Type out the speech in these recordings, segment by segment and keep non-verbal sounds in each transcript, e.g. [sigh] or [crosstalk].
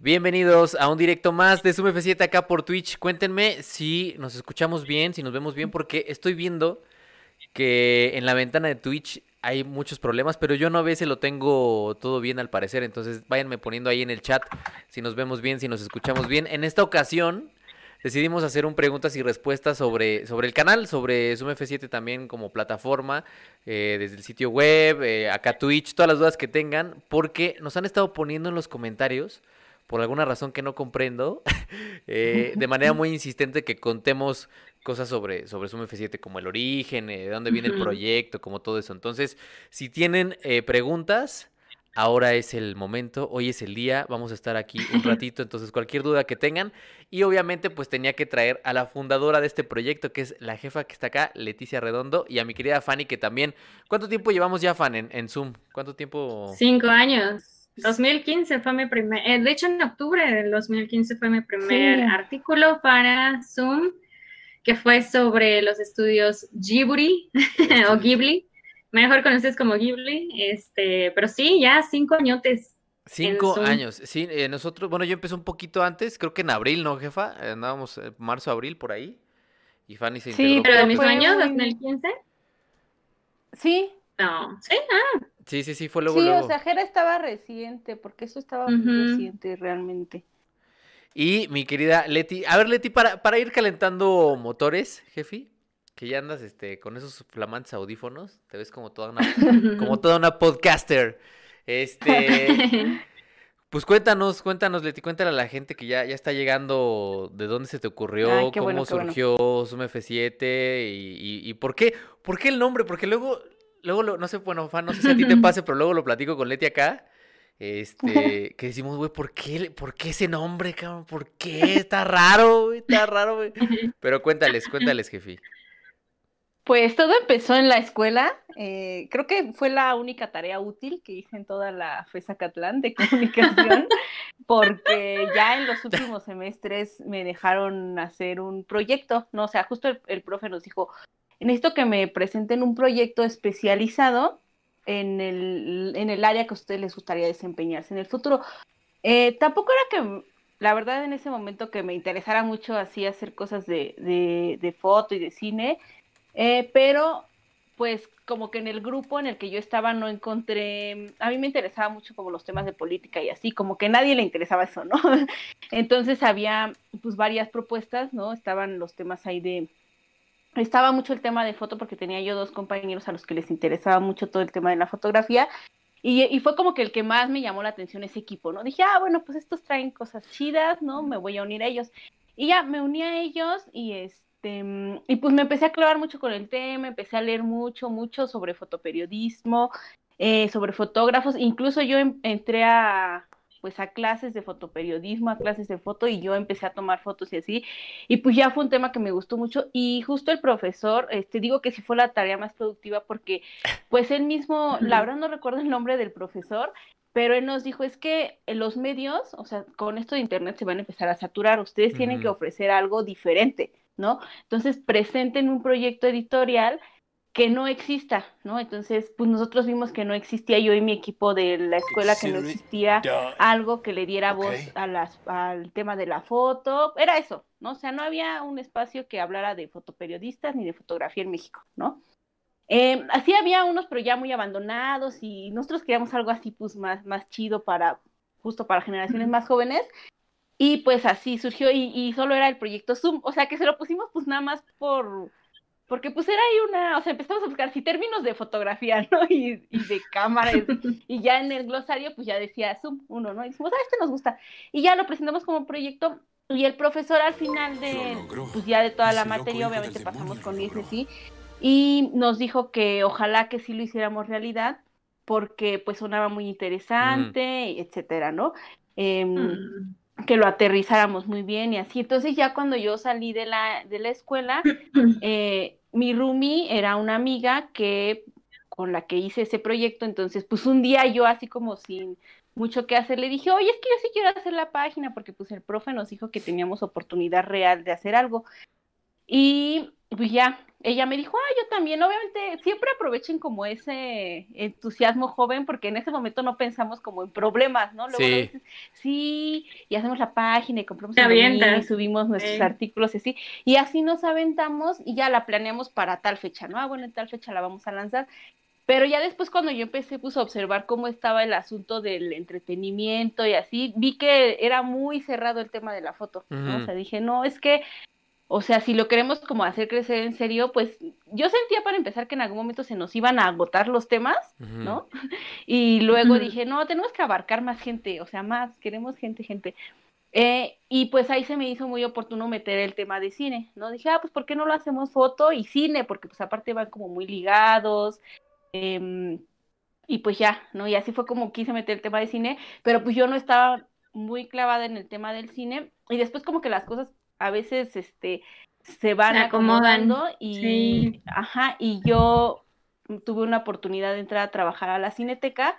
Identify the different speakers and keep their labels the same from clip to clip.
Speaker 1: Bienvenidos a un directo más de Zoom F7 acá por Twitch. Cuéntenme si nos escuchamos bien, si nos vemos bien, porque estoy viendo que en la ventana de Twitch hay muchos problemas, pero yo no a veces lo tengo todo bien al parecer. Entonces váyanme poniendo ahí en el chat si nos vemos bien, si nos escuchamos bien. En esta ocasión decidimos hacer un preguntas y respuestas sobre, sobre el canal, sobre Zoom F7 también como plataforma, eh, desde el sitio web, eh, acá Twitch, todas las dudas que tengan, porque nos han estado poniendo en los comentarios por alguna razón que no comprendo, [laughs] eh, de manera [laughs] muy insistente que contemos cosas sobre, sobre Zoom F7, como el origen, eh, de dónde viene el proyecto, como todo eso. Entonces, si tienen eh, preguntas, ahora es el momento, hoy es el día, vamos a estar aquí un [laughs] ratito, entonces cualquier duda que tengan. Y obviamente, pues tenía que traer a la fundadora de este proyecto, que es la jefa que está acá, Leticia Redondo, y a mi querida Fanny, que también... ¿Cuánto tiempo llevamos ya, Fan, en, en Zoom? ¿Cuánto tiempo?
Speaker 2: Cinco años. 2015 fue mi primer, eh, de hecho en octubre del 2015 fue mi primer artículo para Zoom, que fue sobre los estudios Ghibli [laughs] o Ghibli, mejor conocidos como Ghibli, este, pero sí, ya cinco añotes.
Speaker 1: Cinco años, sí, eh, nosotros, bueno, yo empecé un poquito antes, creo que en abril, ¿no, jefa? Andábamos en marzo, abril, por ahí, y Fanny se
Speaker 2: Sí, pero del mismo año, 2015.
Speaker 3: Sí.
Speaker 2: No, sí, ah.
Speaker 1: Sí, sí, sí, fue luego.
Speaker 3: Sí,
Speaker 1: o
Speaker 3: sea, Jera estaba reciente, porque eso estaba muy reciente realmente.
Speaker 1: Y mi querida Leti, a ver Leti, para, para ir calentando motores, jefi, que ya andas este, con esos flamantes audífonos, te ves como toda una, [laughs] como toda una podcaster. Este, [laughs] pues cuéntanos, cuéntanos, Leti, cuéntale a la gente que ya, ya está llegando, de dónde se te ocurrió, cómo surgió Zoom F7 y, y, por qué, por qué el nombre, porque luego luego, lo, no sé, bueno, fan, no sé si a ti te pase, pero luego lo platico con Leti acá. Este, [laughs] que decimos, güey, ¿por qué, ¿por qué ese nombre, cabrón? ¿Por qué? Está raro, güey, está raro, güey. [laughs] Pero cuéntales, cuéntales, jefe.
Speaker 3: Pues todo empezó en la escuela. Eh, creo que fue la única tarea útil que hice en toda la FESA Catlán de comunicación, [laughs] porque ya en los últimos semestres me dejaron hacer un proyecto, ¿no? O sea, justo el, el profe nos dijo, necesito que me presenten un proyecto especializado en el, en el área que a ustedes les gustaría desempeñarse en el futuro. Eh, tampoco era que, la verdad, en ese momento que me interesara mucho así hacer cosas de, de, foto y de cine, eh, pero pues como que en el grupo en el que yo estaba no encontré, a mí me interesaba mucho como los temas de política y así, como que nadie le interesaba eso, ¿no? [laughs] Entonces había pues varias propuestas, ¿no? Estaban los temas ahí de, estaba mucho el tema de foto porque tenía yo dos compañeros a los que les interesaba mucho todo el tema de la fotografía. Y, fue como que el que más me llamó la atención ese equipo, ¿no? Dije, ah, bueno, pues estos traen cosas chidas, ¿no? Me voy a unir a ellos. Y ya, me uní a ellos y este, y pues me empecé a clavar mucho con el tema, empecé a leer mucho, mucho sobre fotoperiodismo, eh, sobre fotógrafos, incluso yo entré a, pues a clases de fotoperiodismo, a clases de foto y yo empecé a tomar fotos y así. Y pues ya fue un tema que me gustó mucho y justo el profesor, este digo que sí fue la tarea más productiva porque pues él mismo, la verdad no recuerdo el nombre del profesor, pero él nos dijo es que los medios, o sea, con esto de internet se van a empezar a saturar, ustedes tienen que ofrecer algo diferente, ¿no? Entonces presenten un proyecto editorial que no exista, ¿no? Entonces, pues nosotros vimos que no existía, yo y mi equipo de la escuela, que no existía algo que le diera voz a las, al tema de la foto, era eso, ¿no? O sea, no había un espacio que hablara de fotoperiodistas ni de fotografía en México, ¿no? Eh, así había unos, pero ya muy abandonados y nosotros queríamos algo así, pues, más, más chido para, justo para generaciones más jóvenes. Y pues así surgió y, y solo era el proyecto Zoom, o sea que se lo pusimos pues nada más por, porque pues era ahí una, o sea, empezamos a buscar si términos de fotografía, ¿no? Y, de cámara, y, ya en el glosario pues ya decía Zoom uno, ¿no? Y dijimos, ah, este nos gusta. Y ya lo presentamos como proyecto y el profesor al final de, pues ya de toda la materia, obviamente pasamos con sí y nos dijo que ojalá que sí lo hiciéramos realidad porque pues sonaba muy interesante, etcétera, ¿no? Em, mm que lo aterrizáramos muy bien y así. Entonces ya cuando yo salí de la, de la escuela, [clears throat] eh, mi roomie era una amiga que con la que hice ese proyecto, entonces pues un día yo así como sin mucho que hacer, le dije, oye, es que yo sí quiero hacer la página, porque pues el profe nos dijo que teníamos oportunidad real de hacer algo. Y pues ya, ella me dijo, ah, yo también, obviamente, siempre aprovechen como ese entusiasmo joven, porque en ese momento no pensamos como en problemas, ¿no? Luego sí, dices, sí y hacemos la página y compramos y subimos nuestros artículos y así, y así nos aventamos y ya la planeamos para tal fecha, ¿no? Ah, bueno, en tal fecha la vamos a lanzar. Pero ya después cuando yo empecé pues, a observar cómo estaba el asunto del entretenimiento y así, vi que era muy cerrado el tema de la foto, ¿no? O sea, dije, no, es que o sea, si lo queremos como hacer crecer en serio, pues yo sentía para empezar que en algún momento se nos iban a agotar los temas, ¿no? [laughs] Y luego dije, no, tenemos que abarcar más gente, o sea, más, queremos gente, gente. Eh, y pues ahí se me hizo muy oportuno meter el tema de cine, ¿no? Dije, ah, pues ¿por qué no lo hacemos foto y cine? Porque pues aparte van como muy ligados. Em, y pues ya, ¿no? Y así fue como quise meter el tema de cine, pero pues yo no estaba muy clavada en el tema del cine y después como que las cosas a veces este, se van acomodando y, ajá, y yo tuve una oportunidad de entrar a trabajar a la cineteca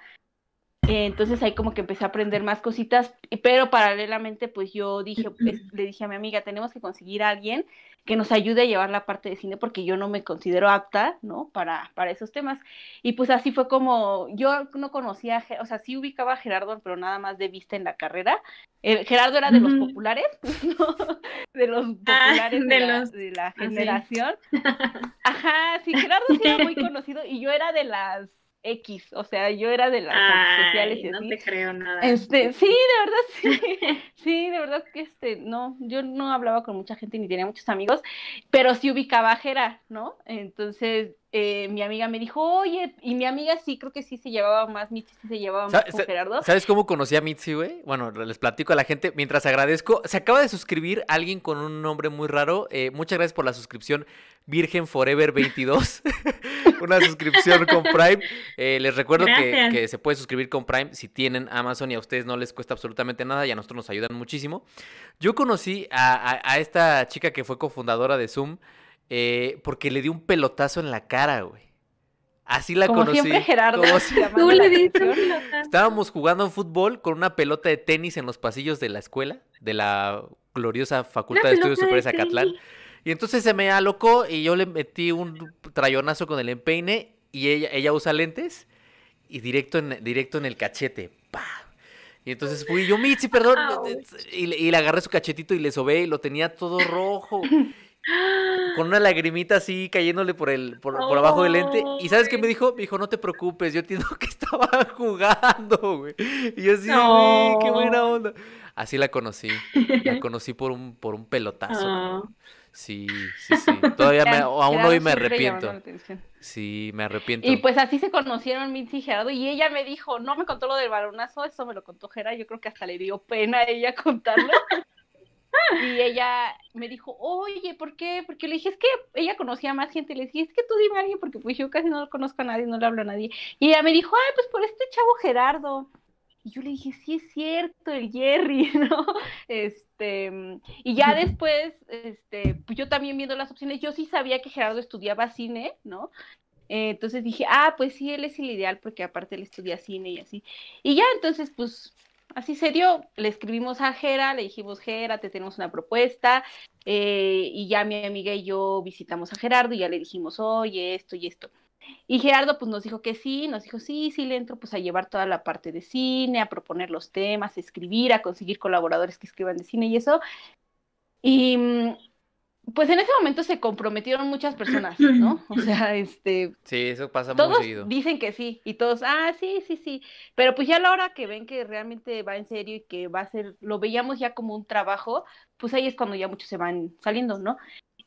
Speaker 3: entonces ahí como que empecé a aprender más cositas, pero paralelamente pues yo dije, pues, [clears throat] le dije a mi amiga, tenemos que conseguir a alguien que nos ayude a llevar la parte de cine porque yo no me considero apta, ¿no? Para, para esos temas. Y pues así fue como, yo no conocía, o sea, sí ubicaba a Gerardo, pero nada más de vista en la carrera. Gerardo era de los populares, [laughs] ¿no? De los ah, populares de, la, de la generación. [laughs] Ajá, sí, Gerardo sí era muy conocido y yo era de las X, o sea, yo era de las redes sociales y
Speaker 2: no te creo nada.
Speaker 3: Este, sí, de verdad, sí, [laughs] sí, de verdad que este, no, yo no hablaba con mucha gente ni tenía muchos amigos, pero sí ubicaba a Jera, ¿no? Entonces, eh, mi amiga me dijo, oye, y mi amiga sí, creo que sí se llevaba más, Mitzi sí se llevaba más con Gerardo.
Speaker 1: ¿Sabes cómo conocí a Mitzi, güey? Bueno, les platico a la gente, mientras agradezco, se acaba de suscribir alguien con un nombre muy raro, eh, muchas gracias por la suscripción, Virgen Forever 22, [laughs] una suscripción con Prime. Eh, les recuerdo que, se puede suscribir con Prime si tienen Amazon y a ustedes no les cuesta absolutamente nada y a nosotros nos ayudan muchísimo. Yo conocí a esta chica que fue cofundadora de Zoom, eh, porque le di un pelotazo en la cara, güey. Así la
Speaker 3: como
Speaker 1: conocí.
Speaker 3: Siempre Gerardo.
Speaker 2: Tú le
Speaker 1: Estábamos jugando fútbol con una pelota de tenis en los pasillos de la escuela, de la gloriosa Facultad de Estudios Superiores Acatlán. Y entonces se me alocó y yo le metí un trayonazo con el empeine y ella, ella usa lentes y directo en, directo en el cachete. ¡Pah! Y entonces fui yo, Mitzi, perdón. Y, y, le agarré su cachetito y le sobé y lo tenía todo rojo. [gasps] con una lagrimita así cayéndole por el por, abajo del lente. ¿Y sabes qué me dijo? Me dijo, no te preocupes, yo entiendo que [laughs] estaba jugando, güey. Y yo así, qué buena onda. Así la conocí. La conocí por un, por un pelotazo. Ah. Sí, sí, sí. [laughs] Todavía me, aún hoy me arrepiento. Sí, me arrepiento.
Speaker 3: Y pues así se conocieron Mitzi y Gerardo. Y ella me dijo, no me contó lo del balonazo, eso me lo contó Gerardo. Yo creo que hasta le dio pena a ella [laughs] contarlo. Y ella me dijo, oye, ¿por qué? Porque le dije, es que ella conocía a más gente. Le dije, es que tú dime a alguien, porque pues yo casi no conozco a nadie, no le hablo a nadie. Y ella me dijo, ay, pues por este chavo Gerardo. Y yo le dije, sí es cierto, el Jerry, [laughs] ¿no? Este, y ya después, este, pues yo también viendo las opciones, yo sí sabía que Gerardo estudiaba cine, ¿no? entonces dije, ah, pues sí, él es el ideal, porque aparte él estudia cine y así. Y ya, entonces, pues así se dio. Le escribimos a Jera, le dijimos, Jera, te tenemos una propuesta. Eh, y ya mi amiga y yo visitamos a Gerardo y ya le dijimos, oye, esto y esto. Y Gerardo pues nos dijo que sí, nos dijo sí, sí le entro pues a llevar toda la parte de cine, a proponer los temas, a escribir, a conseguir colaboradores que escriban de cine y eso. Y mm, pues en ese momento se comprometieron muchas personas, ¿no? [clears throat] O sea, este...
Speaker 1: Sí, eso pasa
Speaker 3: todos
Speaker 1: muy seguido.
Speaker 3: Dicen que sí, y todos, ah, sí, sí, sí. Pero pues ya a la hora que ven que realmente va en serio y que va a ser, lo veíamos ya como un trabajo, pues ahí es cuando ya muchos se van saliendo, ¿no?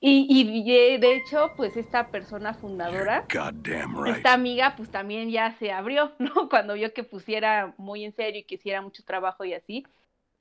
Speaker 3: Y, y de hecho, pues esta persona fundadora, esta amiga, pues también ya se abrió, [laughs] ¿no? Cuando vio que pusiera muy en serio y que hiciera mucho trabajo y así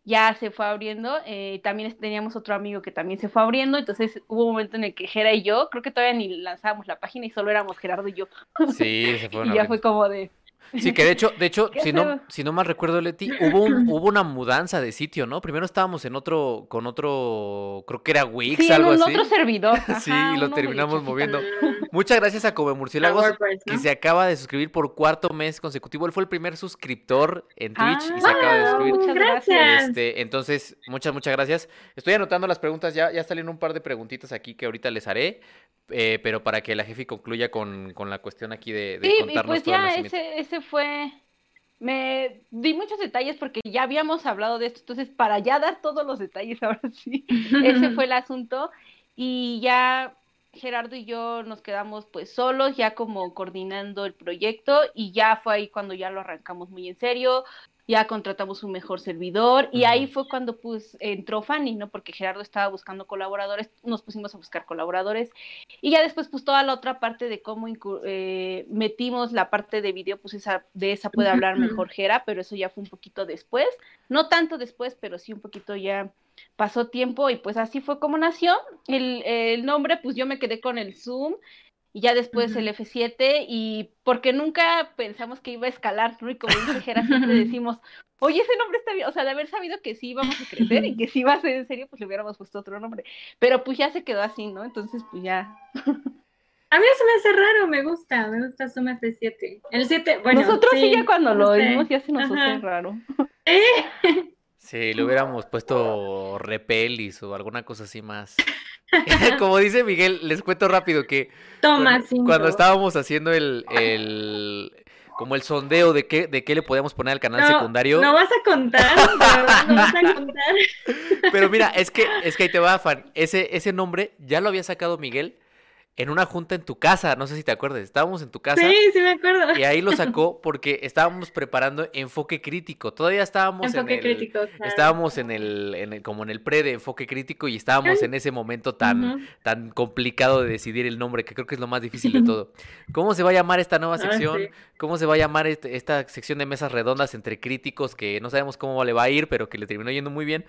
Speaker 3: ya se fue abriendo. Eh, también teníamos otro amigo que también se fue abriendo. Entonces hubo un momento en el que Gera y yo, creo que todavía ni lanzábamos la página y solo éramos Gerardo y yo.
Speaker 1: Sí, se [laughs]
Speaker 3: fue. y ya fue como de,
Speaker 1: Sí, que de hecho, de hecho, si no, si no mal recuerdo, Leti, hubo, [clears throat] hubo una mudanza de sitio, ¿no? Primero estábamos en otro, con otro, creo que era Wix,
Speaker 3: sí,
Speaker 1: algo
Speaker 3: en
Speaker 1: así.
Speaker 3: otro servidor. [laughs]
Speaker 1: sí, y lo terminamos moviendo. Muchas gracias a Come Murciélagos, que se acaba de suscribir por cuarto mes consecutivo. Él fue el primer suscriptor en Twitch y se acaba de
Speaker 2: Ah,
Speaker 1: suscribir.
Speaker 3: Muchas
Speaker 2: gracias.
Speaker 1: Este, entonces, muchas, muchas gracias. Estoy anotando las preguntas, ya, ya salieron un par de preguntitas aquí que ahorita les haré, eh, pero para que la jefe concluya con, con la cuestión aquí de, de
Speaker 3: Sí, y
Speaker 1: contarnos
Speaker 3: pues
Speaker 1: todo el
Speaker 3: ya
Speaker 1: nacimiento.
Speaker 3: ese, ese fue. Me di muchos detalles porque ya habíamos hablado de esto, entonces para ya dar todos los detalles [laughs] ahora sí, ese fue el asunto y ya Gerardo y yo nos quedamos pues solos, ya como coordinando el proyecto y ya fue ahí cuando ya lo arrancamos muy en serio, ya contratamos un mejor servidor. Y ahí fue cuando pues entró Fanny, ¿no? Porque Gerardo estaba buscando colaboradores, nos pusimos a buscar colaboradores. Y ya después pues toda la otra parte de cómo eh, metimos la parte de video, pues esa, de esa puede hablar mejor Gera, pero eso ya fue un poquito después, no tanto después, pero sí un poquito ya pasó tiempo. Y pues así fue como nació. El, el nombre pues yo me quedé con el Zoom y ya después el F7 y porque nunca pensamos que iba a escalar, ¿no? Y como dice Gera, [laughs] siempre decimos, oye, ese nombre está bien, o sea, de haber sabido que sí íbamos a crecer y que sí iba a ser en serio, pues le hubiéramos puesto otro nombre, pero pues ya se quedó así, ¿no? Entonces pues ya.
Speaker 2: A mí eso me hace raro, me gusta, me gusta Zoom F7. El 7, bueno.
Speaker 3: Nosotros sí, ya cuando lo oímos ya se nos
Speaker 2: Ajá.
Speaker 3: hace raro. [laughs] [laughs]
Speaker 1: Sí, le hubiéramos puesto repelis o alguna cosa así más. [laughs] [laughs] Como dice Miguel, les cuento rápido que
Speaker 2: Toma,
Speaker 1: cuando, cuando estábamos haciendo el, el como el sondeo de qué, de qué le podíamos poner al canal
Speaker 2: No,
Speaker 1: secundario.
Speaker 2: No vas a contar, [laughs] verdad, no vas a contar.
Speaker 1: Pero mira, es que, es que ahí te va, Fan. Ese, ese nombre ya lo había sacado Miguel en una junta en tu casa. No sé si te acuerdas. Estábamos en tu casa.
Speaker 2: Sí, sí me acuerdo.
Speaker 1: Y ahí lo sacó porque estábamos preparando enfoque crítico. Todavía estábamos
Speaker 2: Enfoque
Speaker 1: en el,
Speaker 2: crítico. claro.
Speaker 1: estábamos en el, en el- como en el pre de enfoque crítico y estábamos en ese momento tan, tan complicado de decidir el nombre, que creo que es lo más difícil de todo. ¿Cómo se va a llamar esta nueva
Speaker 2: Ah,
Speaker 1: sección?
Speaker 2: sí.
Speaker 1: ¿Cómo se va a llamar este- esta sección de mesas redondas entre críticos que no sabemos cómo le va a ir, pero que le terminó yendo muy bien?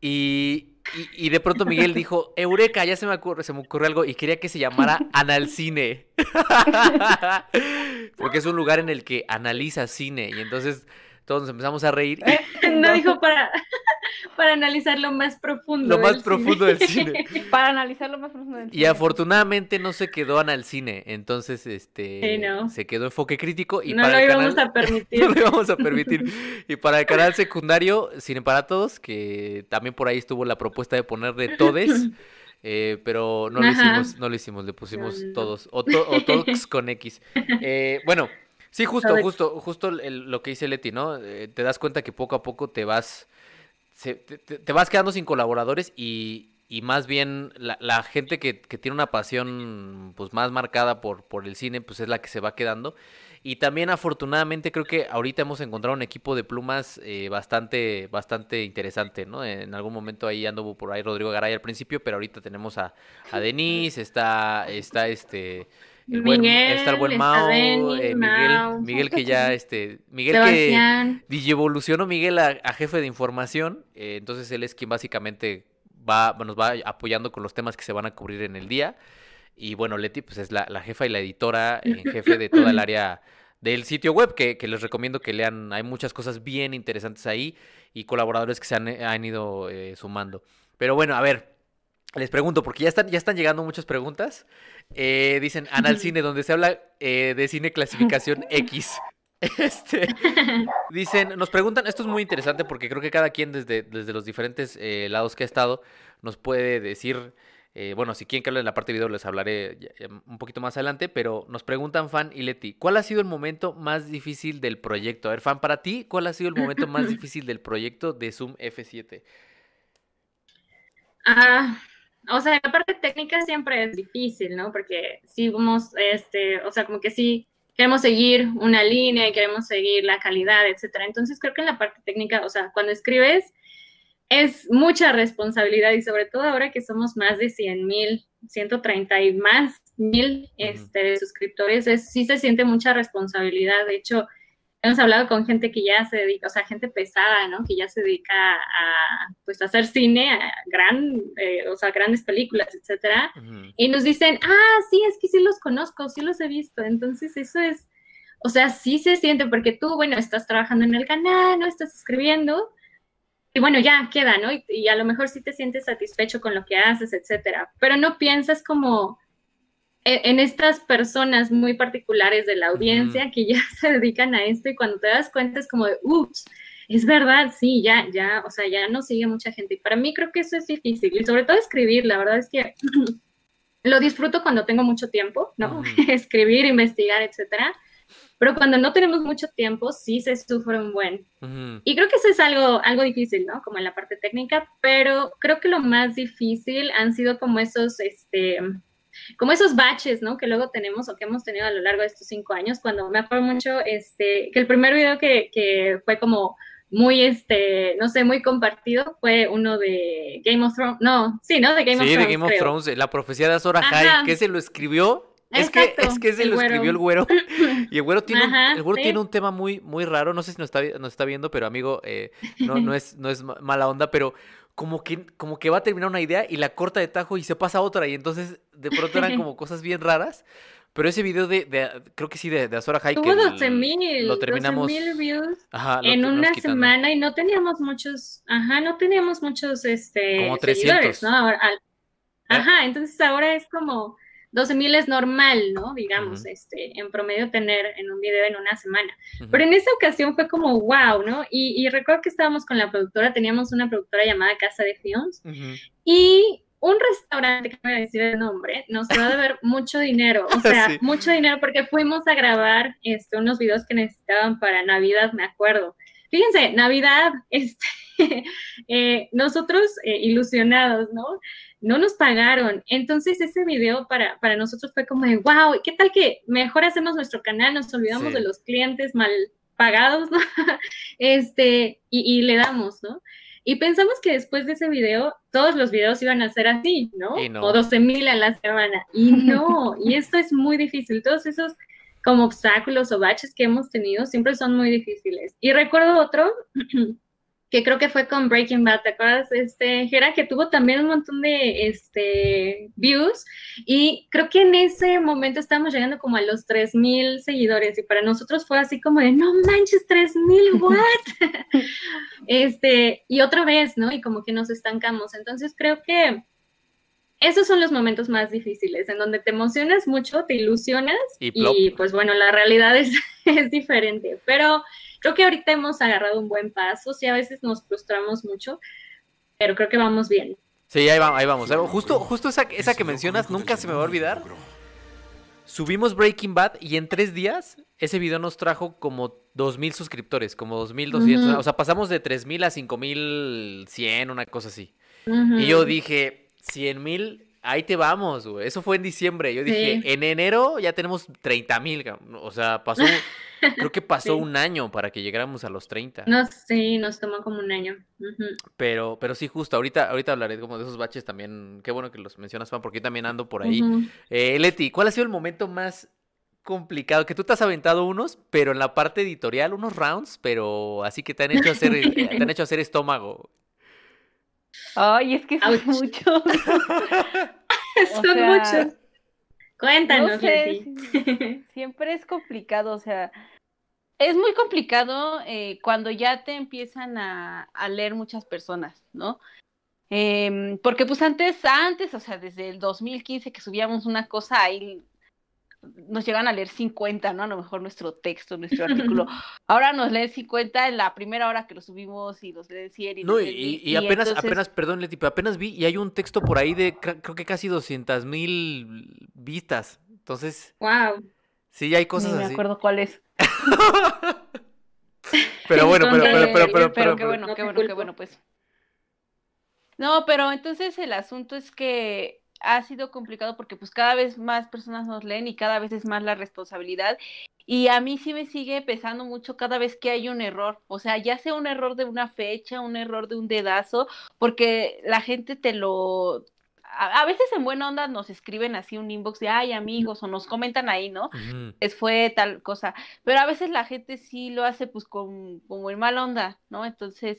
Speaker 1: Y, y- y de pronto Miguel dijo, Eureka, ya se me, ocurre, se me ocurrió algo y quería que se llamara [laughs] Analcine. [laughs] Porque es un lugar en el que analiza cine y entonces todos nos empezamos a reír. y [laughs]
Speaker 2: No dijo para, [laughs] para analizar lo más profundo.
Speaker 1: Lo más profundo del cine. [laughs]
Speaker 3: Para analizarlo más profundo. del
Speaker 1: Y
Speaker 3: cine.
Speaker 1: afortunadamente no se quedó Analcine, entonces este
Speaker 2: Sí, no.
Speaker 1: se quedó enfoque crítico y
Speaker 2: no
Speaker 1: para
Speaker 2: lo
Speaker 1: el
Speaker 2: íbamos
Speaker 1: canal-
Speaker 2: a permitir. [laughs]
Speaker 1: no lo íbamos a permitir. Y para el canal secundario, Cine para Todos, que también por ahí estuvo la propuesta de ponerle Todes, eh, pero no lo hicimos, no lo hicimos, le pusimos
Speaker 2: No, no.
Speaker 1: todos, o, to- o Tox con X. Eh, bueno, sí, justo, justo, justo el- lo que dice Leti, ¿no? Eh, te das cuenta que poco a poco te vas, se- te, vas quedando sin colaboradores y, y más bien la, la gente que, que tiene una pasión pues más marcada por, por el cine, pues es la que se va quedando. Y también afortunadamente creo que ahorita hemos encontrado un equipo de plumas eh, bastante, bastante interesante, ¿no? En algún momento ahí anduvo por ahí Rodrigo Garay al principio, pero ahorita tenemos a, a [laughs] Denise, está, está este el buen,
Speaker 2: Miguel,
Speaker 1: está el buen Mao, eh, Miguel,
Speaker 2: Mao,
Speaker 1: Miguel que ya, este, Miguel que digievolucionó Miguel a, a jefe de información, eh, entonces él es quien básicamente va, nos va apoyando con los temas que se van a cubrir en el día. Y bueno, Leti pues es la, la jefa y la editora en jefe de toda el [laughs] área del sitio web, que, que les recomiendo que lean. Hay muchas cosas bien interesantes ahí y colaboradores que se han, han ido eh, sumando. Pero bueno, a ver, les pregunto, porque ya están, ya están llegando muchas preguntas. Eh, dicen, Anal Cine, donde se habla eh, de cine clasificación [laughs] X. [laughs] Este, dicen, nos preguntan, esto es muy interesante porque creo que cada quien desde, desde los diferentes eh, lados que ha estado nos puede decir, eh, bueno, si quieren que hable en la parte de video les hablaré ya- ya un poquito más adelante, pero nos preguntan Fan y Leti, ¿cuál ha sido el momento más difícil del proyecto? A ver, Fan, para ti, ¿cuál ha sido el momento más [laughs] difícil del proyecto de Zoom F7?
Speaker 2: Ah, o sea, la parte técnica siempre es difícil, ¿no? Porque sí vamos, este, o sea, como que sí queremos seguir una línea y queremos seguir la calidad, etcétera. Entonces creo que en la parte técnica, o sea, cuando escribes es mucha responsabilidad y sobre todo ahora que somos más de 100 mil, 130 y más mil este, suscriptores, es, sí se siente mucha responsabilidad. De hecho, hemos hablado con gente que ya se dedica, o sea, gente pesada, ¿no? Que ya se dedica a, pues, a hacer cine, a gran, eh, o sea, grandes películas, etcétera.
Speaker 1: Ujú.
Speaker 2: Y nos dicen, ah, sí, es que sí los conozco, sí los he visto. Entonces, eso es, o sea, sí se siente porque tú, bueno, estás trabajando en el canal, ¿no? Estás escribiendo y bueno, ya queda, ¿no? Y, a lo mejor sí te sientes satisfecho con lo que haces, etcétera, pero no piensas como en, estas personas muy particulares de la audiencia que ya [laughs] se dedican a esto y cuando te das cuenta es como de, ups, es verdad, sí, ya, ya, o sea, ya no sigue mucha gente. Y para mí creo que eso es difícil y sobre todo escribir, la verdad es que [clears throat] lo disfruto cuando tengo mucho tiempo, ¿no? [laughs] escribir, investigar, etcétera pero cuando no tenemos mucho tiempo, sí se sufre un buen. Y creo que eso es algo, algo difícil, ¿no? Como en la parte técnica, pero creo que lo más difícil han sido como esos, este, como esos baches, ¿no? Que luego tenemos o que hemos tenido a lo largo de estos cinco años, cuando me acuerdo mucho, este, que el primer video que, que fue como muy, este, no sé, muy compartido fue uno de Game of Thrones, no, sí, ¿no? De Game of Thrones.
Speaker 1: Sí, de Game of Thrones, la profecía de Azor Ahai, que se lo escribió es que, es que se lo escribió el güero. [laughs] Y el güero tiene, un, el güero tiene un tema muy, muy raro. No sé si nos está, nos está viendo, pero amigo, eh, no, no, es, no es mala onda, pero como que, como que va a terminar una idea y la corta de tajo y se pasa a otra. Y entonces de pronto eran [laughs] como cosas bien raras. Pero ese video de, de creo que sí, de, de Azora High.
Speaker 2: Tuvo 12 mil. Lo terminamos. views en una semana y no teníamos muchos, ajá, no teníamos muchos, este, como 300. seguidores, ¿no? ¿Eh? ajá, entonces ahora es como 12 mil es normal, ¿no? Digamos, este, en promedio tener en un video en una semana. Pero en esa ocasión fue como wow, ¿no? Y, recuerdo que estábamos con la productora, teníamos una productora llamada Casa de Films y un restaurante, que no voy a decir el nombre, nos dio de ver [laughs] mucho dinero, o sea, mucho dinero porque fuimos a grabar este, unos videos que necesitaban para Navidad, me acuerdo. Fíjense, Navidad, [laughs] este, eh, nosotros eh, ilusionados, ¿no? No nos pagaron. Entonces ese video para, para nosotros fue como de, wow, ¿qué tal que mejor hacemos nuestro canal? Nos olvidamos de los clientes mal pagados, ¿no? [laughs] este, y, le damos, ¿no? Y pensamos que después de ese video, todos los videos iban a ser así, ¿no? O 12 mil a la semana. Y no, y [laughs] esto es muy difícil. Todos esos como obstáculos o baches que hemos tenido siempre son muy difíciles. Y recuerdo otro [clears throat] que creo que fue con Breaking Bad, ¿te acuerdas? Este, Gera, que tuvo también un montón de este, views y creo que en ese momento estábamos llegando como a los 3000 seguidores y para nosotros fue así como de, no manches, 3000, [laughs] what? [laughs] este, y otra vez, ¿no? Y como que nos estancamos. Entonces creo que esos son los momentos más difíciles, en donde te emocionas mucho, te ilusionas y, pues bueno, la realidad es, [laughs] es diferente, pero Creo que ahorita hemos agarrado un buen paso, sí, a veces nos frustramos mucho, pero creo que vamos bien.
Speaker 1: Sí, ahí vamos, ahí vamos. Justo, justo esa, esa que mencionas, nunca se me va a olvidar. Subimos Breaking Bad y en tres días ese video nos trajo como 2.000 suscriptores, como 2.200. O sea, pasamos de 3.000 a 5.100, una cosa así. Y yo dije, 100.000, ahí te vamos, güey. Eso fue en diciembre. Yo dije, en enero ya tenemos 30.000. O sea, pasó [laughs] Creo que pasó un año para que llegáramos a los 30.
Speaker 2: No, sí, nos tomó como un año.
Speaker 1: Pero, pero sí, justo, ahorita, ahorita hablaré como de esos baches también. Qué bueno que los mencionas, Juan, porque yo también ando por ahí. eh, Leti, ¿cuál ha sido el momento más complicado? Que tú te has aventado unos, pero en la parte editorial, unos rounds, pero así que te han hecho hacer, eh, te han hecho hacer estómago.
Speaker 3: Ay, es que son muchos. [laughs]
Speaker 2: son muchos. Cuéntanos, [laughs]
Speaker 3: siempre es complicado, o sea, es muy complicado eh, cuando ya te empiezan a, leer muchas personas, ¿no? Em, porque pues antes, antes, o sea, desde el 2015 que subíamos una cosa, ahí nos llegan a leer 50, ¿no? A lo mejor nuestro texto, nuestro [laughs] artículo. Ahora nos leen 50 en la primera hora que lo subimos y nos leen 100 y
Speaker 1: No, y, apenas, apenas, perdón, Leti, pero apenas vi y hay un texto por ahí de creo que casi 200 mil vistas. Entonces.
Speaker 2: ¡Wow!
Speaker 1: Sí, hay cosas así.
Speaker 3: No me acuerdo cuál es. [laughs]
Speaker 1: pero bueno, pero, pero, pero, pero,
Speaker 3: pero, qué bueno, qué bueno, qué bueno, pues. No, pero entonces el asunto es que ha sido complicado porque pues cada vez más personas nos leen y cada vez es más la responsabilidad. Y a mí sí me sigue pesando mucho cada vez que hay un error, o sea, ya sea un error de una fecha, un error de un dedazo, porque la gente te lo, a, veces en buena onda nos escriben así un inbox de, ay amigos, o nos comentan ahí, ¿no? Es fue tal cosa, pero a veces la gente sí lo hace pues con, como en mala onda, ¿no? Entonces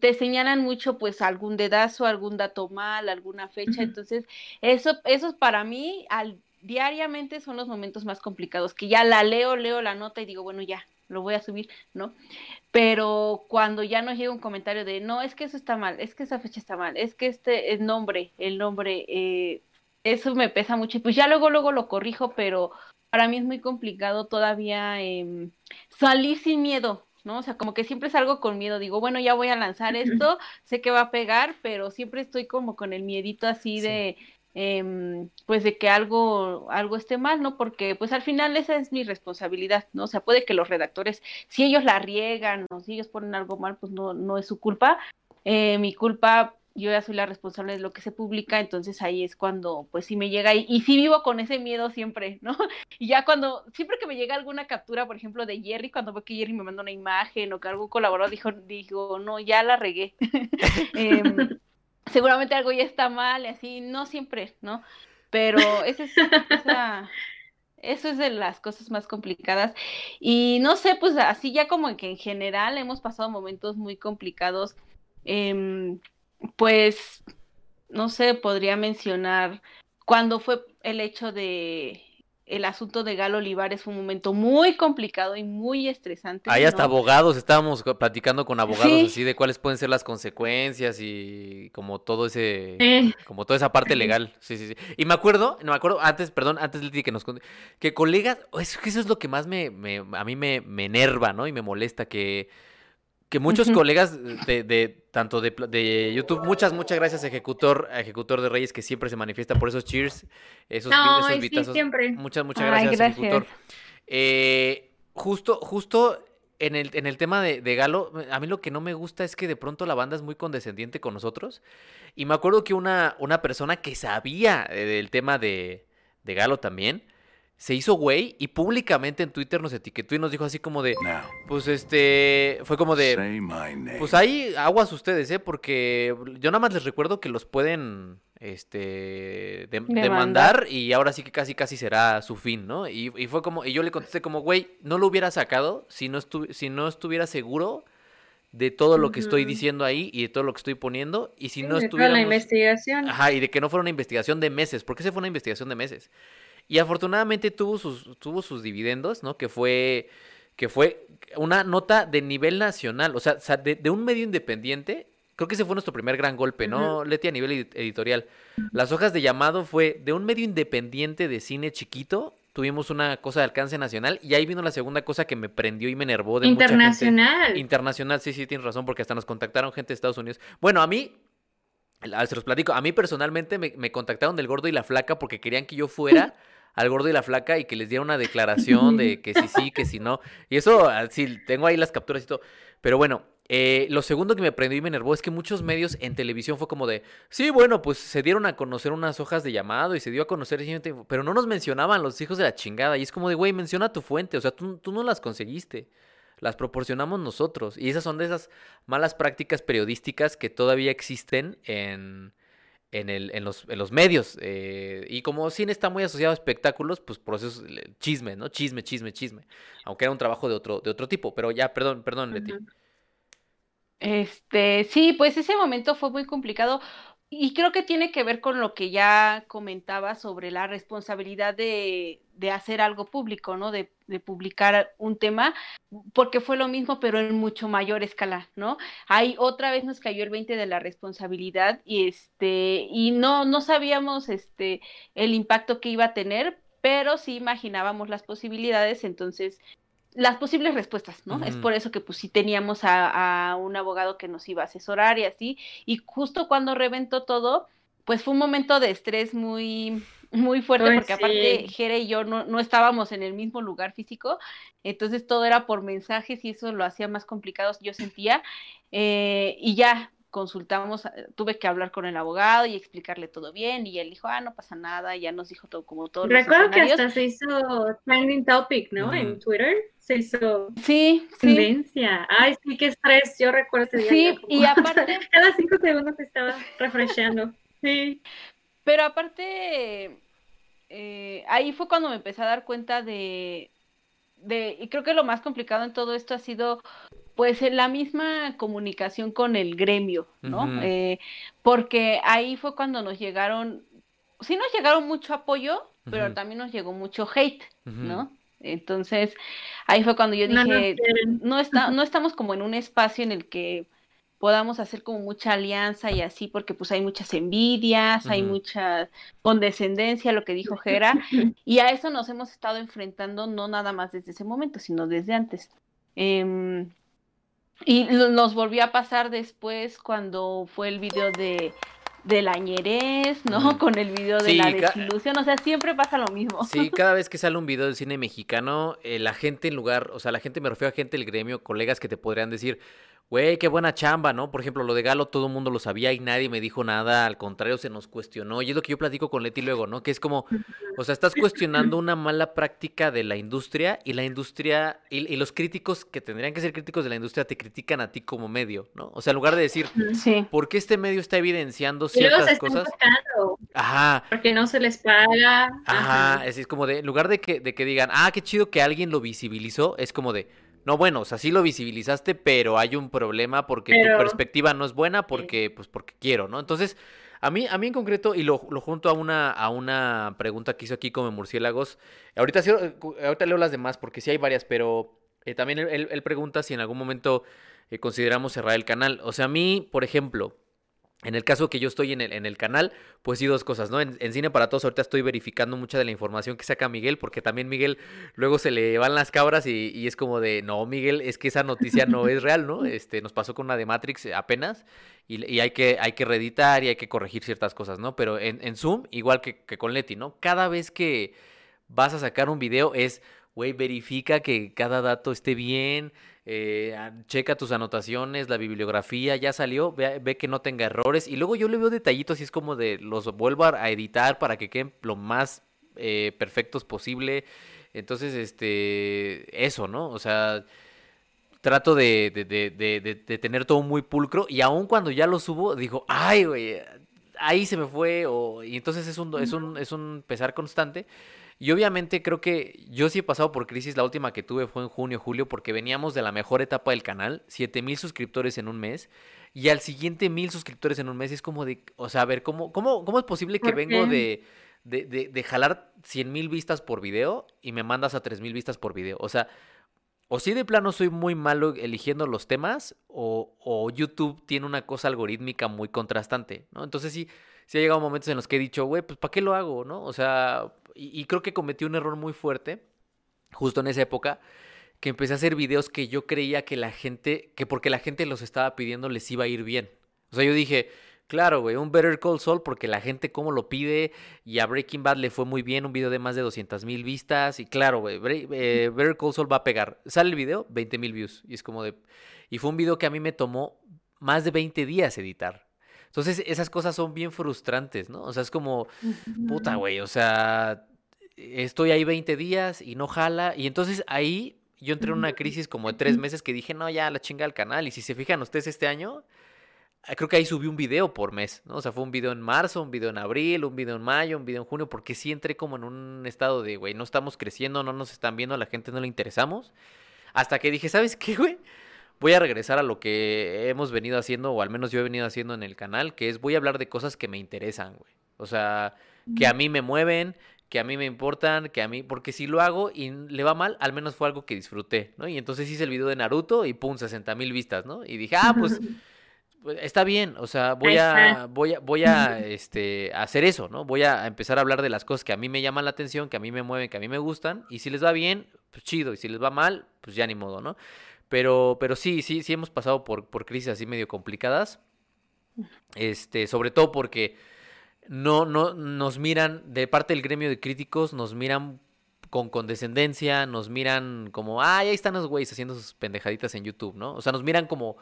Speaker 3: te señalan mucho pues algún dedazo, algún dato mal, alguna fecha, entonces eso, eso para mí, al diariamente son los momentos más complicados, que ya la leo, leo la nota y digo, bueno, ya, lo voy a subir, ¿no? Pero cuando ya nos llega un comentario de, no, es que eso está mal, es que esa fecha está mal, es que este el nombre, el nombre, eh, eso me pesa mucho y pues ya luego, luego lo corrijo, pero para mí es muy complicado todavía eh, salir sin miedo, ¿no? O sea, como que siempre salgo con miedo, digo, bueno, ya voy a lanzar esto, sé que va a pegar, pero siempre estoy como con el miedito así de, eh, pues de que algo, algo esté mal, ¿no? Porque pues al final esa es mi responsabilidad, ¿no? O sea, puede que los redactores, si ellos la riegan o si ellos ponen algo mal, pues no, no es su culpa. Eh, mi culpa yo ya soy la responsable de lo que se publica, entonces ahí es cuando pues sí me llega y, y sí vivo con ese miedo siempre, ¿no? [laughs] Y ya cuando, siempre que me llega alguna captura, por ejemplo, de Jerry, cuando veo que Jerry me manda una imagen o que algún colaborador dijo, dijo, no, ya la regué. [laughs] eh, seguramente algo ya está mal, así, no siempre, ¿no? Pero ese es, esa, eso es de las cosas más complicadas. Y no sé, pues así ya como que en general hemos pasado momentos muy complicados. Eh, pues, no sé, podría mencionar cuando fue el hecho de el asunto de Galo Olivares fue un momento muy complicado y muy estresante.
Speaker 1: Ahí hasta
Speaker 3: ¿no?
Speaker 1: abogados, estábamos platicando con abogados
Speaker 3: Sí.
Speaker 1: así de cuáles pueden ser las consecuencias y como todo ese, como toda esa parte legal. Sí, sí, sí. Y me acuerdo, no me acuerdo, antes, perdón, antes Leti que nos conte, que colegas, es que eso es lo que más me, me- a mí me, me enerva, ¿no? Y me molesta que, que muchos colegas de, de tanto de, de YouTube, muchas, muchas gracias ejecutor, ejecutor de Reyes que siempre se manifiesta por esos cheers, esos, vi- esos
Speaker 2: sí,
Speaker 1: vitazos.
Speaker 2: siempre.
Speaker 1: Muchas, muchas
Speaker 3: Ay,
Speaker 1: gracias,
Speaker 3: gracias.
Speaker 1: ejecutor. Eh, justo, justo en el, en el tema de, de Galo, a mí lo que no me gusta es que de pronto la banda es muy condescendiente con nosotros. Y me acuerdo que una, una persona que sabía eh, del tema de, de Galo también, se hizo güey y públicamente en Twitter nos etiquetó y nos dijo así como de,
Speaker 4: Now,
Speaker 1: pues este, fue como de, pues ahí aguas ustedes, ¿eh? Porque yo nada más les recuerdo que los pueden, este, dem-
Speaker 3: Demandar.
Speaker 1: demandar y ahora sí que casi casi será su fin, ¿no? Y, y fue como, y yo le contesté como, güey, no lo hubiera sacado si no, estu- si no estuviera seguro de todo lo que estoy diciendo ahí y de todo lo que estoy poniendo y si
Speaker 2: Sí,
Speaker 1: no
Speaker 2: de la investigación.
Speaker 1: Ajá, y de que no fuera una investigación de meses, porque esa fue una investigación de meses. Y afortunadamente tuvo sus, tuvo sus dividendos, ¿no? Que fue, que fue una nota de nivel nacional, o sea, de, de un medio independiente. Creo que ese fue nuestro primer gran golpe, ¿no, Leti, a nivel edi- editorial? Las hojas de llamado fue de un medio independiente de cine chiquito, tuvimos una cosa de alcance nacional, y ahí vino la segunda cosa que me prendió y me enervó de mucha gente.
Speaker 2: Internacional.
Speaker 1: Internacional, sí, sí, tienes razón, porque hasta nos contactaron gente de Estados Unidos. Bueno, a mí, se los platico, a mí personalmente me, me contactaron del gordo y la flaca porque querían que yo fuera [laughs] al gordo y la flaca y que les diera una declaración de que sí, sí, que sí, no. Y eso, ah, sí, tengo ahí las capturas y todo. Pero bueno, eh, lo segundo que me prendió y me enervó es que muchos medios en televisión fue como de, sí, bueno, pues se dieron a conocer unas hojas de llamado y se dio a conocer, pero no nos mencionaban los hijos de la chingada. Y es como de, güey, menciona tu fuente, o sea, tú, tú no las conseguiste las proporcionamos nosotros. Y esas son de esas malas prácticas periodísticas que todavía existen en, en, el, en, los, en los medios. eh, y como cine está muy asociado a espectáculos, pues por eso chisme, ¿no? Chisme, chisme, chisme. Aunque era un trabajo de otro, de otro tipo. Pero ya, perdón, perdón, Leti.
Speaker 3: Este, sí, pues ese momento fue muy complicado y creo que tiene que ver con lo que ya comentaba sobre la responsabilidad de, de hacer algo público, ¿no? De, de publicar un tema, porque fue lo mismo, pero en mucho mayor escala, ¿no? Ahí otra vez nos cayó el 20 de la responsabilidad y este, y no, no sabíamos este, el impacto que iba a tener, pero sí imaginábamos las posibilidades, entonces las posibles respuestas, ¿no? Es por eso que pues sí teníamos a, a un abogado que nos iba a asesorar y así, y justo cuando reventó todo, pues fue un momento de estrés muy, muy fuerte,
Speaker 2: Ay,
Speaker 3: porque aparte. Jere y yo no, no estábamos en el mismo lugar físico, entonces todo era por mensajes y eso lo hacía más complicado, yo sentía, eh, y ya consultamos, eh, tuve que hablar con el abogado y explicarle todo bien, y él dijo, ah, no pasa nada, ya nos dijo todo como todos los
Speaker 2: Recuerdo que hasta se hizo trending topic, ¿no? En Twitter se hizo
Speaker 3: Sí, sí,
Speaker 2: tendencia. Ay, sí, qué estrés. Yo recuerdo ese día.
Speaker 3: Sí,
Speaker 2: como-
Speaker 3: y [laughs] aparte-
Speaker 2: Cada cinco segundos estaba refrescando. Sí.
Speaker 3: Pero aparte, eh, ahí fue cuando me empecé a dar cuenta de, de, y creo que lo más complicado en todo esto ha sido, pues, la misma comunicación con el gremio, ¿no? Eh, porque ahí fue cuando nos llegaron, sí nos llegaron mucho apoyo, pero también nos llegó mucho hate, ¿no? Entonces, ahí fue cuando yo dije, no, está, no estamos como en un espacio en el que podamos hacer como mucha alianza y así, porque pues hay muchas envidias, hay mucha condescendencia, lo que dijo Jera, [laughs] y a eso nos hemos estado enfrentando no nada más desde ese momento, sino desde antes. Em, y nos volvió a pasar después cuando fue el video de de la ñerez, ¿no? Con el video de la desilusión, o sea, siempre pasa lo mismo.
Speaker 1: Sí, [laughs] cada vez que sale un video del cine mexicano, eh, la gente en lugar, o sea, la gente me refiero a gente del gremio, colegas que te podrían decir, güey, qué buena chamba, ¿no? Por ejemplo, lo de Galo todo el mundo lo sabía y nadie me dijo nada, al contrario, se nos cuestionó. Y es lo que yo platico con Leti luego, ¿no? Que es como, [laughs] o sea, estás cuestionando una mala práctica de la industria y la industria, y, los críticos que tendrían que ser críticos de la industria te critican a ti como medio, ¿no? O sea, en lugar de decir, sí. ¿por qué este medio está evidenciando ciertas cosas?
Speaker 2: Ajá. Porque no se les paga.
Speaker 1: Ajá, es, es como de, en lugar de que, de que digan, ah, qué chido que alguien lo visibilizó, es como de, no, bueno, o sea, sí lo visibilizaste, pero hay un problema porque tu perspectiva no es buena porque, pues, porque quiero, ¿no? Entonces, a mí, a mí en concreto, y lo, lo junto a una, a una pregunta que hizo aquí como murciélagos, ahorita, ahorita leo las demás porque sí hay varias, pero eh, también él, pregunta si en algún momento eh, consideramos cerrar el canal. O sea, a mí, por ejemplo, en el caso que yo estoy en el, en el canal, pues sí, dos cosas, ¿no? En, Cine para Todos ahorita estoy verificando mucha de la información que saca Miguel, porque también Miguel luego se le van las cabras y, es como de, no, Miguel, es que esa noticia no es real, ¿no? Este, nos pasó con una de Matrix apenas y, hay, que, hay que reeditar y hay que corregir ciertas cosas, ¿no? Pero en, Zoom, igual que, que con Leti, ¿no? Cada vez que vas a sacar un video es, güey, verifica que cada dato esté bien, eh, checa tus anotaciones, la bibliografía, ya salió, ve, que no tenga errores. Y luego yo le veo detallitos y es como de los vuelvo a editar para que queden lo más eh, perfectos posible. Entonces, este, eso, ¿no? O sea, trato de, de, tener todo muy pulcro y aun cuando ya lo subo, digo, ay, güey, ahí se me fue. O, y entonces es un, es un, es un pesar constante. Y obviamente creo que yo sí he pasado por crisis, la última que tuve fue en junio, julio, porque veníamos de la mejor etapa del canal, 7000 suscriptores en un mes, y al siguiente 1000 suscriptores en un mes es como de, o sea, a ver, ¿cómo, cómo, cómo es posible que vengo de, de, de, de jalar 100 mil vistas por video y me mandas a 3000 vistas por video? O sea, o si de plano soy muy malo eligiendo los temas, o, o YouTube tiene una cosa algorítmica muy contrastante, ¿no? Entonces sí, sí ha llegado momentos en los que he dicho, güey, pues ¿para qué lo hago, no? O sea, y, creo que cometí un error muy fuerte, justo en esa época, que empecé a hacer videos que yo creía que la gente, que porque la gente los estaba pidiendo les iba a ir bien. O sea, yo dije, claro, güey, un Better Call Saul porque la gente como lo pide y a Breaking Bad le fue muy bien, un video de más de 200 mil vistas y claro, güey, eh, Better Call Saul va a pegar. Sale el video, 20 mil views y es como de... Y fue un video que a mí me tomó más de 20 días editar. Entonces, esas cosas son bien frustrantes, ¿no? O sea, es como, puta, güey, o sea, estoy ahí 20 días y no jala. Y entonces ahí yo entré en una crisis como de tres meses que dije, no, ya la chinga al canal. Y si se fijan ustedes este año, ah, creo que ahí subí un video por mes, ¿no? O sea, fue un video en marzo, un video en abril, un video en mayo, un video en junio, porque sí entré como en un estado de, güey, no estamos creciendo, no nos están viendo, a la gente no le interesamos. Hasta que dije, ¿sabes qué, güey? Voy a regresar a lo que hemos venido haciendo, o al menos yo he venido haciendo en el canal, que es voy a hablar de cosas que me interesan, güey. O sea, que a mí me mueven, que a mí me importan, que a mí, porque si lo hago y le va mal, al menos fue algo que disfruté, ¿no? Y entonces hice el video de Naruto y pum, 60 mil vistas, ¿no? Y dije, ah, pues, [laughs] pues, está bien, o sea, voy a, voy a, voy a, este, hacer eso, ¿no? Voy a empezar a hablar de las cosas que a mí me llaman la atención, que a mí me mueven, que a mí me gustan, y si les va bien, pues chido, y si les va mal, pues ya ni modo, ¿no? Pero, pero sí, sí, sí hemos pasado por, por crisis así medio complicadas. Este, sobre todo porque no, no nos miran, de parte del gremio de críticos, nos miran con condescendencia, nos miran como, ay, ahí están los güeyes haciendo sus pendejaditas en YouTube, ¿no? O sea, nos miran como,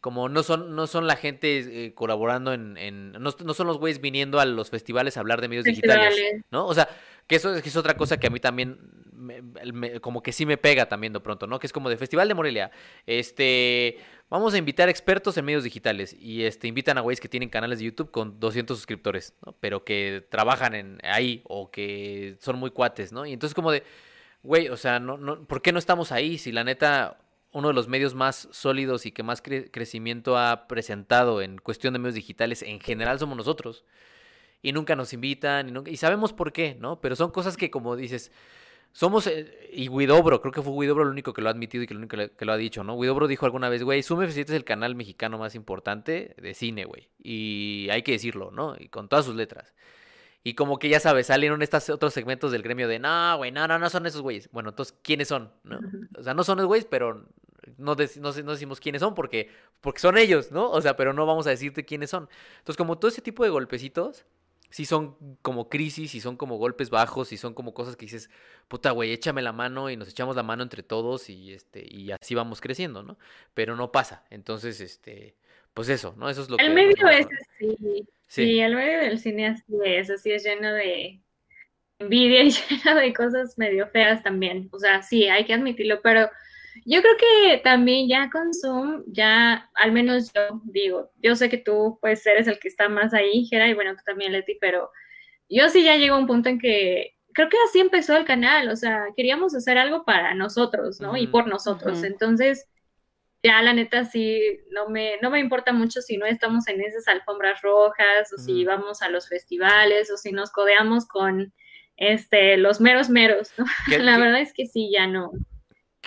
Speaker 1: como no son, no son la gente eh, colaborando en, en no, no, son los güeyes viniendo a los festivales a hablar de medios digitales, ¿no? O sea, que eso es, otra cosa que a mí también, como que sí me pega también de pronto, ¿no? Que es como de Festival de Morelia. Este, vamos a invitar expertos en medios digitales y este, invitan a güeyes que tienen canales de YouTube con 200 suscriptores, ¿no? Pero que trabajan en ahí o que son muy cuates, ¿no? Y entonces como de, güey, o sea, no, no, ¿por qué no estamos ahí si la neta uno de los medios más sólidos y que más crecimiento ha presentado en cuestión de medios digitales en general somos nosotros? Y nunca nos invitan y, nunca- y sabemos por qué, ¿no? Pero son cosas que como dices, somos, eh, y Widobro, creo que fue Widobro el único que lo ha admitido y que el único que lo, que lo ha dicho, ¿no? Widobro dijo alguna vez, güey, Zoom F7 es el canal mexicano más importante de cine, güey. Y hay que decirlo, ¿no? Y con todas sus letras. Y como que ya sabes, salieron estos otros segmentos del gremio de, no, güey, no, no, no son esos güeyes. Bueno, entonces, ¿quiénes son? ¿No? [laughs] O sea, no son esos güeyes, pero no, dec- no, se- no decimos quiénes son porque, porque son ellos, ¿no? O sea, pero no vamos a decirte quiénes son. Entonces, como todo ese tipo de golpecitos, sí son como crisis y son como golpes bajos y son como cosas que dices, puta, güey, échame la mano y nos echamos la mano entre todos y, este, y así vamos creciendo, ¿no? Pero no pasa. Entonces, este, pues eso, ¿no? Eso es lo que...
Speaker 2: El medio
Speaker 1: que me
Speaker 2: ese
Speaker 1: acuerdo.
Speaker 2: sí,
Speaker 1: Sí.
Speaker 2: sí, el medio del cine así es, así es lleno de envidia y [laughs] lleno de cosas medio feas también. O sea, sí, hay que admitirlo, pero yo creo que también ya con Zoom, ya al menos yo digo, yo sé que tú pues eres el que está más ahí, Jera, y bueno, tú también, Leti, pero yo sí ya llego a un punto en que creo que así empezó el canal, o sea, queríamos hacer algo para nosotros, ¿no? Y por nosotros. Entonces, ya la neta sí, no me, no me importa mucho si no estamos en esas alfombras rojas, o si vamos a los festivales, o si nos codeamos con este, los meros meros, ¿no? [laughs] La verdad es que sí, ya no,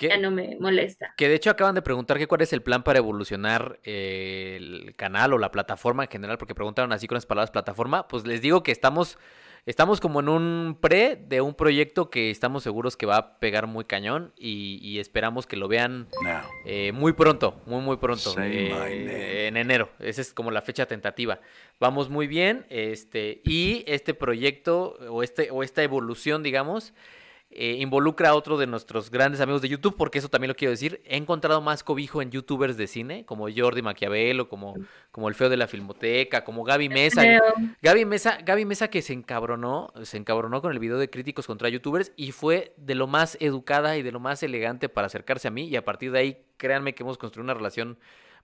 Speaker 1: que-
Speaker 2: ya no me molesta.
Speaker 1: Que de hecho acaban de preguntar que cuál es el plan para evolucionar eh, el canal o la plataforma en general, porque preguntaron así con las palabras plataforma. Pues les digo que estamos, estamos como en un pre de un proyecto que estamos seguros que va a pegar muy cañón y, y esperamos que lo vean eh, muy pronto, muy muy pronto, eh, en enero. Esa es como la fecha tentativa. Vamos muy bien, este y este proyecto o este o esta evolución, digamos, eh, involucra a otro de nuestros grandes amigos de YouTube, porque eso también lo quiero decir. He encontrado más cobijo en YouTubers de cine, como Jordi Maquiavelo, como como el feo de la filmoteca, como Gaby Mesa. Gaby Mesa, Gaby Mesa que se encabronó, se encabronó con el video de críticos contra youtubers y fue de lo más educada y de lo más elegante para acercarse a mí y a partir de ahí, créanme que hemos construido una relación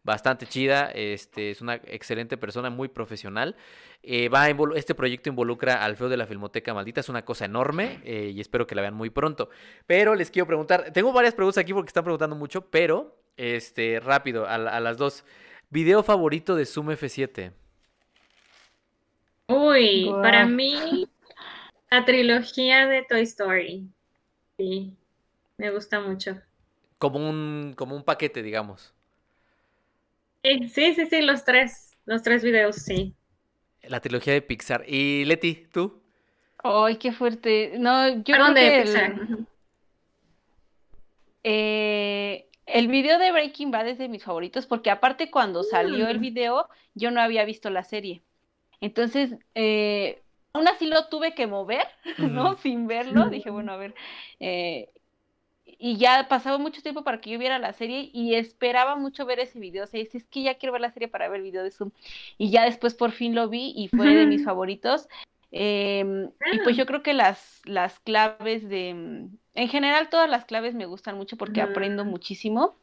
Speaker 1: bastante chida, este es una excelente persona, muy profesional. Eh, va este proyecto involucra al feo de la Filmoteca Maldita, es una cosa enorme eh, y espero que la vean muy pronto. Pero les quiero preguntar, tengo varias preguntas aquí porque están preguntando mucho, pero este rápido, a, la- a las dos. Video favorito de Zoom F7.
Speaker 2: Uy, para mí, la trilogía de Toy Story. Sí, me gusta mucho.
Speaker 1: Como un, como un paquete, digamos.
Speaker 2: Sí, sí, sí, sí, los tres, los tres videos, sí.
Speaker 1: La trilogía de Pixar. Y Leti, ¿tú?
Speaker 3: Ay, qué fuerte. No, yo creo
Speaker 2: de
Speaker 3: que el-
Speaker 2: Pixar. ujú.
Speaker 3: Eh, el video de Breaking Bad es de mis favoritos porque aparte cuando salió el
Speaker 2: Mm.
Speaker 3: video yo no había visto la serie. Entonces, eh, aún así lo tuve que mover, [laughs] ¿no? Sin verlo. Dije, bueno, a ver. eh, y ya pasaba mucho tiempo para que yo viera la serie y esperaba mucho ver ese video. O sea, es que ya quiero ver la serie para ver el video de Zoom. Y ya después por fin lo vi y fue de mis favoritos. Em, y
Speaker 2: Ah.
Speaker 3: pues yo creo que las, las claves de... mm, En general todas las claves me gustan mucho porque aprendo muchísimo.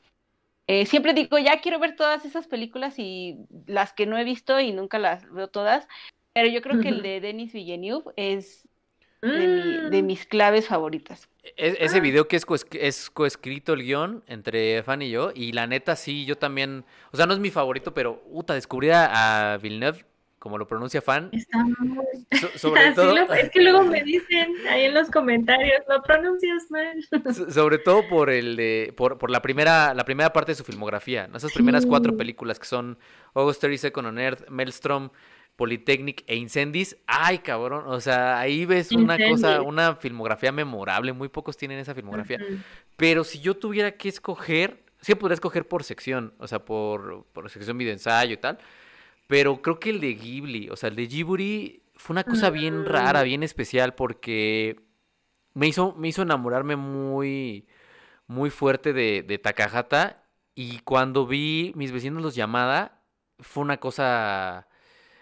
Speaker 3: Eh, siempre digo, ya quiero ver todas esas películas y las que no he visto y nunca las veo todas. Pero yo creo que el de Denis Villeneuve es de, mi- de
Speaker 2: Mm.
Speaker 3: mis claves favoritas.
Speaker 1: E- ese
Speaker 2: Ah.
Speaker 1: video que es, coesc- es coescrito el guion entre Fan y yo. Y la neta, sí, yo también. O sea, no es mi favorito, pero, puta, descubrí a, Villeneuve, como lo pronuncia Fan.
Speaker 2: Está muy...
Speaker 1: so- sobre [laughs]
Speaker 2: Así
Speaker 1: todo.
Speaker 2: lo- es que luego me dicen ahí en los comentarios, lo pronuncias mal. [laughs]
Speaker 1: So- Sobre todo por el de, por, por la primera, la primera parte de su filmografía, ¿no? Esas primeras cuatro películas que son August 30 Second on Earth, Maelstrom, Polytechnic e Incendies. Ay, cabrón. O sea, ahí ves una cosa, una filmografía memorable. Muy pocos tienen esa filmografía. Pero si yo tuviera que escoger, sí podría escoger por sección, o sea, por, por sección video ensayo y tal. Pero creo que el de Ghibli, o sea, el de Ghibli fue una cosa bien
Speaker 2: Mm.
Speaker 1: rara, bien especial, porque me hizo, me hizo enamorarme muy, muy fuerte de, de Takahata. Y cuando vi Mis vecinos los llamada, fue una cosa.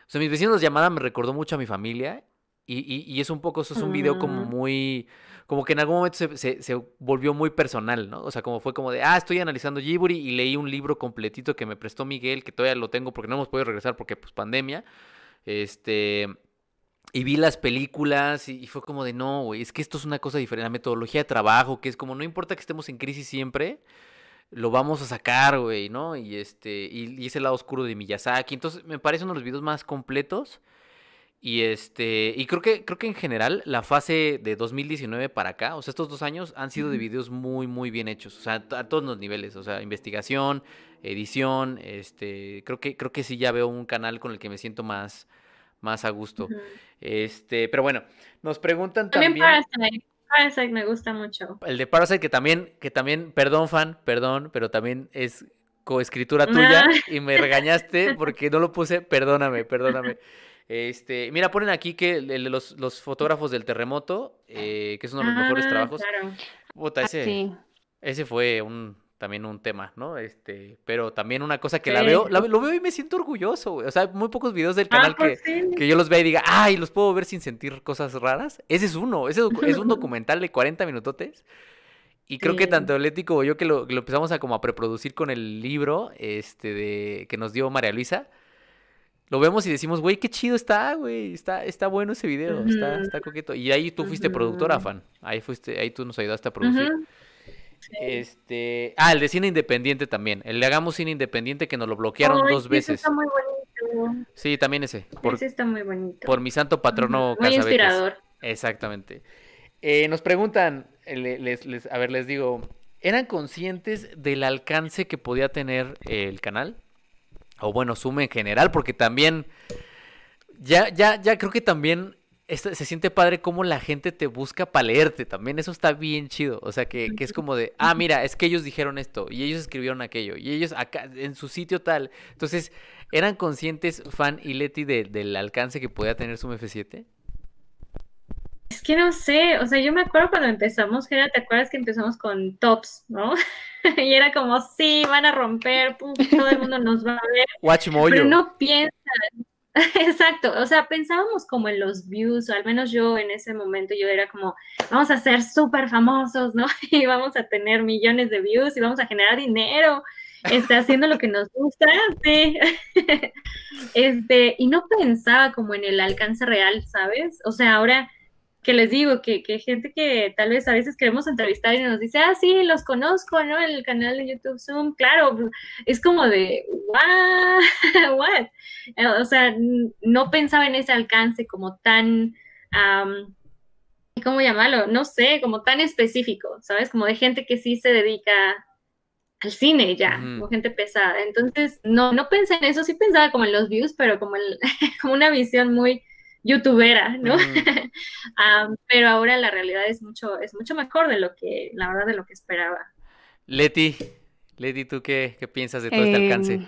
Speaker 1: O sea, Mis vecinos los llamada me recordó mucho a mi familia. Y, y, y es un poco, eso es un video como
Speaker 2: Mm.
Speaker 1: muy. Como que en algún momento se, se, se volvió muy personal, ¿no? O sea, como fue como de, ah, estoy analizando Ghibli y leí un libro completito que me prestó Miguel, que todavía lo tengo porque no hemos podido regresar porque, pues, pandemia. Este. Y vi las películas y, y fue como de, no, güey, es que esto es una cosa diferente. La metodología de trabajo, que es como, no importa que estemos en crisis siempre, lo vamos a sacar, güey, ¿no? Y este, y, y ese lado oscuro de Miyazaki. Entonces, me parece uno de los videos más completos. Y este, y creo que, creo que en general la fase de 2019 para acá, o sea, estos dos años han sido de videos muy, muy bien hechos. O sea, a todos los niveles. O sea, investigación, edición, este, creo que, creo que sí ya veo un canal con el que me siento más, más a gusto. Este, pero bueno, nos preguntan también.
Speaker 2: También Parasite. me gusta mucho.
Speaker 1: El de Parasite que también, que también, perdón, fan, perdón, pero también es coescritura tuya [laughs] y me regañaste porque no lo puse, perdóname, perdóname. Este, mira, ponen aquí que los, los fotógrafos del terremoto, eh, que es uno de los mejores ah, trabajos. Claro. ese, ah, ese fue un también un tema, ¿no? Este, pero también una cosa que la veo, lo veo y me siento orgulloso, O sea, muy pocos videos del ah, canal pues que, que, yo los vea y diga, ay, los puedo ver sin sentir cosas raras. Ese es uno, ese es un [laughs] documental de 40 minutotes. Y creo que tanto Leti como yo que lo, lo, empezamos a como a preproducir con el libro este de que nos dio María Luisa lo vemos y decimos, güey, qué chido está, güey, está, está bueno ese video, está, está coqueto. Y ahí tú fuiste productora, fan. Ahí fuiste, ahí tú nos ayudaste a producir. Este, ah, el de cine independiente también. El de hagamos cine independiente que nos lo bloquearon dos veces.
Speaker 2: Está muy bonito.
Speaker 1: Sí, también ese.
Speaker 2: Por, ese está muy bonito.
Speaker 1: Por mi santo patrono.
Speaker 2: Muy inspirador.
Speaker 1: Exactamente. Eh, nos preguntan, eh, les, les, a ver, les digo, ¿eran conscientes del alcance que podía tener el canal? o bueno, sume en general, porque también, ya, ya, ya creo que también se siente padre cómo la gente te busca para leerte, también eso está bien chido, o sea, que, que, es como de, ah, mira, es que ellos dijeron esto, y ellos escribieron aquello, y ellos acá, en su sitio tal, entonces, ¿eran conscientes, Fan y Leti, del alcance que podía tener su F7?
Speaker 2: Es que no sé, o sea, yo me acuerdo cuando empezamos, Gera, ¿te acuerdas que empezamos con tops, no? [laughs] y era como, sí, van a romper, todo el mundo nos va a ver.
Speaker 1: Watch
Speaker 2: Pero no piensan. [laughs] Exacto, o sea, pensábamos como en los views, o al menos yo en ese momento yo era como, vamos a ser súper famosos, ¿no? [laughs] Y vamos a tener millones de views y vamos a generar dinero, está haciendo lo que nos gusta, sí. [laughs] Este, y no pensaba como en el alcance real, ¿sabes? O sea, ahora que les digo, que, que, gente que tal vez a veces queremos entrevistar y nos dice, ah, sí, los conozco, ¿no? El canal de YouTube Zoom, claro, es como de, what, [laughs] what? Eh, o sea, no pensaba en ese alcance como tan, ¿cómo llamarlo? No sé, como tan específico, ¿sabes? Como de gente que sí se dedica al cine ya, como gente pesada. Entonces, no, no pensé en eso, sí pensaba como en los views, pero como, el, [laughs] como una visión muy youtubera, ¿no? [laughs] pero ahora la realidad es mucho, es mucho mejor de lo que, la verdad, de lo que esperaba.
Speaker 1: Leti, Leti, ¿tú qué, qué piensas de todo este alcance? Em,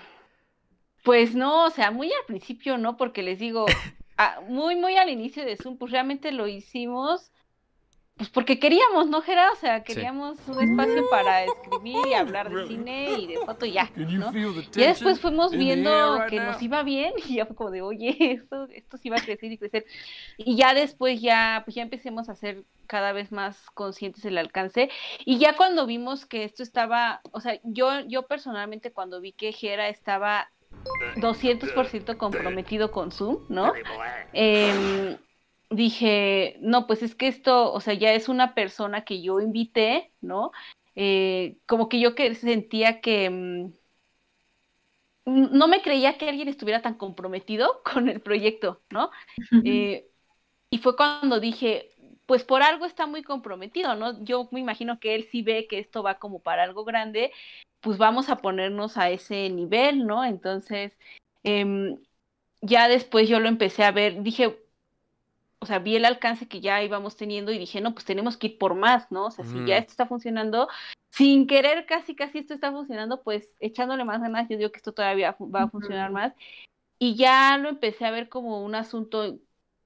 Speaker 3: pues no, o sea, muy al principio no, porque les digo, [laughs] muy, muy al inicio de Zoom, pues realmente lo hicimos pues porque queríamos, ¿no, Gerard? O sea, queríamos un espacio para escribir y hablar de cine y de foto y ya, ¿no? Y después fuimos viendo que nos iba bien [laughs] y ya fue como de, oye, esto, esto sí va a crecer y crecer. Y ya después ya, pues ya empecemos a ser cada vez más conscientes del alcance. Y ya cuando vimos que esto estaba, o sea, yo, yo personalmente cuando vi que Gera estaba 200% comprometido con Zoom, ¿no? Eh, dije, no, pues es que esto, o sea, ya es una persona que yo invité, ¿no? Eh, como que yo que sentía que mm, no me creía que alguien estuviera tan comprometido [laughs] con el proyecto, ¿no? Eh, y fue cuando dije, pues por algo está muy comprometido, ¿no? Yo me imagino que él sí ve que esto va como para algo grande, pues vamos a ponernos a ese nivel, ¿no? Entonces, em, ya después yo lo empecé a ver, dije, o sea, vi el alcance que ya íbamos teniendo y dije, no, pues tenemos que ir por más, ¿no? O sea, si ya esto está funcionando, sin querer casi, casi esto está funcionando, pues echándole más ganas, yo digo que esto todavía va a funcionar más. Y ya lo empecé a ver como un asunto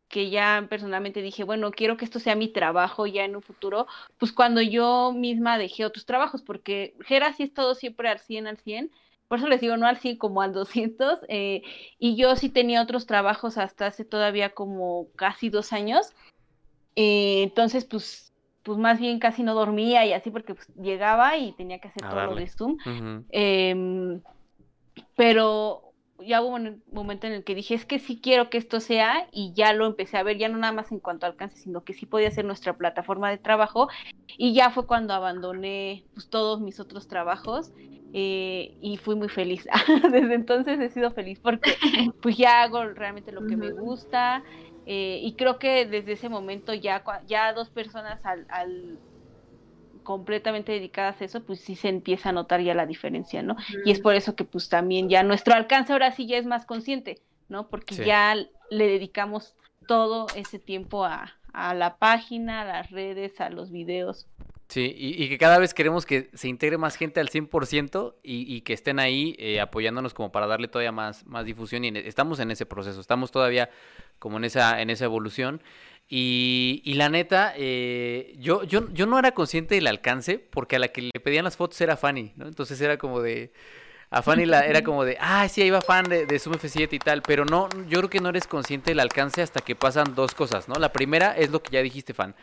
Speaker 3: que ya personalmente dije, bueno, quiero que esto sea mi trabajo ya en un futuro, pues cuando yo misma dejé otros trabajos, porque Gera sí es todo siempre al 100, al 100, por eso les digo, no al 100 como al 200, eh, y yo sí tenía otros trabajos hasta hace todavía como casi dos años, eh, entonces pues, pues más bien casi no dormía y así porque pues, llegaba y tenía que hacer todo lo de Zoom, em, pero ya hubo un momento en el que dije, es que sí quiero que esto sea, y ya lo empecé a ver, ya no nada más en cuanto a alcance, sino que sí podía ser nuestra plataforma de trabajo, y ya fue cuando abandoné pues, todos mis otros trabajos, eh, y fui muy feliz. [laughs] Desde entonces he sido feliz porque [laughs] pues ya hago realmente lo que me gusta, Eh, y creo que desde ese momento ya, ya dos personas al, al, completamente dedicadas a eso, pues sí se empieza a notar ya la diferencia, ¿no? Y es por eso que pues también ya nuestro alcance ahora sí ya es más consciente, ¿no? Porque ya le dedicamos todo ese tiempo a, a la página, a las redes, a los videos.
Speaker 1: Sí, y, que cada vez queremos que se integre más gente al 100% y, y que estén ahí eh, apoyándonos como para darle todavía más, más difusión y estamos en ese proceso, estamos todavía como en esa, en esa evolución. Y, y la neta, eh, yo, yo, yo no era consciente del alcance porque a la que le pedían las fotos era Fanny, ¿no? Entonces era como de... A Fanny la, era como de, ah, sí, ahí va fan de, de Zoom F7 y tal, pero no, yo creo que no eres consciente del alcance hasta que pasan dos cosas, ¿no? La primera es lo que ya dijiste, fan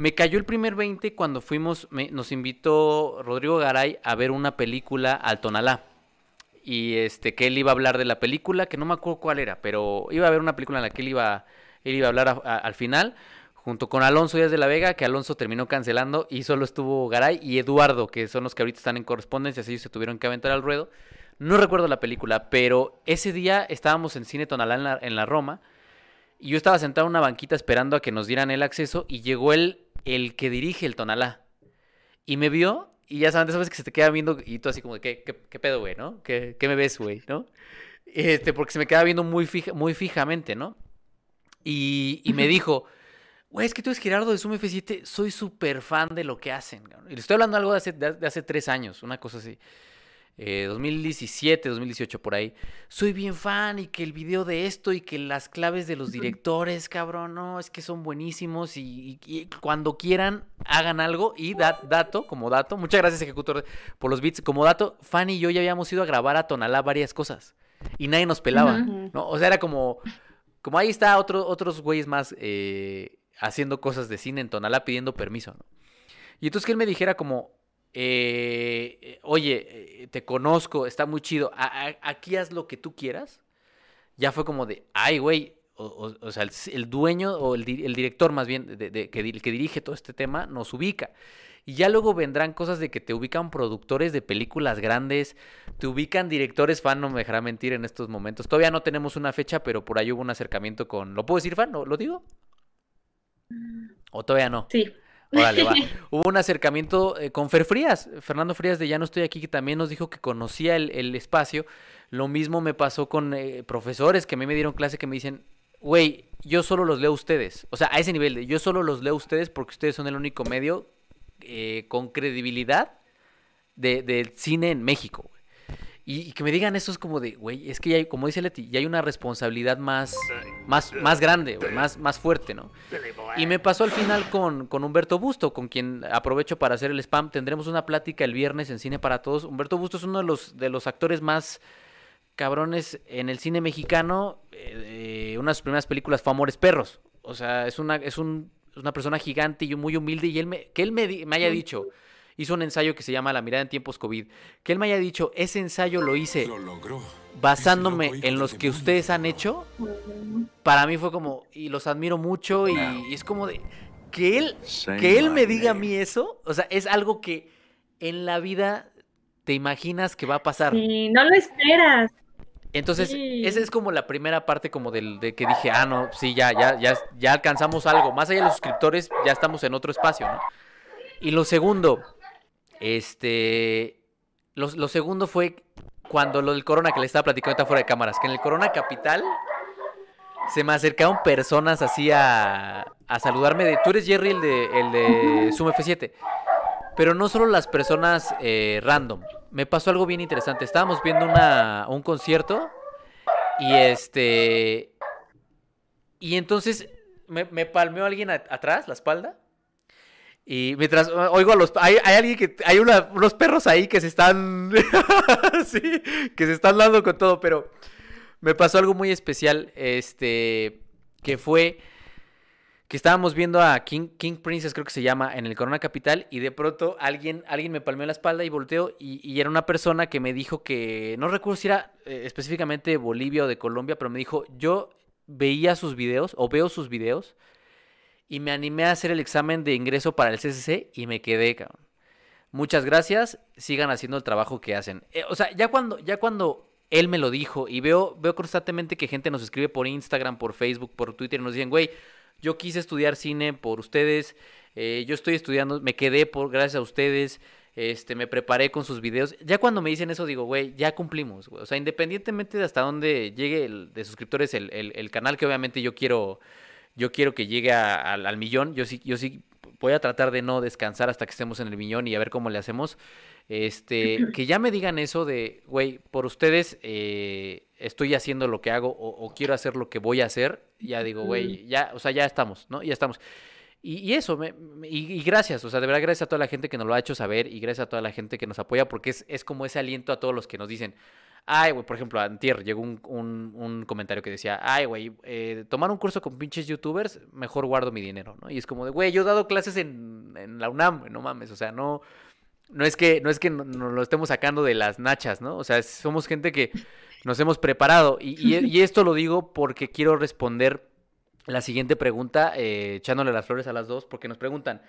Speaker 1: me cayó el primer 20 cuando fuimos, nos invitó Rodrigo Garay a ver una película al Tonalá. Y este, que él iba a hablar de la película, que no me acuerdo cuál era, pero iba a ver una película en la que él iba, él iba a hablar al final, junto con Alonso Díaz de la Vega, que Alonso terminó cancelando, y solo estuvo Garay y Eduardo, que son los que ahorita están en correspondencia, así se tuvieron que aventar al ruedo. No recuerdo la película, pero ese día estábamos en Cine Tonalá en la, Roma, y yo estaba sentado en una banquita esperando a que nos dieran el acceso, y llegó él el que dirige el Tonalá. Y me vio y ya sabes, sabes que se te queda viendo y tú así como ¿qué, qué, pedo, güey, no? ¿Qué, ¿Qué, me ves, güey, no? Este, porque se me queda viendo muy, fija, muy fijamente, ¿no? Y, y me dijo, güey, es que tú eres Gerardo de Zoom F7, soy súper fan de lo que hacen. Y le estoy hablando algo de hace, de hace tres años, una cosa así. 2017, eh, 2018 por ahí. Soy bien fan y que el video de esto y que las claves de los directores, cabrón, no, es que son buenísimos y, cuando quieran hagan algo y dato, como dato, muchas gracias ejecutor por los beats, como dato, Fanny y yo ya habíamos ido a grabar a Tonalá varias cosas y nadie nos pelaba, ¿no? O sea, era como, como ahí está otro, otros güeyes más eh, haciendo cosas de cine en Tonalá pidiendo permiso, ¿no? Y entonces que él me dijera como, eh, oye, eh, te conozco, está muy chido, aquí haz lo que tú quieras, ya fue como de, ay, güey, o, sea, el, dueño o el, director más bien, de, que, dirige todo este tema, nos ubica. Y ya luego vendrán cosas de que te ubican productores de películas grandes, te ubican directores fan, no me dejará mentir en estos momentos. Todavía no tenemos una fecha, pero por ahí hubo un acercamiento con... ¿Lo puedo decir fan? ¿Lo, lo digo? ¿O todavía no?
Speaker 2: Sí.
Speaker 1: Órale, va. [laughs] Hubo un acercamiento eh, con Fer Frías, Fernando Frías de Ya no estoy aquí, que también nos dijo que conocía el, espacio. Lo mismo me pasó con eh, profesores que a mí me dieron clase que me dicen, güey, yo solo los leo a ustedes. O sea, a ese nivel de yo solo los leo a ustedes porque ustedes son el único medio eh, con credibilidad de, del cine en México. Y, que me digan eso es como de, güey, es que ya hay, como dice Leti, ya hay una responsabilidad más, más, más grande, más, más fuerte, ¿no? Y me pasó al final con, con Humberto Busto, con quien aprovecho para hacer el spam. Tendremos una plática el viernes en Cine para Todos. Humberto Busto es uno de los, de los actores más cabrones en el cine mexicano. Eh, una de sus primeras películas fue Amores Perros. O sea, es una, es un, una persona gigante y muy humilde. Y él me, que él me, me haya dicho hizo un ensayo que se llama La mirada en tiempos COVID. Que él me haya dicho, ese ensayo lo hice basándome en los que ustedes han hecho. Para mí fue como, y los admiro mucho y, es como de, que él, que él me diga a mí eso, o sea, es algo que en la vida te imaginas que va a pasar.
Speaker 2: Sí, no lo esperas.
Speaker 1: Entonces, esa es como la primera parte como del, de que dije, ah, no, sí, ya, ya, ya, ya alcanzamos algo. Más allá de los suscriptores, ya estamos en otro espacio, ¿no? Y lo segundo, este, lo, segundo fue cuando lo del Corona que le estaba platicando está fuera de cámaras, que en el Corona Capital se me acercaron personas así a, a saludarme de, tú eres Jerry el de, el de Zoom F7, pero no solo las personas eh, random, me pasó algo bien interesante, estábamos viendo una, un concierto y este, y entonces me, me palmeó alguien atrás, la espalda, y mientras oigo a los... Hay, alguien que... Hay unos perros ahí que se están... [laughs] que se están dando con todo, pero me pasó algo muy especial, este, que fue que estábamos viendo a King, King Princess, creo que se llama, en el Corona Capital, y de pronto alguien, alguien me palmeó la espalda y volteó, y, era una persona que me dijo que, no recuerdo si era eh, específicamente Bolivia o de Colombia, pero me dijo, yo veía sus videos, o veo sus videos, y me animé a hacer el examen de ingreso para el CCC y me quedé, cabrón. Muchas gracias, sigan haciendo el trabajo que hacen. Eh, o sea, ya cuando, ya cuando él me lo dijo y veo, veo constantemente que gente nos escribe por Instagram, por Facebook, por Twitter y nos dicen, güey, yo quise estudiar cine por ustedes, eh, yo estoy estudiando, me quedé por gracias a ustedes, este, me preparé con sus videos. Ya cuando me dicen eso digo, güey, ya cumplimos, güey. O sea, independientemente de hasta dónde llegue el, de suscriptores el, el, canal, que obviamente yo quiero, yo quiero que llegue al millón, yo sí, yo sí voy a tratar de no descansar hasta que estemos en el millón y a ver cómo le hacemos. Este, [clears throat] que ya me digan eso de, güey, por ustedes eh, estoy haciendo lo que hago o, quiero hacer lo que voy a hacer. Ya digo, güey, ya, o sea, ya estamos, ¿no? Ya estamos. Y, eso, me, y, gracias, o sea, de verdad gracias a toda la gente que nos lo ha hecho saber y gracias a toda la gente que nos apoya porque es, es como ese aliento a todos los que nos dicen, ay, güey, por ejemplo, a Antier llegó un, un, comentario que decía, ay, güey, eh, tomar un curso con pinches youtubers, mejor guardo mi dinero, ¿no? Y es como de, güey, yo he dado clases en, en la UNAM, no mames, o sea, no, no es que, no es que nos lo estemos sacando de las nachas, ¿no? O sea, somos gente que nos hemos preparado y, [laughs] y esto lo digo porque quiero responder la siguiente pregunta, eh, echándole las flores a las dos, porque nos preguntan,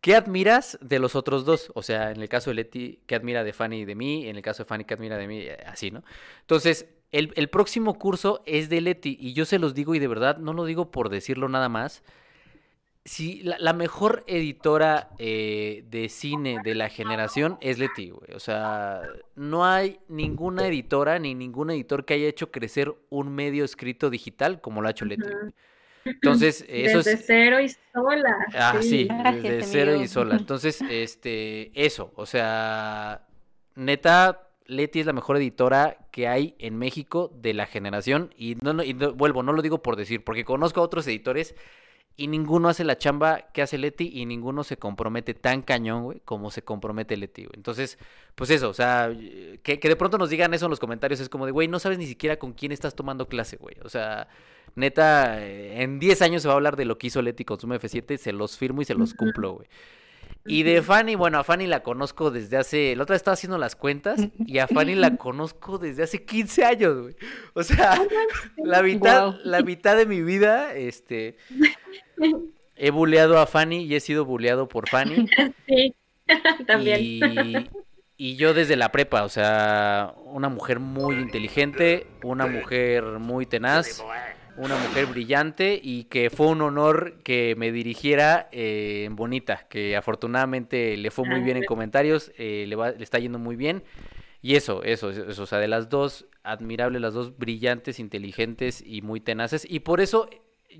Speaker 1: ¿qué admiras de los otros dos? O sea, en el caso de Leti, ¿qué admira de Fanny y de mí? En el caso de Fanny, ¿qué admira de mí? Eh, así, ¿no? Entonces, el, el, próximo curso es de Leti, y yo se los digo, y de verdad, no lo digo por decirlo nada más. Si la, mejor editora eh, de cine de la generación es Leti, güey. O sea, no hay ninguna editora ni ningún editor que haya hecho crecer un medio escrito digital como lo ha hecho Leti. Entonces, [laughs] eso
Speaker 2: desde cero y sola.
Speaker 1: Ah, sí, desde cero y sola. [laughs] Entonces, este, eso, o sea, neta, Leti es la mejor editora que hay en México de la generación. Y no, y vuelvo, no lo digo por decir, porque conozco a otros editores y ninguno hace la chamba que hace Leti y ninguno se compromete tan cañón, güey, como se compromete Leti, güey. Entonces, pues eso, o sea, que, que de pronto nos digan eso en los comentarios es como de, güey, no sabes ni siquiera con quién estás tomando clase, güey. O sea, Neta, eh, en 10 años se va a hablar de lo que hizo Leti con su F7, se los firmo y se los cumplo, güey. Y de Fanny, bueno, a Fanny la conozco desde hace. La otra vez estaba haciendo las cuentas y a Fanny la conozco desde hace 15 años, güey. O sea, la mitad, la mitad de mi vida, este. He buleado a Fanny y he sido buleado por Fanny. [laughs]
Speaker 2: Sí, [laughs] también.
Speaker 1: Y, y yo desde la prepa, o sea, una mujer muy inteligente, una mujer muy tenaz una mujer brillante y que fue un honor que me dirigiera eh, en Bonita, que afortunadamente le fue muy bien en comentarios, eh, le, va, le está yendo muy bien. Y eso, eso, eso, o sea, de las dos, admirables, las dos brillantes, inteligentes y muy tenaces. Y por eso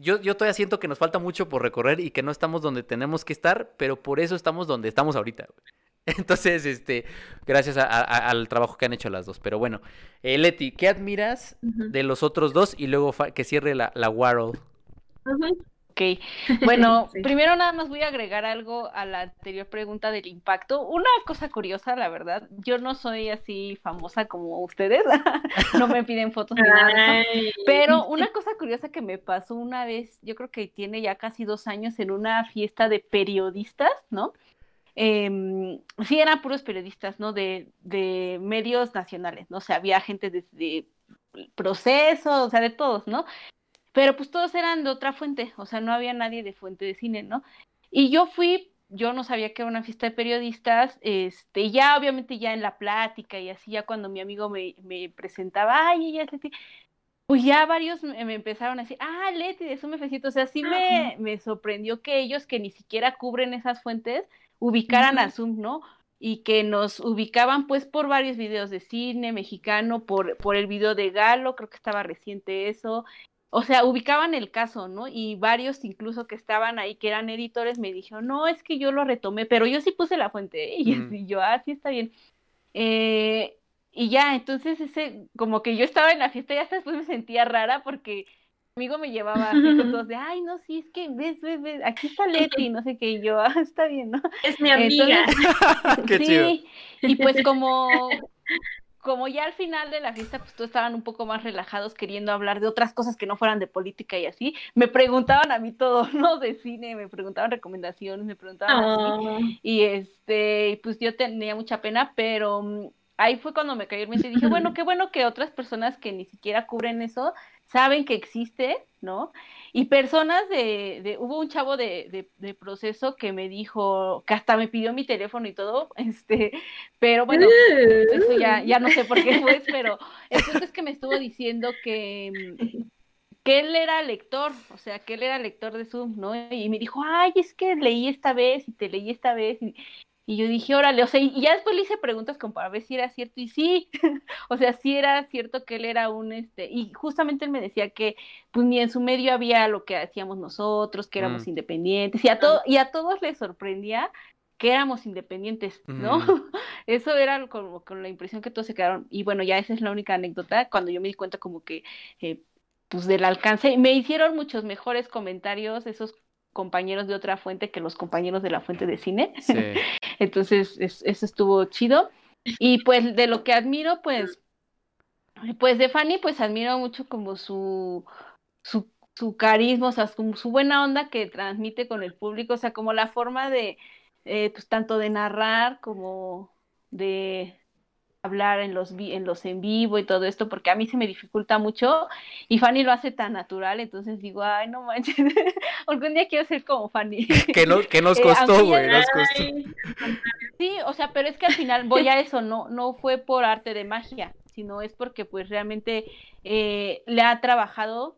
Speaker 1: yo, yo todavía siento que nos falta mucho por recorrer y que no estamos donde tenemos que estar, pero por eso estamos donde estamos ahorita. [laughs] Entonces, este, gracias al trabajo que han hecho las dos. Pero bueno, eh, Leti, ¿qué admiras de los otros dos? Y luego que cierre la, la World.
Speaker 3: Ok, [laughs] bueno, primero nada más voy a agregar algo a la anterior pregunta del impacto. Una cosa curiosa, la verdad, yo no soy así famosa como ustedes, [laughs] no me piden fotos ni nada pero una [laughs] cosa curiosa que me pasó una vez, yo creo que tiene ya casi dos años en una fiesta de periodistas, ¿no? eh, sí eran puros periodistas, ¿no? De, de, medios nacionales, ¿no? O sea, había gente de, de proceso, o sea, de todos, ¿no? Pero pues todos eran de otra fuente, o sea, no había nadie de fuente de cine, ¿no? Y yo fui, yo no sabía que era una fiesta de periodistas, este, ya obviamente ya en la plática y así, ya cuando mi amigo me, me presentaba, ay, ella es Leti, pues ya varios me, empezaron a decir, ah, Leti de Sume o sea, sí me, me sorprendió que ellos que ni siquiera cubren esas fuentes, ubicaran a Zoom, ¿no? Y que nos ubicaban pues por varios videos de cine mexicano, por, por el video de Galo, creo que estaba reciente eso. O sea, ubicaban el caso, ¿no? Y varios incluso que estaban ahí, que eran editores, me dijeron, no, es que yo lo retomé, pero yo sí puse la fuente, y, yo, ah, sí está bien. Eh, y ya, entonces ese, como que yo estaba en la fiesta y hasta después me sentía rara porque amigo me llevaba así con todos de, [laughs] ay, no, sí, es que ves, ves, ves, aquí está Leti, no sé qué, y yo, ah, está bien, ¿no?
Speaker 2: Es mi amiga. [laughs] [laughs]
Speaker 1: qué sí,
Speaker 3: y pues como, como ya al final de la fiesta, pues todos estaban un poco más relajados queriendo hablar de otras cosas que no fueran de política y así, me preguntaban a mí todo, [laughs] ¿no? De cine, me preguntaban recomendaciones, me preguntaban así, ah. y este, pues yo tenía mucha pena, pero mm, ahí fue cuando me cayó el mente y dije, [laughs] bueno, qué bueno que otras personas que ni siquiera cubren eso saben que existe, ¿no? Y personas de, de hubo un chavo de, de, proceso que me dijo, que hasta me pidió mi teléfono y todo, [laughs] este, pero bueno, eso ya, ya no sé por qué fue, [laughs] pero entonces que me estuvo diciendo que, que él era lector, o sea, que él era lector de Zoom, ¿no? Y me dijo, ay, es que leí esta vez y te leí esta vez. Y, y yo dije, órale, o sea, y ya después le hice preguntas como para ver si era cierto, y sí, [laughs] o sea, sí era cierto que él era un, este, y justamente él me decía que, pues ni en su medio había lo que hacíamos nosotros, que éramos mm. independientes, y a, todo, y a todos les sorprendía que éramos independientes, ¿no? [laughs] Eso era como con la impresión que todos se quedaron, y bueno, ya esa es la única anécdota, cuando yo me di cuenta como que, eh, pues del alcance, me hicieron muchos mejores comentarios esos compañeros de otra fuente que los compañeros de la fuente de cine. Sí. [laughs] Entonces, eso estuvo chido. Y pues de lo que admiro, pues, pues de Fanny, pues admiro mucho como su, su, su carisma, o sea, su, su, buena onda que transmite con el público, o sea, como la forma de, eh, pues tanto de narrar como de, hablar en los, en los en vivo y todo esto, porque a mí se me dificulta mucho y Fanny lo hace tan natural, entonces digo, ay, no manches, [laughs] algún día quiero ser como Fanny. [laughs]
Speaker 1: que, no, que nos eh, costó, güey, costó. [laughs]
Speaker 3: Sí, o sea, pero es que al final voy a eso, no, no fue por arte de magia, sino es porque pues realmente eh, le ha trabajado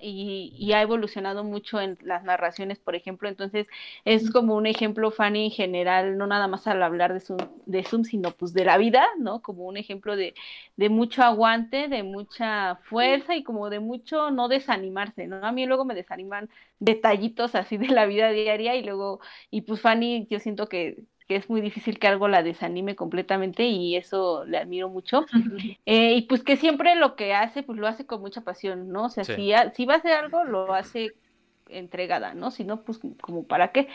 Speaker 3: y, ha evolucionado mucho en las narraciones, por ejemplo, entonces es como un ejemplo, Fanny, en general, no nada más al hablar de Zoom, de Zoom sino pues de la vida, ¿no? Como un ejemplo de, de mucho aguante, de mucha fuerza y como de mucho no desanimarse, ¿no? A mí luego me desaniman detallitos así de la vida diaria y luego, y pues Fanny, yo siento que que es muy difícil que algo la desanime completamente y eso le admiro mucho. Eh, y pues que siempre lo que hace, pues lo hace con mucha pasión, ¿no? O sea, si, si, va a hacer algo, lo hace entregada, ¿no? Si no, pues como para qué.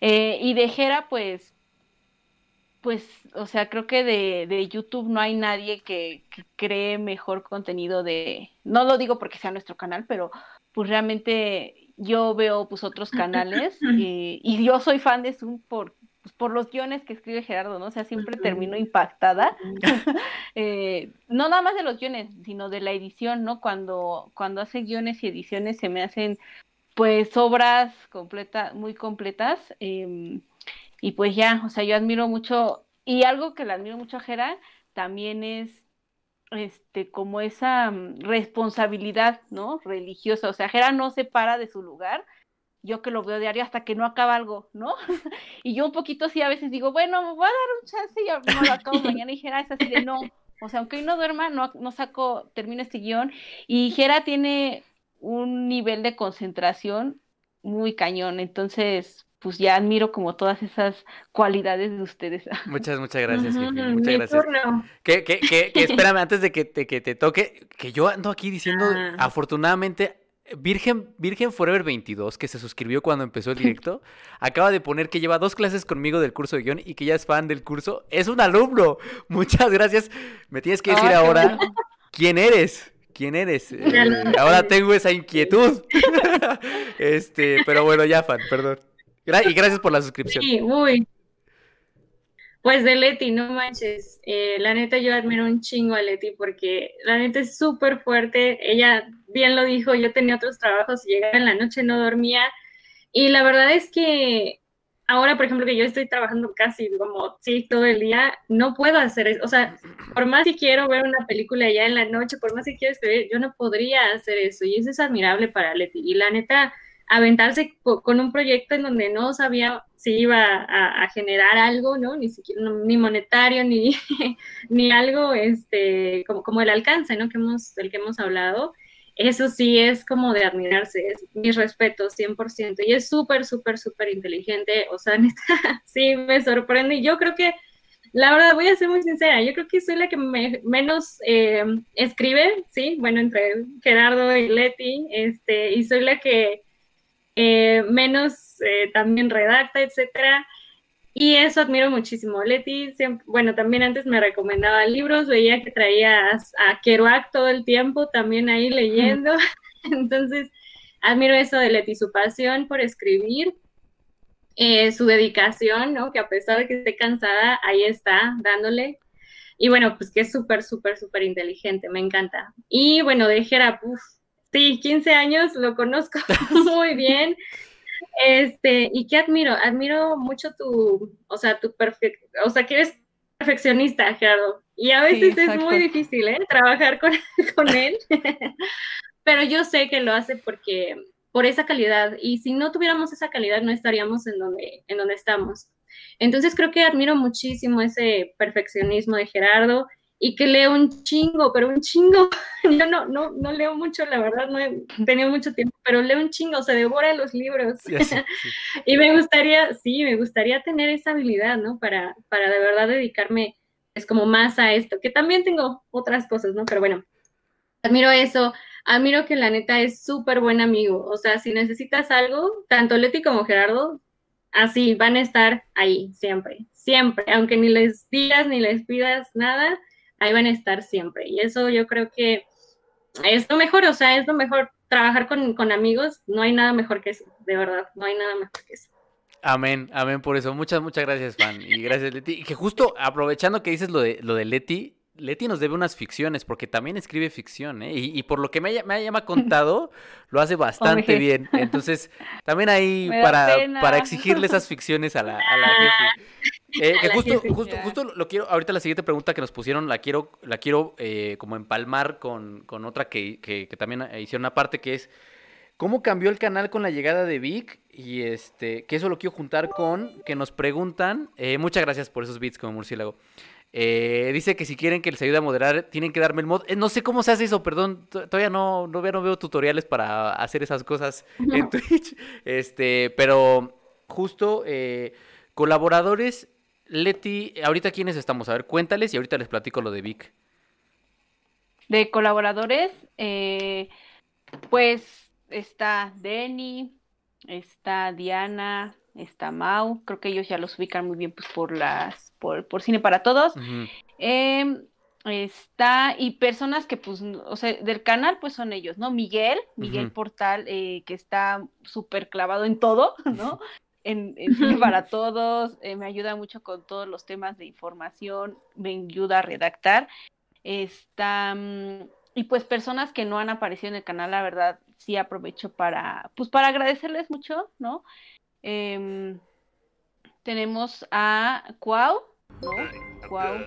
Speaker 3: Eh, y de Jera, pues, pues, o sea, creo que de, de YouTube no hay nadie que, cree mejor contenido de, no lo digo porque sea nuestro canal, pero pues realmente yo veo pues otros canales y, y yo soy fan de Zoom por, pues, por los guiones que escribe Gerardo, ¿no? O sea, siempre termino impactada. Eh, no nada más de los guiones, sino de la edición, ¿no? Cuando, cuando hace guiones y ediciones se me hacen, pues, obras completas, muy completas. Em, y pues ya, o sea, yo admiro mucho, y algo que le admiro mucho a Gerard también es este, como esa mm, responsabilidad, ¿no? Religiosa. O sea, Gerard no se para de su lugar yo que lo veo diario hasta que no acaba algo, ¿no? [laughs] y yo un poquito así a veces digo, bueno, me voy a dar un chance y no lo acabo [laughs] mañana y Jera es así de no, o sea, aunque hoy no duerma, no, no saco, termino este guion y Jera tiene un nivel de concentración muy cañón, entonces pues ya admiro como todas esas cualidades de ustedes. [laughs]
Speaker 1: Muchas, muchas gracias, Muchas gracias. Que, que, que, espérame, antes de que te, que te toque, que yo ando aquí diciendo, ah. afortunadamente, Virgen, Virgen Forever 22, que se suscribió cuando empezó el [laughs] directo, acaba de poner que lleva dos clases conmigo del curso de guion y que ya es fan del curso. Es un alumno. [laughs] Muchas gracias. Me tienes que decir ahora quién eres. ¿Quién eres? [laughs] Eh, ahora tengo esa inquietud. este, pero bueno, ya fan, perdón. y gracias por la suscripción.
Speaker 2: Sí, uy. Pues de Leti, no manches. Eh, la neta, yo admiro un chingo a Leti porque la neta es súper fuerte. Ella bien lo dijo, yo tenía otros trabajos, llegaba en la noche, no dormía. Y la verdad es que ahora, por ejemplo, que yo estoy trabajando casi como, sí, todo el día, no puedo hacer eso. O sea, por más que quiero ver una película ya en la noche, por más que quiero escribir, yo no podría hacer eso. Y eso es admirable para Leti. Y la neta, aventarse con un proyecto en donde no sabía si iba a, generar algo, ¿no? Ni siquiera, ni monetario, ni, [laughs] ni algo, este, como, como el alcance, ¿no? Que hemos, del que hemos hablado. Eso sí es como de admirarse, es mis respetos, 100%. Y es súper, súper, súper inteligente. O sea, [laughs] neta, sí me sorprende. Y yo creo que, la verdad, voy a ser muy sincera, yo creo que soy la que menos eh, escribe, ¿sí? Bueno, entre Gerardo y Leti, este, y soy la que eh, menos eh, también redacta, etcétera. Y eso admiro muchísimo. Leti, bueno, también antes me recomendaba libros, veía que traías a Kerouac todo el tiempo también ahí leyendo. [laughs] Entonces, admiro eso de Leti, su pasión por escribir, eh, su dedicación, ¿no? Que a pesar de que esté cansada, ahí está dándole. Y bueno, pues que es súper, súper, súper inteligente, me encanta. Y bueno, de Jera, Sí, 15 años, lo conozco [laughs] muy bien. Este, ¿y qué admiro? Admiro mucho tu, o sea, tu perfecto, o sea, que eres perfeccionista, Gerardo. Y a veces es muy difícil, ¿eh? Trabajar con, [laughs] con él. [laughs] Pero yo sé que lo hace porque, por esa calidad. Y si no tuviéramos esa calidad, no estaríamos en donde, en donde estamos. Entonces creo que admiro muchísimo ese perfeccionismo de Gerardo y que leo un chingo, pero un chingo. [laughs] Yo no, no, no leo mucho, la verdad, no he tenido mucho tiempo, pero leo un chingo, se devora los libros. [laughs] y me gustaría, sí, me gustaría tener esa habilidad, ¿no? Para, para de verdad dedicarme, es pues, como más a esto, que también tengo otras cosas, ¿no? Pero bueno, admiro eso, admiro que la neta es súper buen amigo, o sea, si necesitas algo, tanto Leti como Gerardo, así, van a estar ahí, siempre, siempre, aunque ni les digas ni les pidas nada, ahí van a estar siempre. Y eso yo creo que es lo mejor, o sea, es lo mejor trabajar con, amigos, no hay nada mejor que eso, de verdad, no hay nada mejor que eso.
Speaker 1: Amén, amén por eso. Muchas, muchas gracias, Fan. Y gracias, Leti. Y que justo aprovechando que dices lo de, lo de Leti, Leti nos debe unas ficciones, porque también escribe ficción, ¿eh? Y, por lo que me, me, me contado, [laughs] lo hace bastante bien. Entonces, también ahí [laughs] para, para exigirle esas ficciones a la, a la [laughs] jefe. Eh, que justo, justo, justo lo quiero, ahorita la siguiente pregunta que nos pusieron, la quiero, la quiero eh, como empalmar con, con otra que, que, que también hicieron una parte que es ¿Cómo cambió el canal con la llegada de Vic? Y este, que eso lo quiero juntar con que nos preguntan. Eh, muchas gracias por esos beats como murciélago. Eh, dice que si quieren que les ayude a moderar, tienen que darme el mod. Eh, no sé cómo se hace eso, perdón. Todavía no, no, veo, no veo tutoriales para hacer esas cosas en [laughs] Twitch. Este, pero justo eh, colaboradores, Leti, ahorita quiénes estamos, a ver, cuéntales y ahorita les platico lo de Vic.
Speaker 3: De colaboradores, pues está Denny, está Diana, está Mau, creo que ellos ya los ubican muy bien pues por las, por, por Cine para Todos. Em, está, y personas que pues, o sea, del canal pues son ellos, ¿no? Miguel, Miguel Portal, eh, que está súper clavado en todo, [laughs] ¿no? [laughs] En, Cine [laughs] para Todos, eh, me ayuda mucho con todos los temas de información, me ayuda a redactar. Está, mm, y pues personas que no han aparecido en el canal, la verdad, sí aprovecho para, pues para agradecerles mucho, ¿no? Em, tenemos a Cuau, ¿no? Cuau.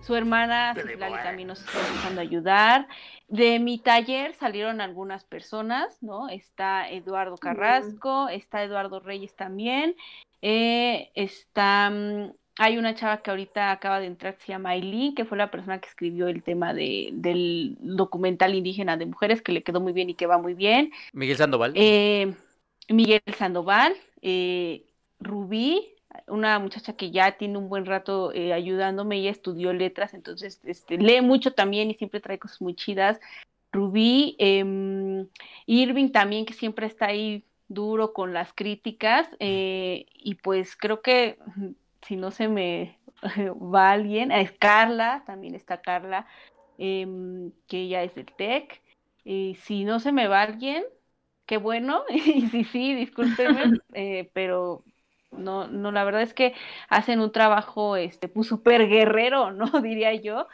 Speaker 3: Su hermana Citlali también nos está empezando a ayudar. De mi taller salieron algunas personas, ¿no? Está Eduardo Carrasco, está Eduardo Reyes también. Eh, está, mm, hay una chava que ahorita acaba de entrar, que se llama Aileen, que fue la persona que escribió el tema de, del documental indígena de mujeres, que le quedó muy bien y que va muy bien.
Speaker 1: Miguel Sandoval.
Speaker 3: Eh, Miguel Sandoval, eh, Rubí, una muchacha que ya tiene un buen rato eh, ayudándome, ella estudió letras, entonces este, lee mucho también y siempre trae cosas muy chidas. Rubí, em, Irving también, que siempre está ahí duro con las críticas, eh, y pues creo que si no se me [laughs] va alguien, es Carla, también está Carla, em, que ella es del TEC, y si no se me va alguien, qué bueno, [laughs] y sí, sí, discúlpenme, [laughs] eh, pero no, no, la verdad es que hacen un trabajo, este, pues súper guerrero, ¿no? [laughs] Diría yo.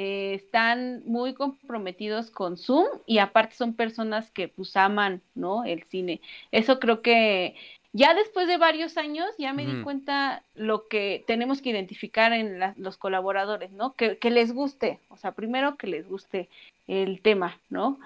Speaker 3: Eh, están muy comprometidos con Zoom y aparte son personas que pues aman, ¿no? El cine. Eso creo que ya después de varios años ya me di cuenta lo que tenemos que identificar en los colaboradores, ¿no? Que, que les guste, o sea, primero que les guste el tema, ¿no?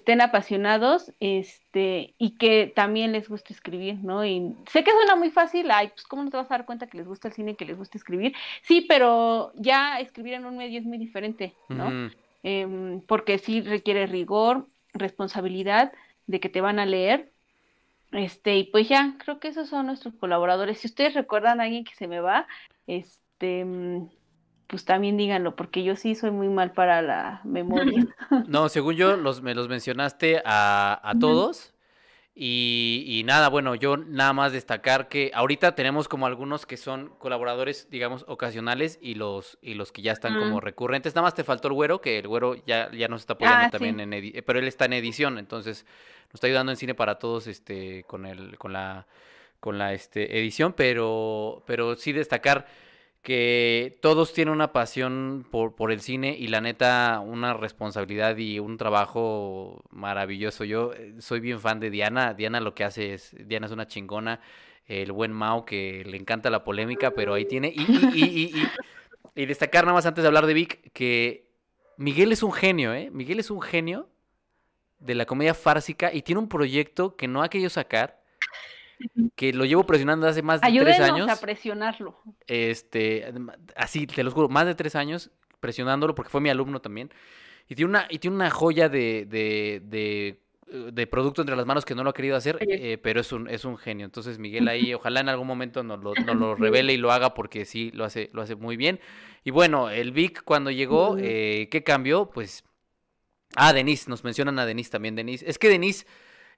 Speaker 3: Estén apasionados este y que también les guste escribir, ¿no? Y sé que suena muy fácil, ay, pues cómo no te vas a dar cuenta que les gusta el cine, que les gusta escribir. Sí, pero ya escribir en un medio es muy diferente, ¿no? Em, porque sí requiere rigor, responsabilidad de que te van a leer. Este, y pues ya, creo que esos son nuestros colaboradores. Si ustedes recuerdan a alguien que se me va, este, pues también díganlo, porque yo sí soy muy mal para la memoria. [laughs]
Speaker 1: No, según yo, los, me los mencionaste a, a todos. Y, y, nada, bueno, yo nada más destacar que ahorita tenemos como algunos que son colaboradores, digamos, ocasionales y los, y los que ya están como recurrentes. Nada más te faltó el güero, que el güero ya, ya nos está apoyando ah, también en edición, pero él está en edición, entonces nos está ayudando en cine para todos este con el, con la, con la este, edición, pero, pero sí destacar que todos tienen una pasión por, por, el cine y la neta una responsabilidad y un trabajo maravilloso. Yo eh, soy bien fan de Diana. Diana lo que hace es, Diana es una chingona. El buen Mao que le encanta la polémica, pero ahí tiene. Y, y, y, y, destacar nada más antes de hablar de Vic que Miguel es un genio, ¿eh? Miguel es un genio de la comedia fársica y tiene un proyecto que no ha querido sacar [laughs] que lo llevo presionando hace más de tres años.
Speaker 3: a presionarlo.
Speaker 1: Este, así, te lo juro, más de tres años presionándolo porque fue mi alumno también. Y tiene una, y tiene una joya de, de, de, eh, de producto entre las manos que no lo ha querido hacer, eh, pero es un, es un genio. Entonces, Miguel ahí, [laughs] ojalá en algún momento nos lo, nos lo [laughs] revele y lo haga porque sí, lo hace, lo hace muy bien. Y bueno, el Vic cuando llegó, eh, ¿qué cambió? Pues, ah, Denise, nos mencionan a Denise también, Denise. Es que Denise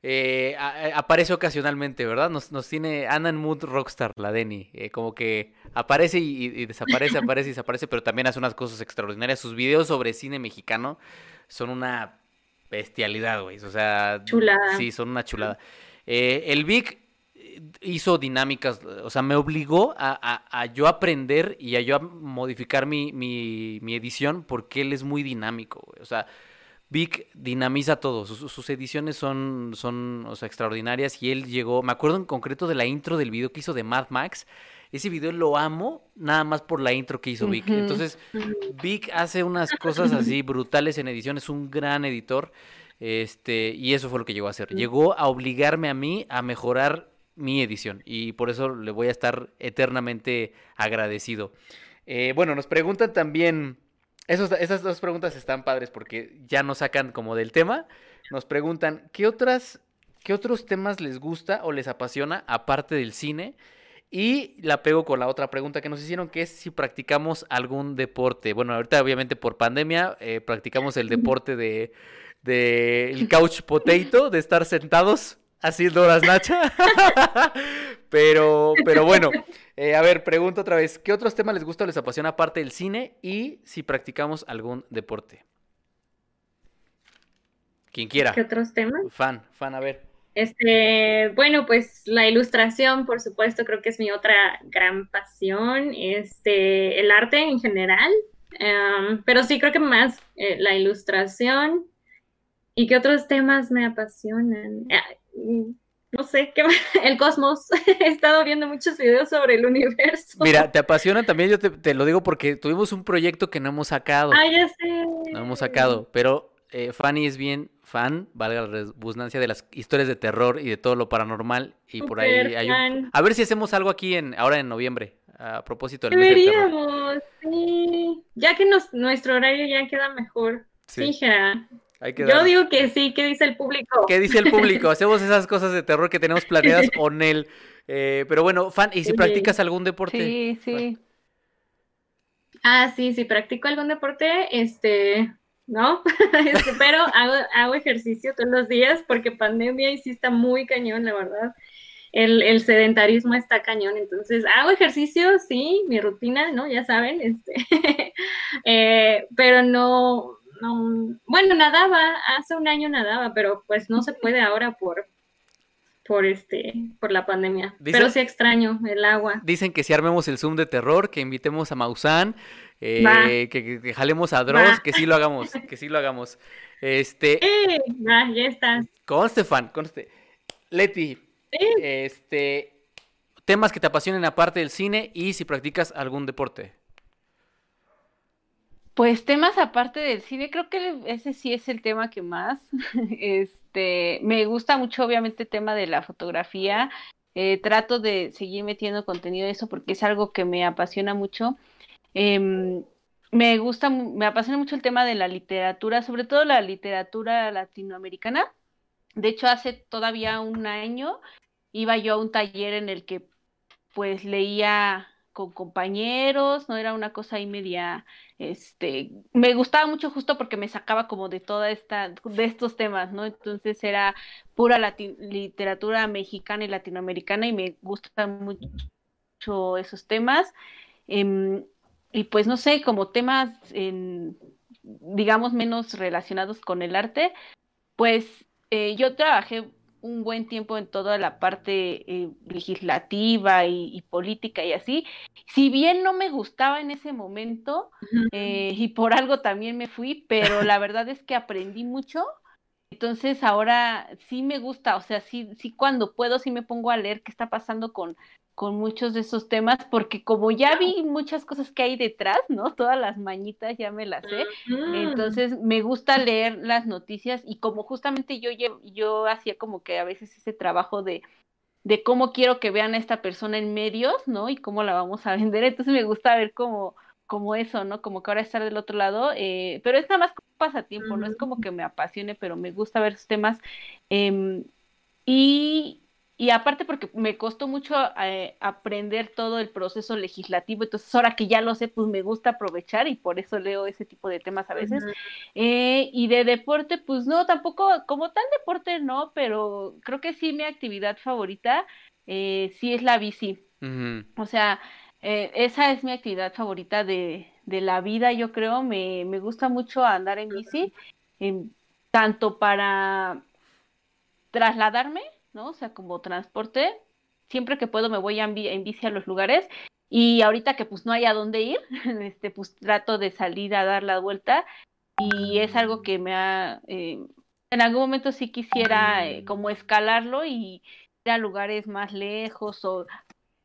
Speaker 1: eh, aparece ocasionalmente, ¿verdad? Nos, nos tiene, anda en mood rockstar, la Denny, eh, como que aparece y, desaparece, aparece y desaparece, pero también hace unas cosas extraordinarias. Sus videos sobre cine mexicano son una bestialidad, güey, o sea,
Speaker 2: chulada.
Speaker 1: sí, son una chulada. Eh, el Vic hizo dinámicas, o sea, me obligó a, a, yo aprender y a yo a modificar mi, mi, mi edición porque él es muy dinámico, güey, o sea Vic dinamiza todo, sus, ediciones son, son o sea, extraordinarias y él llegó, me acuerdo en concreto de la intro del video que hizo de Mad Max, ese video lo amo nada más por la intro que hizo Vic. Entonces, Vic hace unas cosas así brutales en edición, es un gran editor. Este, y eso fue lo que llegó a hacer. Llegó a obligarme a mí a mejorar mi edición. Y por eso le voy a estar eternamente agradecido. Eh, bueno, nos preguntan también esas dos preguntas están padres porque ya nos sacan como del tema. Nos preguntan, ¿qué, otras, ¿qué otros temas les gusta o les apasiona aparte del cine? Y la pego con la otra pregunta que nos hicieron, que es si practicamos algún deporte. Bueno, ahorita obviamente por pandemia eh, practicamos el deporte de, de el couch potato, de estar sentados haciendo horas Nacha. [laughs] pero, pero bueno, eh, a ver, pregunto otra vez, ¿qué otros temas les gusta o les apasiona aparte del cine y si practicamos algún deporte? Quien quiera.
Speaker 2: ¿Qué otros temas?
Speaker 1: Fan, fan, a ver.
Speaker 2: Este, bueno, pues la ilustración, por supuesto, creo que es mi otra gran pasión. Este, el arte en general, em, pero sí creo que más eh, la ilustración. ¿Y qué otros temas me apasionan? No sé, ¿qué [laughs] el cosmos. [laughs] He estado viendo muchos videos sobre el universo.
Speaker 1: Mira, te apasiona también, yo te, lo digo porque tuvimos un proyecto que no hemos sacado.
Speaker 2: Ah, ya sé.
Speaker 1: No hemos sacado, pero eh, Fanny es bien fan, valga la redundancia, de las historias de terror y de todo lo paranormal. Y por ahí hay un... A ver si hacemos algo aquí en ahora en noviembre, a propósito del
Speaker 2: mes sí. Ya que nos, nuestro horario ya queda mejor. Sí, yo digo que sí, ¿qué dice el público?
Speaker 1: ¿Qué dice el público? [laughs] Hacemos esas cosas de terror que tenemos planeadas [laughs] con él. Eh, pero bueno, fan, ¿y si practicas algún deporte?
Speaker 3: Sí, sí.
Speaker 2: Ah, sí, si practico algún deporte, este, ¿no? [laughs] Pero hago, hago ejercicio todos los días porque pandemia y sí está muy cañón, la verdad. El, el, sedentarismo está cañón, entonces hago ejercicio, sí, mi rutina, ¿no? Ya saben, este, eh, pero no, bueno, nadaba, hace un año nadaba, pero pues no se puede ahora por, por este, por la pandemia. pero sí extraño el agua.
Speaker 1: Dicen que si armemos el Zoom de terror, que invitemos a Maussan, eh, que, jalemos a Dross, que sí lo hagamos, que sí lo hagamos. Este. [laughs]
Speaker 2: ya está.
Speaker 1: Conste, fan, conste. Leti, este, temas que te apasionen aparte del cine y si practicas algún deporte.
Speaker 3: Pues temas aparte del cine, creo que ese sí es el tema que más. [laughs] Este, me gusta mucho, obviamente, el tema de la fotografía. Eh, trato de seguir metiendo contenido de eso porque es algo que me apasiona mucho. Em, me gusta, me apasiona mucho el tema de la literatura, sobre todo la literatura latinoamericana. De hecho, hace todavía un año iba yo a un taller en el que pues leía con compañeros, no era una cosa ahí media, este, me gustaba mucho justo porque me sacaba como de toda esta, de estos temas, ¿no? Entonces era pura literatura mexicana y latinoamericana y me gustan mucho esos temas. Em, y pues no sé, como temas, en, digamos, menos relacionados con el arte, pues eh, yo trabajé un buen tiempo en toda la parte eh, legislativa y, política y así. Si bien no me gustaba en ese momento eh, y por algo también me fui, pero la verdad es que aprendí mucho. Entonces ahora sí me gusta, o sea, sí, sí cuando puedo sí me pongo a leer qué está pasando con, con muchos de esos temas, porque como ya vi muchas cosas que hay detrás, ¿no? [laughs] Todas las mañitas ya me las sé, entonces me gusta leer las noticias y como justamente yo, yo hacía como que a veces ese trabajo de, de cómo quiero que vean a esta persona en medios, ¿no? Y cómo la vamos a [laughs] vender, entonces me gusta ver como, como eso, ¿no? Como que ahora estar del otro lado, eh, pero es nada más como pasatiempo, no es como que me apasione, pero me gusta ver esos temas. Em, y y aparte porque me costó mucho eh, aprender todo el proceso legislativo, entonces ahora que ya lo sé, pues me gusta aprovechar y por eso leo ese tipo de temas a veces. Eh, y de deporte, pues no, tampoco, como tal deporte no, pero creo que sí mi actividad favorita eh, sí es la bici. O sea, esa es mi actividad favorita de, de la vida, yo creo, me, me gusta mucho andar en bici, tanto para trasladarme, ¿no? O sea, como transporte, siempre que puedo me voy en, bici a los lugares y ahorita que pues no hay a dónde ir, [laughs] este, pues trato de salir a dar la vuelta y es algo que me ha, eh, en algún momento sí quisiera eh, como escalarlo y ir a lugares más lejos o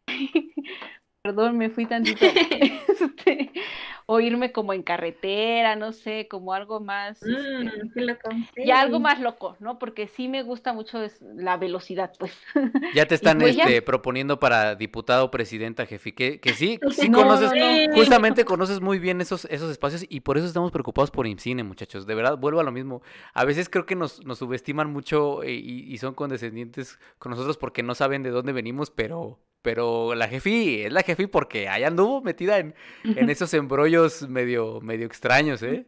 Speaker 3: [laughs] perdón, me fui tantito, [laughs] este, o irme como en carretera, no sé, como algo más,
Speaker 2: este, mm,
Speaker 3: ya algo más loco, ¿no? Porque sí me gusta mucho la velocidad, pues. [laughs]
Speaker 1: Ya te están pues este, proponiendo para diputado, presidenta, jefe, que, que sí, [laughs] sí conoces, justamente conoces muy bien esos, esos espacios y por eso estamos preocupados por IMCINE, muchachos, de verdad, vuelvo a lo mismo. A veces creo que nos, nos subestiman mucho eh, y, y son condescendientes con nosotros porque no saben de dónde venimos, pero pero la jefi es la jefi porque ahí anduvo metida en, en esos embrollos medio, medio extraños, ¿eh?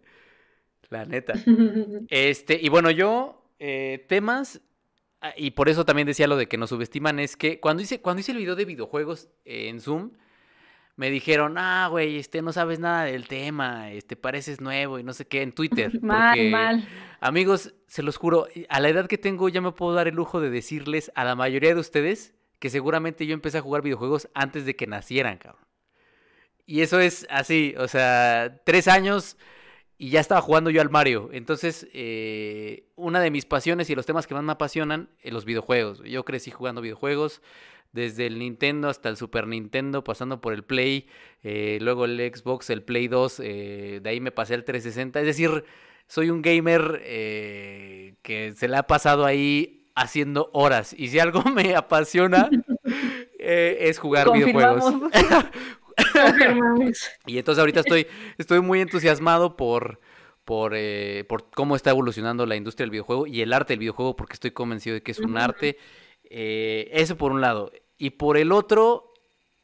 Speaker 1: La neta. [laughs] Este, y bueno, yo, eh, temas, ah, y por eso también decía lo de que nos subestiman, es que cuando hice, cuando hice el video de videojuegos en Zoom, me dijeron, ah, güey, este, no sabes nada del tema, este, pareces nuevo y no sé qué, en Twitter. [laughs]
Speaker 3: mal, mal.
Speaker 1: Amigos, se los juro, a la edad que tengo ya me puedo dar el lujo de decirles a la mayoría de ustedes que seguramente yo empecé a jugar videojuegos antes de que nacieran, cabrón. Y eso es así, o sea, tres años y ya estaba jugando yo al Mario. Entonces, eh, una de mis pasiones y los temas que más me apasionan, eh, los videojuegos. Yo crecí jugando videojuegos desde el Nintendo hasta el Super Nintendo, pasando por el Play, eh, luego el Xbox, el Play 2, de ahí me pasé al 360. Es decir, soy un gamer que se le ha pasado ahí haciendo horas. Y si algo me apasiona [laughs] eh, es jugar videojuegos. [laughs] y entonces ahorita estoy, estoy muy entusiasmado por, por, eh, por cómo está evolucionando la industria del videojuego y el arte del videojuego, porque estoy convencido de que es un arte. Eh, eso por un lado. Y por el otro,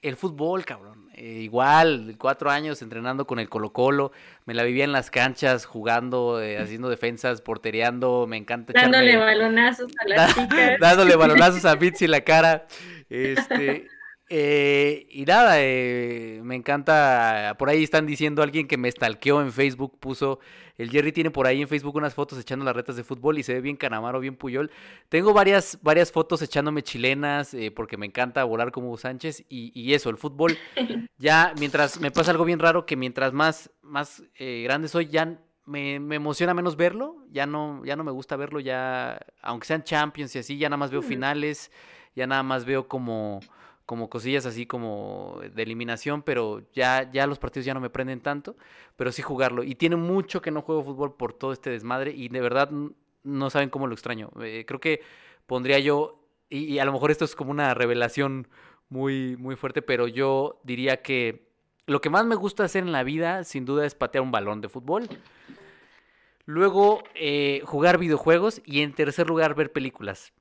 Speaker 1: el fútbol, cabrón. Eh, igual, cuatro años entrenando con el Colo Colo, me la vivía en las canchas, jugando, eh, haciendo defensas, portereando, me encanta
Speaker 2: Dándole balonazos a las [laughs] chicas.
Speaker 1: Dándole balonazos a [laughs] Bitsy la cara. Este, eh, y nada, eh, me encanta. Por ahí están diciendo alguien que me stalkeó en Facebook, puso. El Jerry tiene por ahí en Facebook unas fotos echando las retas de fútbol y se ve bien Canamaro, bien Puyol. Tengo varias, varias fotos echándome chilenas eh, porque me encanta volar como Sánchez y, eso, el fútbol. [laughs] Ya, mientras me pasa algo bien raro, que mientras más, más grande soy, ya me, me, emociona menos verlo. Ya no, ya no me gusta verlo, ya, aunque sean Champions y así, ya nada más veo mm. finales, ya nada más veo como como cosillas así como de eliminación, pero ya, ya los partidos ya no me prenden tanto, pero sí jugarlo. Y tiene mucho que no juego fútbol por todo este desmadre y de verdad no saben cómo lo extraño. Eh, creo que pondría yo, y, a lo mejor esto es como una revelación muy, muy fuerte, pero yo diría que lo que más me gusta hacer en la vida, sin duda, es patear un balón de fútbol. Luego, eh, jugar videojuegos y en tercer lugar, ver películas.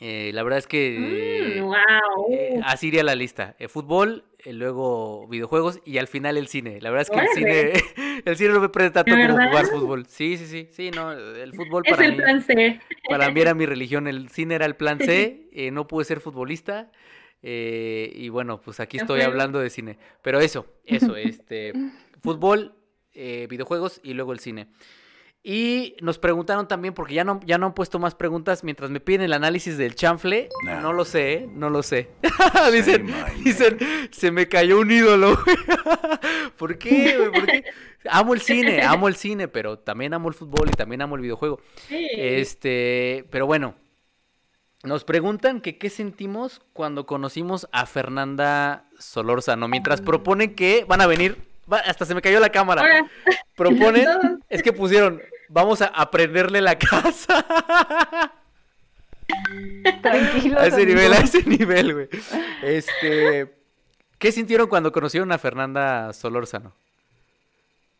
Speaker 1: Eh, la verdad es que
Speaker 2: wow.
Speaker 1: Mm, eh, así iría la lista. Eh, fútbol, luego videojuegos y al final el cine. La verdad es que el cine, [laughs] el cine no me prende tanto como jugar fútbol. Sí, sí, sí, sí, no, el fútbol
Speaker 2: para es el plan C.
Speaker 1: Para mí era mi [laughs] religión, el cine era el plan C, no pude ser futbolista. y bueno, pues aquí estoy hablando de cine. Pero eso, eso, [laughs] este, fútbol, videojuegos y luego el cine. Y nos preguntaron también, porque ya no, ya no han puesto más preguntas, mientras me piden el análisis del chanfle,
Speaker 4: No.
Speaker 1: no lo sé, ¿eh? no lo sé. [laughs] dicen, dicen, se me cayó un ídolo, güey. [laughs] ¿Por qué? ¿Por qué? Amo el cine, amo el cine, pero también amo el fútbol y también amo el videojuego.
Speaker 2: Sí.
Speaker 1: Este, pero bueno, nos preguntan que qué sentimos cuando conocimos a Fernanda Solórzano, mientras proponen que van a venir, hasta se me cayó la cámara, proponen, [laughs] es que pusieron, vamos a aprenderle la casa, [laughs]
Speaker 3: Tranquilo.
Speaker 1: a ese nivel, a ese nivel, güey. Este, ¿qué sintieron cuando conocieron a Fernanda Solórzano?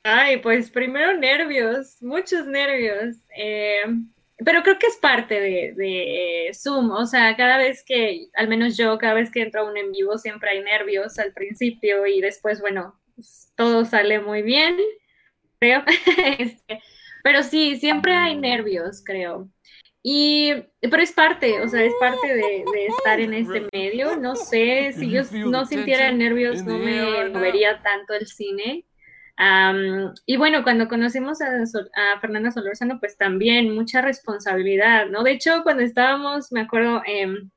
Speaker 2: Ay, pues primero nervios, muchos nervios. eh, pero creo que es parte de, de Zoom. O sea, cada vez que, al menos yo, cada vez que entro a un en vivo, siempre hay nervios al principio y después, bueno, pues, todo sale muy bien, creo. [laughs] Este, pero sí, siempre hay nervios, creo. Y, pero es parte, o sea, es parte de, de estar en este [laughs] medio. No sé, si yo no sintiera nervios, no me movería tanto el cine. Am, y bueno, cuando conocimos a, Sol- a Fernanda Solórzano, pues también mucha responsabilidad, ¿no? De hecho, cuando estábamos, me acuerdo, em,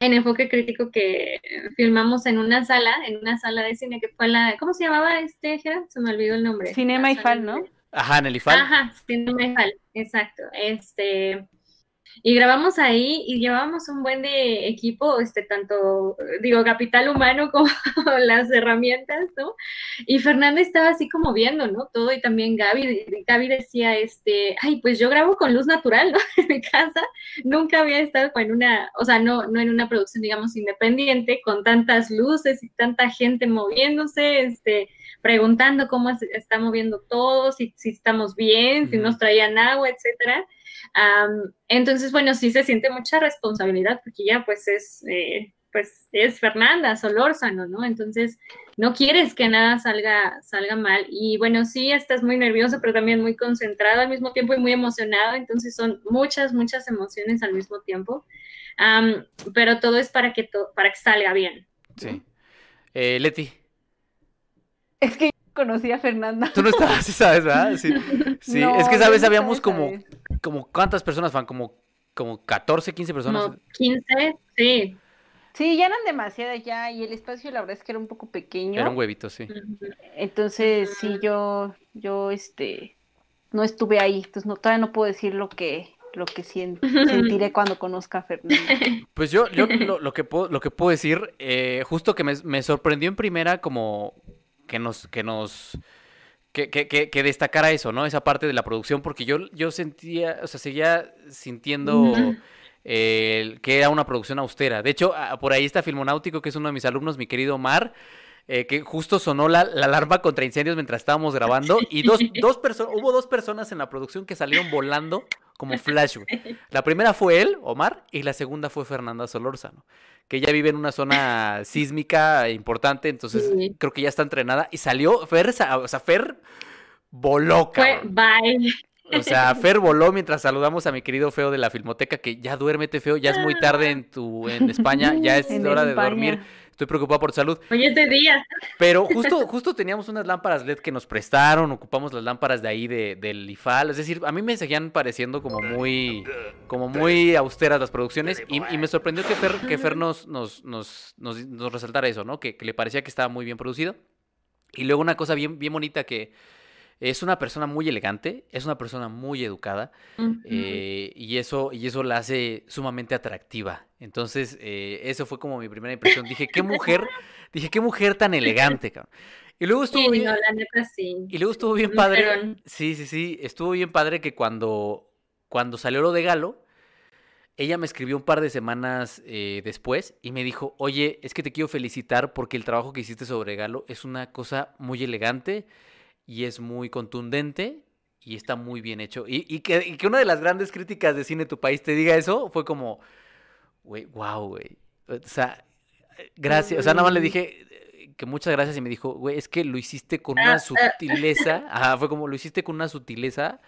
Speaker 2: en Enfoque Crítico que filmamos en una sala, en una sala de cine que fue la, ¿cómo se llamaba este, Gerard? Se me olvidó el nombre.
Speaker 3: Cinema y Fal,
Speaker 2: de-
Speaker 3: ¿no?
Speaker 1: Ajá, en el IFAL.
Speaker 2: Ajá, Cinema y Fal, exacto. Este, y grabamos ahí y llevábamos un buen de equipo, este, tanto, digo, capital humano [laughs] como las herramientas, ¿no? Y Fernanda estaba así como viendo, ¿no? Todo y también Gaby, Gaby decía, este, ay, pues yo grabo con luz natural, ¿no? [laughs] En mi casa, nunca había estado en una, o sea, no, no en una producción, digamos, independiente, con tantas luces y tanta gente moviéndose, este, preguntando cómo se está moviendo todo, si, si estamos bien, si nos traían agua, etcétera. Entonces, bueno, sí se siente mucha responsabilidad porque ya pues es, eh, pues es Fernanda Solórzano, ¿no? Entonces, no quieres que nada salga, salga mal. Y bueno, sí, estás muy nervioso, pero también muy concentrado al mismo tiempo y muy emocionado. Entonces, son muchas, muchas emociones al mismo tiempo. Am, pero todo es para que, to- para que salga bien.
Speaker 1: Sí. Eh, Leti,
Speaker 3: Es que yo conocí a Fernanda.
Speaker 1: tú no estabas, sí sabes, ¿verdad? Sí, sí.
Speaker 3: No,
Speaker 1: es que, ¿sabes?
Speaker 3: no
Speaker 1: Habíamos como, como, ¿cuántas personas fan? Como, como 14, 15 personas.
Speaker 2: Como 15, sí.
Speaker 3: Sí, ya eran demasiadas ya, y el espacio la verdad es que era un poco pequeño.
Speaker 1: Era un huevito, sí.
Speaker 3: Entonces, sí, yo, yo, este, no estuve ahí, entonces no, todavía no puedo decir lo que, lo que sentiré cuando conozca a Fernanda. [laughs]
Speaker 1: Pues yo, yo lo, lo que puedo, lo que puedo decir, eh, justo que me, me sorprendió en primera como que nos, que nos, que, que, que, que destacara eso, ¿no? Esa parte de la producción, porque yo, yo sentía, o sea, seguía sintiendo eh, que era una producción austera. De hecho, ah, por ahí está Filmonáutico, que es uno de mis alumnos, mi querido Omar, eh, que justo sonó la, la alarma contra incendios mientras estábamos grabando y dos, [laughs] dos personas, hubo dos personas en la producción que salieron volando como flash. güey. [laughs] La primera fue él, Omar, y la segunda fue Fernanda Solórzano, que ella vive en una zona [laughs] sísmica importante, entonces
Speaker 2: Sí.
Speaker 1: creo que ya está entrenada y salió, Fer, o sea, Fer voló,
Speaker 2: Fue bye.
Speaker 1: O sea, Fer voló mientras saludamos a mi querido Feo de la Filmoteca, que ya duérmete, Feo, ya es muy tarde en tu en España, ya es
Speaker 3: En
Speaker 1: hora de dormir. Estoy preocupado por salud.
Speaker 2: Hoy es de día.
Speaker 1: Pero [laughs] justo, justo teníamos unas lámparas LED que nos prestaron, ocupamos las lámparas de ahí de, del IFAL. Es decir, a mí me seguían pareciendo como muy, como muy austeras las producciones. Y, y me sorprendió que Fer, que Fer nos, nos, nos, nos, nos resaltara eso, ¿no? Que, que le parecía que estaba muy bien producido. Y luego una cosa bien, bien bonita que es una persona muy elegante, es una persona muy educada. eh, y eso, y eso la hace sumamente atractiva. Entonces, eh, eso fue como mi primera impresión. Dije, qué mujer, dije, qué mujer tan elegante, cabrón. Y luego estuvo
Speaker 2: Sí,
Speaker 1: bien,
Speaker 2: no, la neta sí.
Speaker 1: y luego estuvo bien padre. Sí, sí, sí. Estuvo bien padre que cuando, cuando salió lo de Galo, ella me escribió un par de semanas eh, después y me dijo, oye, es que te quiero felicitar porque el trabajo que hiciste sobre Galo es una cosa muy elegante y es muy contundente y está muy bien hecho. Y, y que, y que una de las grandes críticas de Cine Tu País te diga eso fue como, güey, wow, güey. O sea, gracias. O sea, nada más le dije eh, que muchas gracias y me dijo, güey, es que lo hiciste con
Speaker 2: Ah,
Speaker 1: una
Speaker 2: ah.
Speaker 1: sutileza. Ajá, fue como lo hiciste con una sutileza.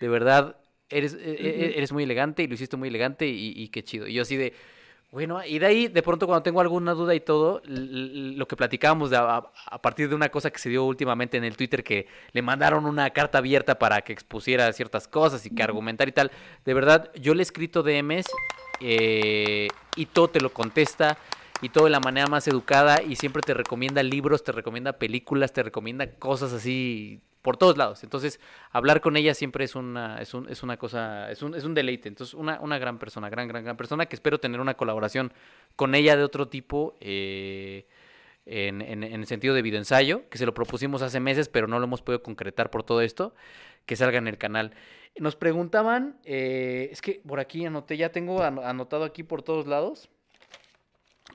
Speaker 1: De verdad, eres, e- e-
Speaker 2: Ujú.
Speaker 1: eres muy elegante y lo hiciste muy elegante y, y qué chido. Y yo así de, Bueno, y de ahí, de pronto, cuando tengo alguna duda y todo, lo que platicábamos a, partir de una cosa que se dio últimamente en el Twitter, que le mandaron una carta abierta para que expusiera ciertas cosas y que argumentar y tal. De verdad, yo le he escrito DMs eh, y todo te lo contesta y todo de la manera más educada y siempre te recomienda libros, te recomienda películas, te recomienda cosas así por todos lados. Entonces, hablar con ella siempre es una, es, un, es una cosa, es un, es un deleite. Entonces, una, una gran persona, gran, gran, gran persona que espero tener una colaboración con ella de otro tipo. Eh, en, en, el sentido de videoensayo, que se lo propusimos hace meses, pero no lo hemos podido concretar por todo esto, que salga en el canal. Nos preguntaban, eh, es que por aquí anoté, ya tengo anotado aquí por todos lados,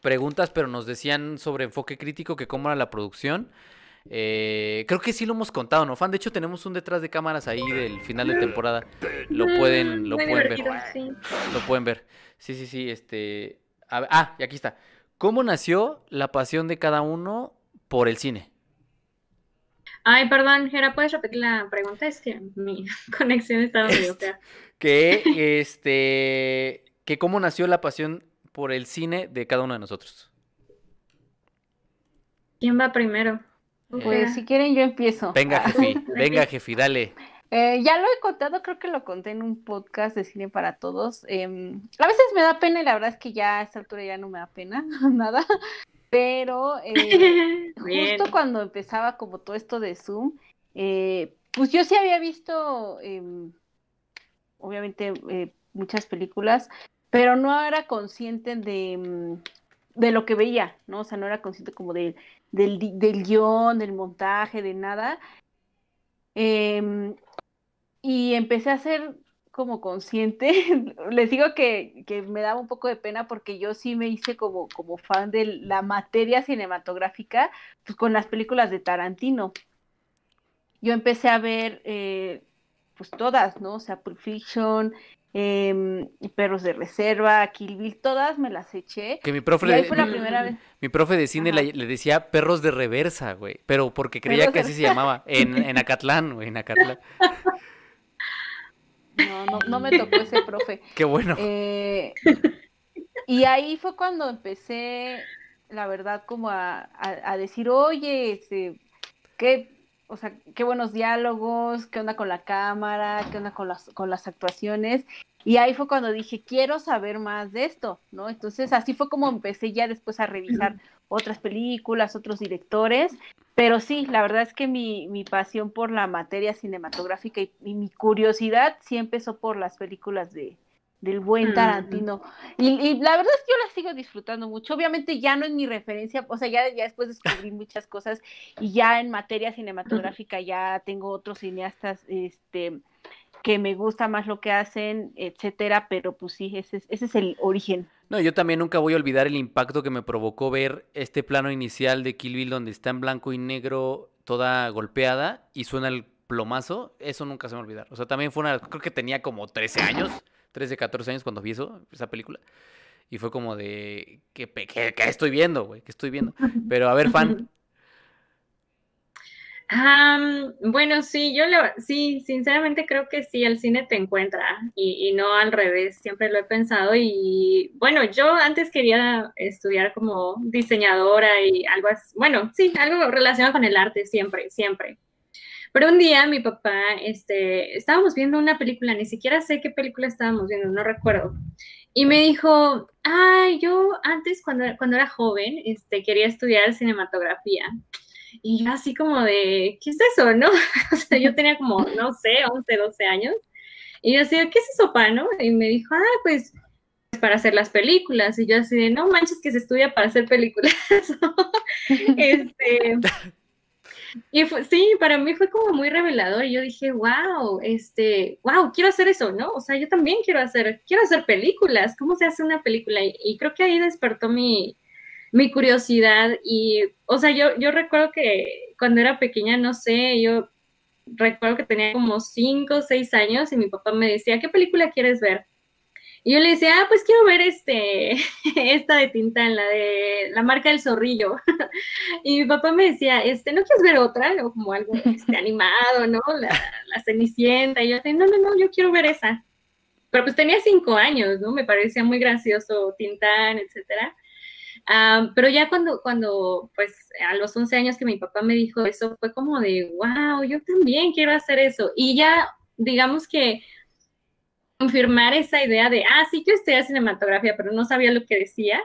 Speaker 1: preguntas, pero nos decían sobre enfoque crítico, que cómo era la producción. Eh, creo que sí lo hemos contado, ¿no, Fan? De hecho, tenemos un detrás de cámaras ahí del final de temporada. Lo pueden, lo pueden ver. Lo pueden ver. Sí, sí, sí. Este. ah, y aquí está. ¿Cómo nació la pasión de cada uno por el cine?
Speaker 2: Ay, perdón, Gera, ¿puedes repetir la pregunta? Es que mi [laughs] conexión estaba medio fea.
Speaker 1: Que, [laughs] este, que cómo nació la pasión por el cine de cada uno de nosotros.
Speaker 2: ¿Quién va primero?
Speaker 3: Pues si quieren yo empiezo.
Speaker 1: Venga, Jefi, venga, Jefi, dale.
Speaker 3: Eh, ya lo he contado, creo que lo conté en un podcast de Cine para Todos. Em, a veces me da pena y la verdad es que ya a esta altura ya no me da pena, [laughs] nada. Pero eh, [laughs] justo cuando empezaba como todo esto de Zoom, eh, pues yo sí había visto, em, obviamente, muchas películas, pero no era consciente de, mm, de, lo que veía, ¿no? O sea, no era consciente como de, del, del guion, del montaje, de nada. Em, y empecé a ser como consciente. [laughs] Les digo que, que, me daba un poco de pena porque yo sí me hice como, como fan de la materia cinematográfica pues, con las películas de Tarantino. Yo empecé a ver eh, pues todas, ¿no? O sea, Pulp Fiction, eh, Perros de Reserva, Kill Bill, todas me las eché.
Speaker 1: Que mi profe, de, fue la primera vez. Mi profe de cine le, decía Perros de Reversa, güey, pero porque creía que así se llamaba, en, en Acatlán, güey, en Acatlán.
Speaker 3: No, no, no me tocó ese profe. [laughs]
Speaker 1: Qué bueno.
Speaker 3: Eh, y ahí fue cuando empecé, la verdad, como a, a, decir, oye, este, qué o sea, qué buenos diálogos, qué onda con la cámara, qué onda con las, con las actuaciones. Y ahí fue cuando dije, quiero saber más de esto, ¿no? Entonces así fue como empecé ya después a revisar otras películas, otros directores. Pero sí, la verdad es que mi, mi pasión por la materia cinematográfica y mi curiosidad sí empezó por las películas de, del buen Tarantino. y, la verdad es que yo la sigo disfrutando mucho. Obviamente ya no es mi referencia, o sea, ya, ya después descubrí muchas cosas y ya en materia cinematográfica ya tengo otros cineastas este, que me gusta más lo que hacen, etcétera, pero pues sí, ese es, ese es el origen.
Speaker 1: No, yo también nunca voy a olvidar el impacto que me provocó ver este plano inicial de Kill Bill donde está en blanco y negro toda golpeada y suena el plomazo, eso nunca se me va a olvidar. O sea, también fue una, creo que tenía como 13 años 13, 14 años cuando vi eso, esa película. Y fue como de, ¿qué, qué, estoy viendo, güey? ¿Qué estoy viendo? Pero a ver, fan.
Speaker 2: bueno, sí, yo sí, sinceramente creo que sí, el cine te encuentra y, y, no al revés, siempre lo he pensado y bueno, yo antes quería estudiar como diseñadora y algo así, bueno, sí, algo relacionado con el arte, siempre, siempre. Pero un día mi papá, este, estábamos viendo una película, ni siquiera sé qué película estábamos viendo, no recuerdo. Y me dijo, ay, yo antes cuando, cuando era joven, este, quería estudiar cinematografía. Y yo así como de, ¿qué es eso, no? [laughs] o sea, yo tenía como, no sé, 11, 12 años. Y yo decía, ¿qué es eso, pa, no? Y me dijo, ah, pues para hacer las películas. Y yo así de, no manches que se estudia para hacer películas. [laughs] [laughs] este, y sí, para mí fue como muy revelador. Y yo dije, wow, este, wow, quiero hacer eso, ¿no? O sea, yo también quiero hacer, quiero hacer películas. ¿Cómo se hace una película? Y, creo que ahí despertó mi, mi curiosidad. Y, o sea, yo, yo recuerdo que cuando era pequeña, no sé, yo recuerdo que tenía como cinco o seis años y mi papá me decía, ¿qué película quieres ver? Y yo le decía, ah, pues quiero ver este, [laughs] esta de Tintán, la de la marca del zorrillo. [laughs] y mi papá me decía, este, ¿no quieres ver otra? O como algo este, animado, ¿no? La, la Cenicienta. Y yo decía, no, no, no, yo quiero ver esa. pero pues tenía cinco años, ¿no? Me parecía muy gracioso Tintán, etcétera. pero ya cuando, cuando, pues a los 11 años que mi papá me dijo eso, fue como de, wow, yo también quiero hacer eso. Y ya, digamos que confirmar esa idea de, ah, sí, yo estudié cinematografía, pero no sabía lo que decía,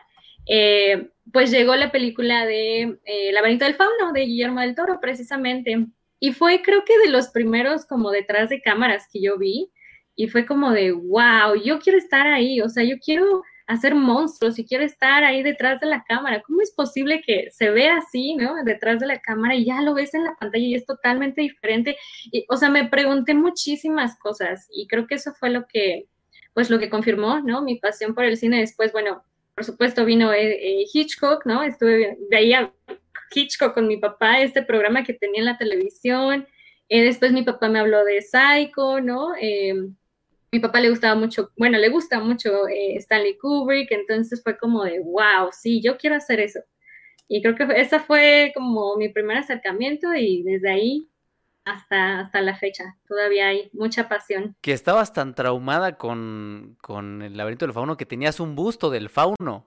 Speaker 2: eh, pues llegó la película de eh, Laberinto del Fauno de Guillermo del Toro, precisamente. Y fue creo que de los primeros como detrás de cámaras que yo vi. Y fue como de, wow, yo quiero estar ahí, o sea, yo quiero hacer monstruos y quiero estar ahí detrás de la cámara. ¿Cómo es posible que se vea así, ¿no? Detrás de la cámara y ya lo ves en la pantalla y es totalmente diferente. Y, o sea, me pregunté muchísimas cosas y creo que eso fue lo que, pues lo que confirmó, ¿no? Mi pasión por el cine. Después, bueno, por supuesto vino eh, eh, Hitchcock, ¿no? Estuve, veía Hitchcock con mi papá, este programa que tenía en la televisión. Eh, después mi papá me habló de Psycho, ¿no? Mi papá le gustaba mucho, bueno, le gusta mucho eh, Stanley Kubrick, entonces fue como de, wow, sí, yo quiero hacer eso. Y creo que esa fue como mi primer acercamiento y desde ahí hasta, hasta la fecha todavía hay mucha pasión.
Speaker 1: Que estabas tan traumada con, con el laberinto del fauno que tenías un busto del fauno.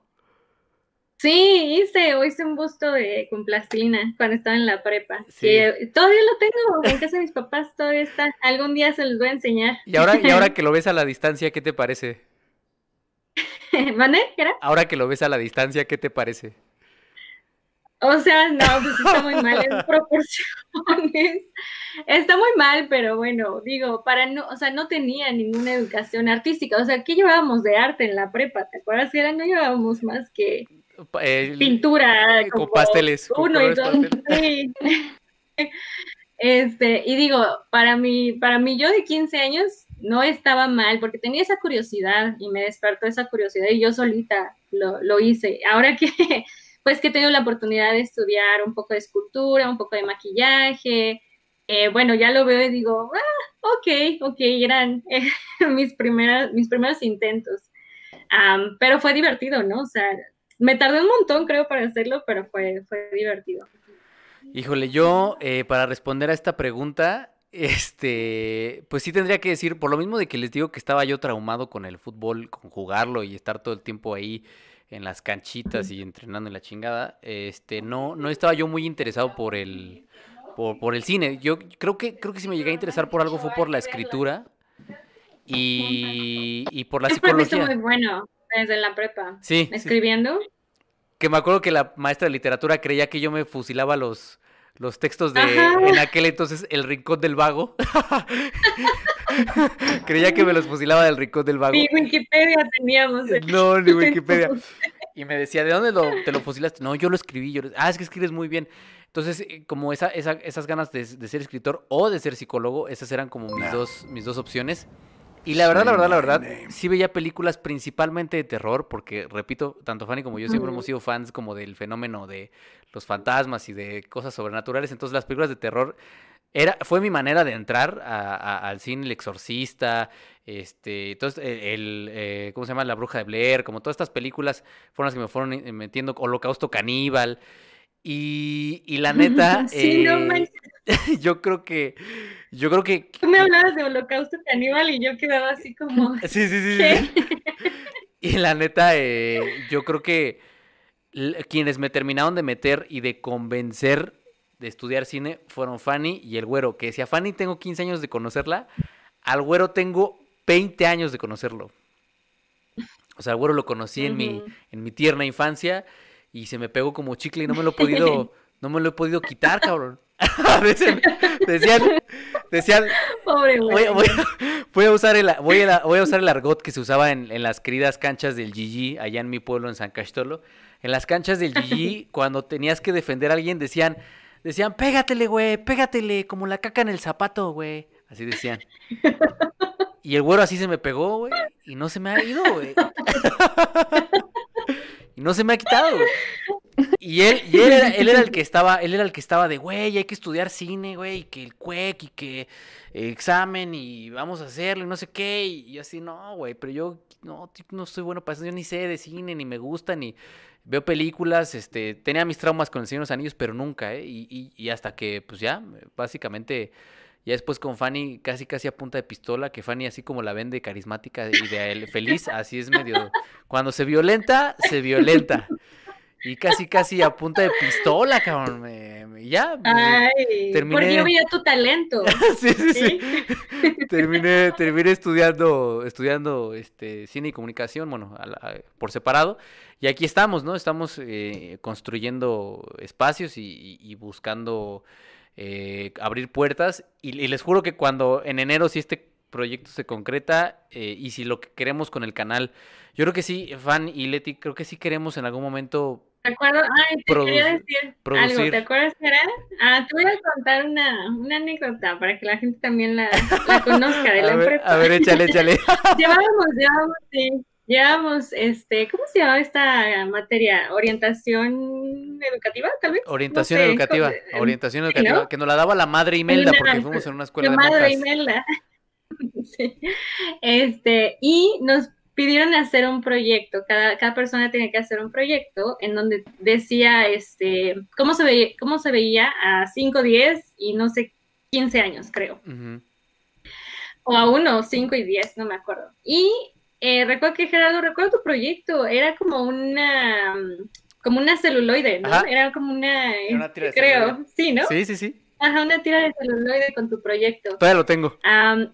Speaker 2: Sí, hice, hice un busto de, con plastilina cuando estaba en la prepa. todavía lo tengo, en casa de mis papás todavía está. Algún día se los voy a enseñar.
Speaker 1: Y ahora, y ahora [laughs] que lo ves a la distancia, ¿qué te parece?
Speaker 2: ¿Mané? ¿Qué era?
Speaker 1: Ahora que lo ves a la distancia, ¿qué te parece?
Speaker 2: O sea, no, pues está muy mal en [laughs] proporciones. Está muy mal, pero bueno, digo, para no, o sea, no tenía ninguna educación artística. O sea, ¿qué llevábamos de arte en la prepa? ¿Te acuerdas era? No llevábamos más que pintura.
Speaker 1: Con pasteles.
Speaker 2: Uno y dos. Este, y digo, para mí, para mí, yo de 15 años no estaba mal porque tenía esa curiosidad y me despertó esa curiosidad y yo solita lo, lo hice. Ahora que, [laughs] pues que tengo la oportunidad de estudiar un poco de escultura, un poco de maquillaje, eh, bueno, ya lo veo y digo, ah, ok, ok, eran [laughs] mis, primeras, mis primeros intentos. pero fue divertido, ¿no? O sea, me tardé un montón, creo, para hacerlo, pero fue, fue divertido.
Speaker 1: Híjole, yo eh, para responder a esta pregunta, este, pues sí tendría que decir, por lo mismo de que les digo que estaba yo traumado con el fútbol, con jugarlo y estar todo el tiempo ahí en las canchitas y entrenando en la chingada, este, no, no estaba yo muy interesado por el, por, el cine. Yo creo que, creo que si me llegué a interesar por algo fue por la escritura y, y por la [laughs] psicología.
Speaker 2: muy bueno desde la prepa. Sí. Escribiendo.
Speaker 1: Que me acuerdo que la maestra de literatura creía que yo me fusilaba los, los textos de en aquel entonces El Rincón del Vago. [laughs] creía que me los fusilaba del Rincón del Vago.
Speaker 2: Ni Wikipedia teníamos.
Speaker 1: No, ni Wikipedia. Y me decía, ¿de dónde lo, te lo fusilaste? No, yo lo escribí. Yo... Ah, es que escribes muy bien. Entonces, eh, como esa, esa, esas ganas de, de, ser escritor o de ser psicólogo, esas eran como mis, dos, mis dos opciones. Y la verdad, la verdad, la verdad, sí veía películas principalmente de terror, porque, repito, tanto Fanny como yo siempre hemos sido fans como del fenómeno de los fantasmas y de cosas sobrenaturales. Entonces, las películas de terror era, fue mi manera de entrar al cine, El Exorcista, este, entonces, el, eh, ¿cómo se llama? La Bruja de Blair, como todas estas películas fueron las que me fueron metiendo, Holocausto Caníbal. Y, y la neta, [laughs]
Speaker 2: sí, no
Speaker 1: eh, [laughs] yo creo que, yo creo que...
Speaker 2: Tú me hablabas de holocausto caníbal y yo quedaba así como... [laughs]
Speaker 1: Sí, sí, sí. sí. y la neta, eh, yo creo que quienes me terminaron de meter y de convencer de estudiar cine fueron Fanny y el güero, que decía, Fanny tengo 15 años de conocerla, al güero tengo 20 años de conocerlo. O sea, al güero lo conocí en, mi, en mi tierna infancia y se me pegó como chicle y no me lo he podido, [laughs] no me lo he podido quitar, cabrón. [laughs] decían, decían,
Speaker 2: Pobre
Speaker 1: voy, voy, a usar el, voy, a, voy a usar el argot que se usaba en, en, las queridas canchas del GG allá en mi pueblo en San Castolo. En las canchas del GG, [laughs] cuando tenías que defender a alguien, decían, decían, pégatele, güey, pégatele, como la caca en el zapato, güey. Así decían. Y el güero así se me pegó, güey, y no se me ha ido, güey. Y no se me ha quitado. Y él, y él, era, él era el que estaba, él era el que estaba de, güey, hay que estudiar cine, güey, y que el cuec, y que examen, y vamos a hacerlo, y no sé qué, y, así, no, güey, pero yo no, no soy bueno para eso, yo ni sé de cine, ni me gusta, ni veo películas, este, tenía mis traumas con el Señor de los Anillos, pero nunca, ¿eh? Y, y, y hasta que, pues ya, básicamente Y después con Fanny casi casi a punta de pistola, que Fanny así como la vende carismática y de feliz, así es medio... Cuando se violenta, se violenta. Y casi, casi a punta de pistola, cabrón. Me, ya.
Speaker 2: Ay, terminé... Porque yo veía tu talento. [laughs]
Speaker 1: sí, sí, sí. [laughs] terminé, terminé estudiando, estudiando este, cine y comunicación, bueno, por separado. Y aquí estamos, ¿no? Estamos eh, construyendo espacios y, buscando eh, abrir puertas. Y, les juro que cuando en enero, si este proyecto se concreta eh, y si lo que queremos con el canal, yo creo que sí, Fan y Leti, creo que sí queremos en algún momento
Speaker 2: ¿Te acuerdas? Ay, te quería decir algo. ¿Te acuerdas era? Ah, te voy a contar una, una anécdota para que la gente también la, la conozca de [laughs] la
Speaker 1: empresa. A ver, échale, échale. [laughs]
Speaker 2: llevábamos, llevábamos, sí, llevábamos, este, ¿cómo se llama esta materia? ¿Orientación educativa, tal vez?
Speaker 1: Orientación educativa, orientación educativa, que nos la daba la madre Imelda, porque fuimos en una escuela la de madre Imelda. [laughs]
Speaker 2: sí. Este, y nos pidieron hacer un proyecto, cada, cada persona tenía que hacer un proyecto en donde decía este, cómo, se veía, cómo se veía a 5, 10 y no sé, 15 años, creo. O a uno, 5 y 10, no me acuerdo. Y eh, recuerdo que Gerardo, recuerdo tu proyecto, era como una como una celuloide, ¿no? Era como una, creo, sí, ¿no?
Speaker 1: Sí, sí, sí.
Speaker 2: Ajá, una tira de celuloide con tu proyecto.
Speaker 1: Todavía lo tengo.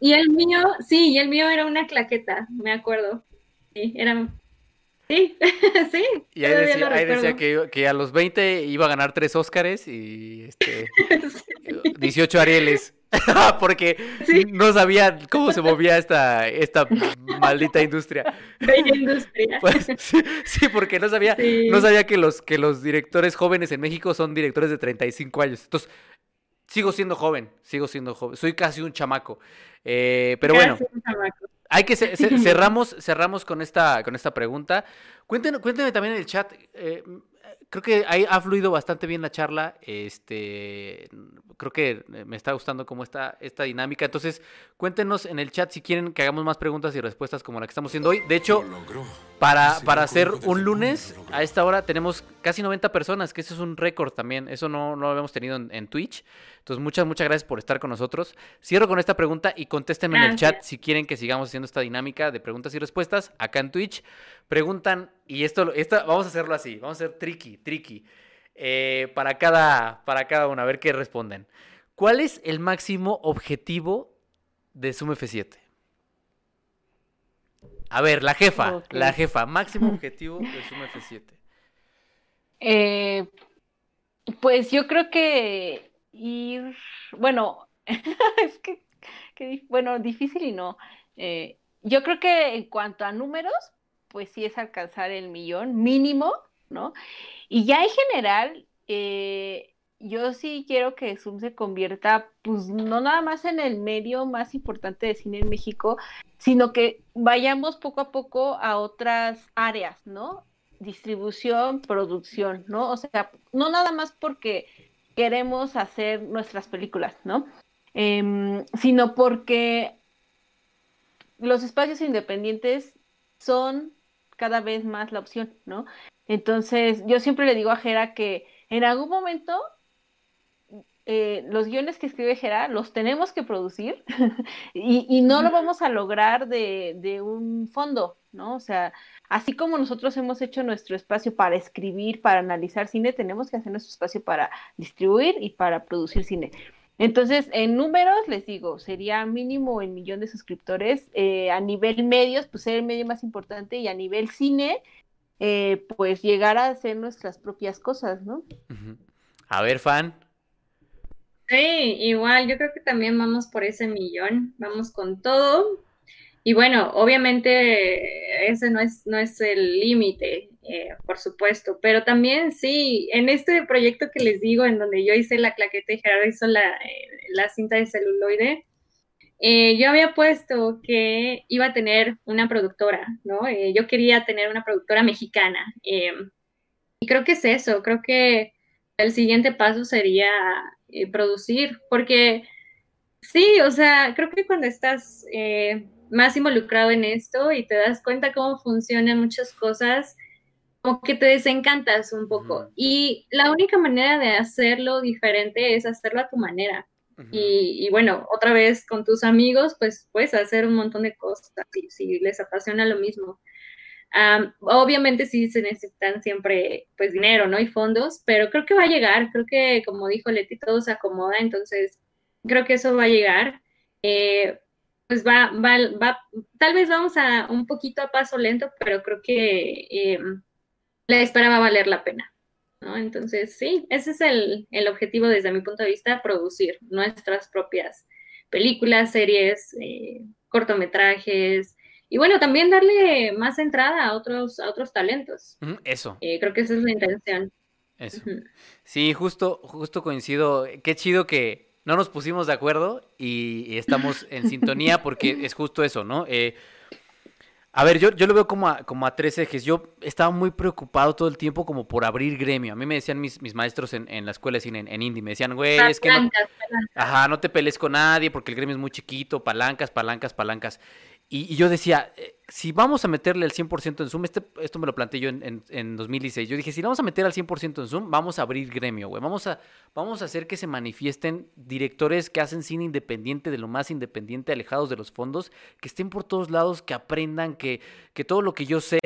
Speaker 2: y el mío, sí, y el mío era una claqueta, me acuerdo. Sí, era... Sí, [laughs] sí.
Speaker 1: Y ahí decía, ahí decía que, que, a los 20 iba a ganar tres Óscares y este, [laughs] 18 Arieles. [laughs] porque no sabía cómo se movía esta, esta maldita industria.
Speaker 2: Bella industria. [laughs]
Speaker 1: Pues, sí, porque no sabía, no sabía que los, que los directores jóvenes en México son directores de 35 años. Entonces, sigo siendo joven, sigo siendo joven. Soy casi un chamaco. Eh, pero bueno. Hay que [laughs] cerramos, cerramos con esta, con esta pregunta. Cuéntenme, cuéntenme también en el chat. Eh, creo que ahí ha fluido bastante bien la charla. Este, creo que me está gustando cómo está esta dinámica. Entonces, cuéntenos en el chat si quieren que hagamos más preguntas y respuestas como la que estamos haciendo hoy. De hecho, para, para hacer un lunes a esta hora tenemos casi 90 personas, que eso es un récord también. Eso no, no lo habíamos tenido en, Twitch. Entonces, muchas, muchas gracias por estar con nosotros. Cierro con esta pregunta y contéstenme en el chat si quieren que sigamos haciendo esta dinámica de preguntas y respuestas acá en Twitch. Preguntan, y esto, esto vamos a hacerlo así, vamos a hacer tricky, tricky. Eh, para, cada, para cada uno, a ver qué responden. ¿Cuál es el máximo objetivo de Zoom F7? A ver, la jefa, la jefa, máximo [laughs] objetivo de Zoom F7.
Speaker 3: Eh, pues yo creo que ir, bueno, [laughs] es que, bueno, difícil y no. Eh, yo creo que en cuanto a números, pues sí es alcanzar el millón mínimo, ¿no? Y ya en general, eh, yo sí quiero que Zoom se convierta, pues no nada más en el medio más importante de cine en México, sino que vayamos poco a poco a otras áreas, ¿no? Distribución, producción, ¿no? O sea, no nada más porque queremos hacer nuestras películas, ¿no? Em, sino porque los espacios independientes son cada vez más la opción, ¿no? Entonces, yo siempre le digo a Jera que en algún momento eh, los guiones que escribe Jera los tenemos que producir [laughs] y, no lo vamos a lograr de, un fondo, ¿no? O sea, así como nosotros hemos hecho nuestro espacio para escribir, para analizar cine, tenemos que hacer nuestro espacio para distribuir y para producir cine. Entonces, en números, les digo, sería mínimo el millón de suscriptores. Eh, a nivel medios, pues ser el medio más importante y a nivel cine, eh, pues llegar a hacer nuestras propias cosas, ¿no?
Speaker 1: A ver, fan.
Speaker 2: Sí, igual, yo creo que también vamos por ese millón, vamos con todo. Y bueno, obviamente ese no es, no es el límite, eh, por supuesto, pero también sí, en este proyecto que les digo, en donde yo hice la claqueta y Gerardo hizo la, eh, la cinta de celuloide, eh, yo había puesto que iba a tener una productora, ¿no? Yo quería tener una productora mexicana. Y creo que es eso, creo que el siguiente paso sería producir, porque sí, o sea, creo que cuando estás más involucrado en esto y te das cuenta cómo funcionan muchas cosas, como que te desencantas un poco. Y la única manera de hacerlo diferente es hacerlo a tu manera y, bueno, otra vez con tus amigos, pues puedes hacer un montón de cosas si, les apasiona lo mismo. Obviamente sí se necesitan siempre pues dinero, ¿no? Y fondos, pero creo que va a llegar, creo que como dijo Leti, todo se acomoda, entonces creo que eso va a llegar. Eh, pues va, va, va, tal vez vamos a un poquito a paso lento, pero creo que eh, la espera va a valer la pena. ¿no? Entonces, sí, ese es el, objetivo desde mi punto de vista, producir nuestras propias películas, series, eh, cortometrajes, y bueno, también darle más entrada a otros, a otros talentos.
Speaker 1: Eso.
Speaker 2: Eh, creo que esa es la intención.
Speaker 1: Eso. Sí, justo, justo coincido. Qué chido que no nos pusimos de acuerdo y, estamos en [laughs] sintonía porque es justo eso, ¿no? Eh, a ver, yo, yo lo veo como a, como a tres ejes. Yo estaba muy preocupado todo el tiempo como por abrir gremio. A mí me decían mis, mis maestros en, en la escuela de cine, en, en Indie, me decían, güey, es que no, ajá, no te pelees con nadie porque el gremio es muy chiquito, palancas, palancas, palancas. Y, yo decía, eh, si vamos a meterle el 100% en Zoom, este, esto me lo planteé yo en, en, 2016, yo dije, si vamos a meter al 100% en Zoom, vamos a abrir gremio, güey, vamos a, vamos a hacer que se manifiesten directores que hacen cine independiente, de lo más independiente, alejados de los fondos, que estén por todos lados, que aprendan, que, que todo lo que yo sé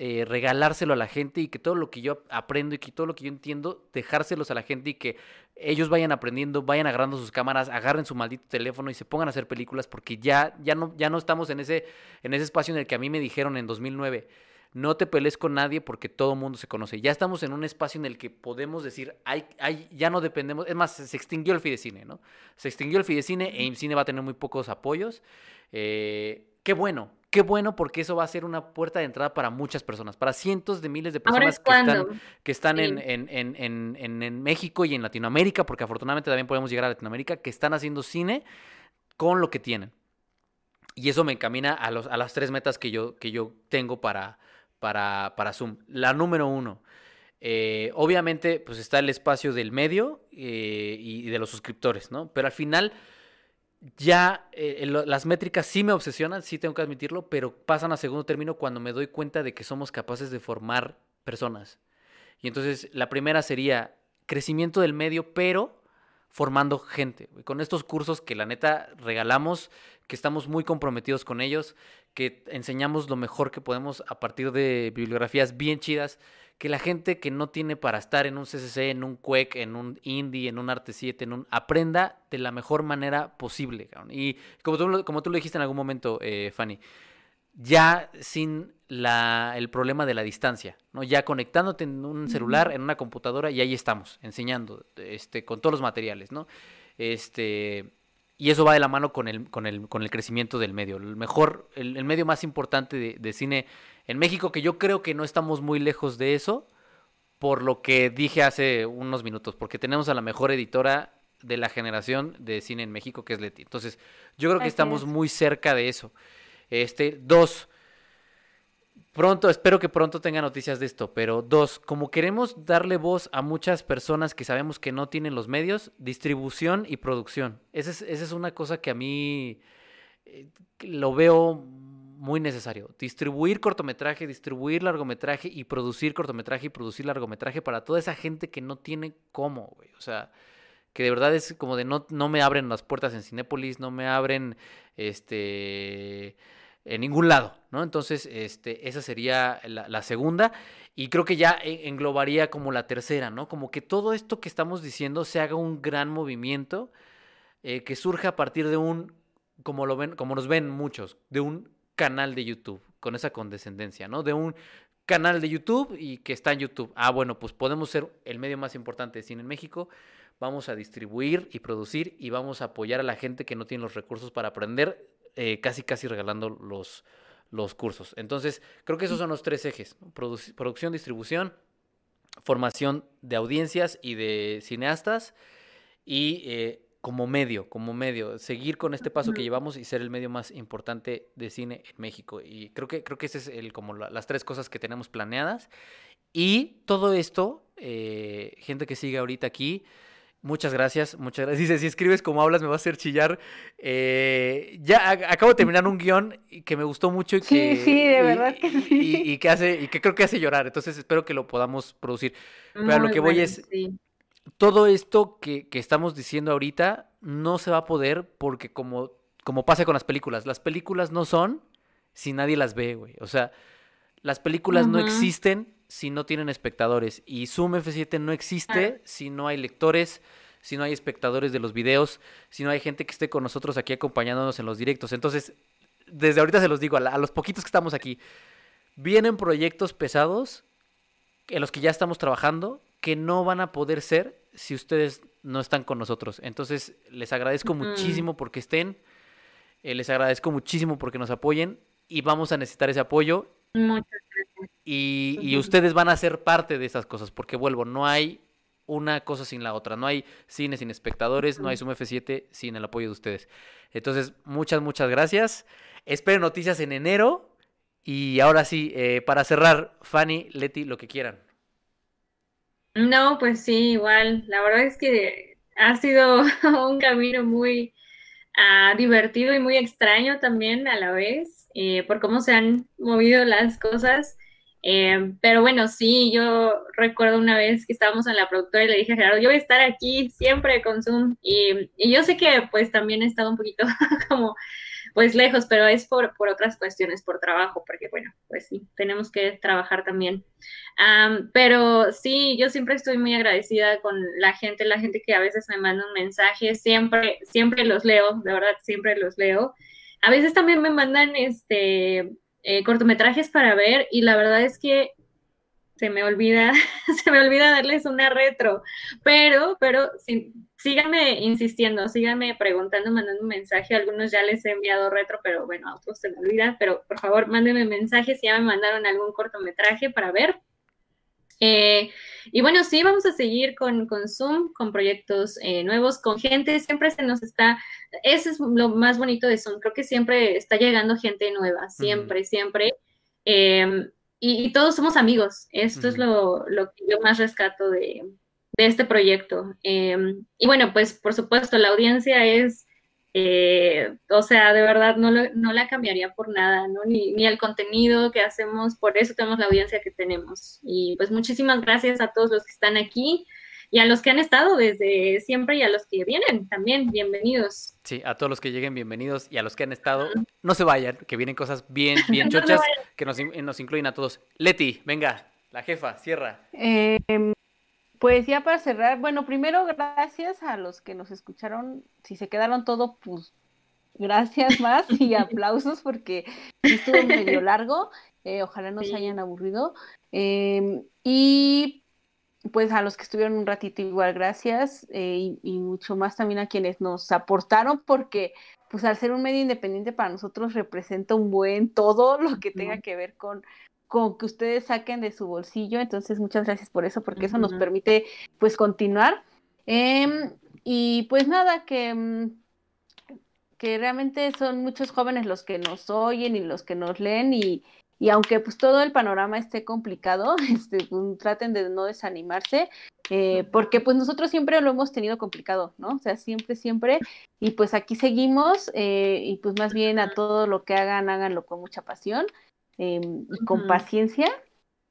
Speaker 1: eh, regalárselo a la gente y que todo lo que yo aprendo y que todo lo que yo entiendo, dejárselos a la gente y que ellos vayan aprendiendo, vayan agarrando sus cámaras, agarren su maldito teléfono y se pongan a hacer películas porque ya, ya, no, ya no estamos en ese, en ese espacio en el que a mí me dijeron en 2009, no te pelees con nadie porque todo el mundo se conoce. Ya estamos en un espacio en el que podemos decir, hay, hay, ya no dependemos, es más, se extinguió el Fidecine, ¿no? Se extinguió el Fidecine e IMCINE va a tener muy pocos apoyos. Eh, qué bueno, qué bueno porque eso va a ser una puerta de entrada para muchas personas, para cientos de miles de personas que están, que están en, en, en, México y en Latinoamérica, porque afortunadamente también podemos llegar a Latinoamérica, que están haciendo cine con lo que tienen. Y eso me encamina a, los, a las tres metas que yo, que yo tengo para, para, para Zoom. La número uno, eh, obviamente, pues está el espacio del medio eh, y de los suscriptores, ¿no? Pero al final ya eh, las métricas sí me obsesionan, sí tengo que admitirlo, pero pasan a segundo término cuando me doy cuenta de que somos capaces de formar personas. Y entonces la primera sería crecimiento del medio, pero formando gente. Con estos cursos que la neta regalamos, que estamos muy comprometidos con ellos, que enseñamos lo mejor que podemos a partir de bibliografías bien chidas que la gente que no tiene para estar en un CCC, en un QUEC, en un Indie, en un Arte 7, en un aprenda de la mejor manera posible. Y como tú, como tú lo dijiste en algún momento, eh, Fanny, ya sin la, el problema de la distancia, ¿no? Ya conectándote en un celular, en una computadora, y ahí estamos, enseñando, este, con todos los materiales, ¿no? Este, y eso va de la mano con el, con el, con el crecimiento del medio. El mejor, el, medio más importante de, de, cine en México, que yo creo que no estamos muy lejos de eso, por lo que dije hace unos minutos, porque tenemos a la mejor editora de la generación de cine en México, que es Leti. Entonces, yo creo que estamos muy cerca de eso. Este, dos, Pronto, espero que pronto tenga noticias de esto, pero dos, como queremos darle voz a muchas personas que sabemos que no tienen los medios, distribución y producción. Esa es, esa es una cosa que a mí eh, lo veo muy necesario. Distribuir cortometraje, distribuir largometraje y producir cortometraje y producir largometraje para toda esa gente que no tiene cómo, güey. O sea, que de verdad es como de no, no me abren las puertas en Cinépolis, no me abren este en ningún lado, ¿no? Entonces, este, esa sería la, segunda y creo que ya englobaría como la tercera, ¿no? Como que todo esto que estamos diciendo se haga un gran movimiento eh, que surja a partir de un, como lo ven, como nos ven muchos, de un canal de YouTube, con esa condescendencia, ¿no? De un canal de YouTube y que está en YouTube. Ah, bueno, pues podemos ser el medio más importante de cine en México. Vamos a distribuir y producir y vamos a apoyar a la gente que no tiene los recursos para aprender eh, casi casi regalando los, los cursos. Entonces, creo que esos son los tres ejes, producción, distribución, formación de audiencias y de cineastas y eh, como medio, como medio, seguir con este paso que llevamos y ser el medio más importante de cine en México. Y creo que, creo que ese es el, como las tres cosas que tenemos planeadas. Y todo esto, eh, gente que sigue ahorita aquí, Muchas gracias, muchas gracias. Dice, si escribes como hablas me va a hacer chillar. Eh, ya acabo de terminar un guion que me gustó mucho y que...
Speaker 3: Sí, sí, de verdad que
Speaker 1: sí. Y, que hace, y que creo que hace llorar, entonces espero que lo podamos producir. Pero lo que voy es... todo esto que, que estamos diciendo ahorita no se va a poder porque como, como pasa con las películas, las películas no son si nadie las ve, güey. O sea, las películas no existen si no tienen espectadores. Y Zoom F7 no existe
Speaker 2: Claro.
Speaker 1: si no hay lectores, si no hay espectadores de los videos, si no hay gente que esté con nosotros aquí acompañándonos en los directos. Entonces, desde ahorita se los digo, a, la- a los poquitos que estamos aquí, vienen proyectos pesados en los que ya estamos trabajando que no van a poder ser si ustedes no están con nosotros. Entonces, les agradezco muchísimo porque estén, eh, les agradezco muchísimo porque nos apoyen y vamos a necesitar ese apoyo
Speaker 2: Muchas
Speaker 1: y, y ustedes van a ser parte de esas cosas, porque vuelvo, no hay una cosa sin la otra, no hay cine sin espectadores, no hay. Zoom F7 sin el apoyo de ustedes. Entonces, muchas, muchas gracias. Espero noticias en enero. Y ahora sí, eh, para cerrar, Fanny, Leti, lo que quieran.
Speaker 2: No, pues sí, igual. La verdad es que ha sido [laughs] un camino muy ah, divertido y muy extraño también a la vez, eh, por cómo se han movido las cosas. Eh, pero bueno, sí, yo recuerdo una vez que estábamos en la productora y le dije a Gerardo, yo voy a estar aquí siempre con Zoom. Y, y yo sé que pues también he estado un poquito [laughs] como pues lejos, pero es por, por otras cuestiones, por trabajo, porque bueno, pues sí, tenemos que trabajar también. Am, pero sí, yo siempre estoy muy agradecida con la gente, la gente que a veces me manda un mensaje, siempre, siempre los leo, de verdad, siempre los leo. A veces también me mandan este eh, cortometrajes para ver y la verdad es que se me olvida, [laughs] se me olvida darles una retro, pero, pero sí, síganme insistiendo, síganme preguntando, mandando un mensaje, algunos ya les he enviado retro, pero bueno, a otros se me olvida, pero por favor mándenme mensajes si ya me mandaron algún cortometraje para ver. Eh, y bueno, sí, vamos a seguir con, con Zoom, con proyectos eh, nuevos, con gente, siempre se nos está, eso es lo más bonito de Zoom, creo que siempre está llegando gente nueva, siempre, siempre. Eh, y, y, todos somos amigos, esto uh -huh. es lo, lo, que yo más rescato de, de este proyecto. Eh, y bueno, pues por supuesto, la audiencia es, eh, o sea, de verdad no, lo, no la cambiaría por nada, ¿no? Ni, ni, el contenido que hacemos, por eso tenemos la audiencia que tenemos. Y pues muchísimas gracias a todos los que están aquí y a los que han estado desde siempre y a los que vienen también, bienvenidos.
Speaker 1: Sí, a todos los que lleguen, bienvenidos, y a los que han estado, no se vayan, que vienen cosas bien, [laughs] bien chochas, no que nos, nos, incluyen a todos. Leti, venga, la jefa, cierra.
Speaker 3: Eh, pues ya para cerrar, bueno, primero gracias a los que nos escucharon, si se quedaron todo, pues gracias más [laughs] y aplausos porque estuvo medio largo, eh, ojalá no sí. se hayan aburrido. Eh, y pues a los que estuvieron un ratito igual, gracias, eh, y, y, mucho más también a quienes nos aportaron, porque pues al ser un medio independiente para nosotros representa un buen todo lo que tenga que ver con, con que ustedes saquen de su bolsillo, entonces muchas gracias por eso, porque eso nos permite pues continuar. Eh, y pues nada, que, que realmente son muchos jóvenes los que nos oyen y los que nos leen y, y aunque pues todo el panorama esté complicado, [laughs] este, pues, traten de no desanimarse, eh, porque pues nosotros siempre lo hemos tenido complicado, ¿no? O sea, siempre, siempre, y pues aquí seguimos, eh, y pues más bien a todo lo que hagan, háganlo con mucha pasión eh, y con uh -huh. paciencia,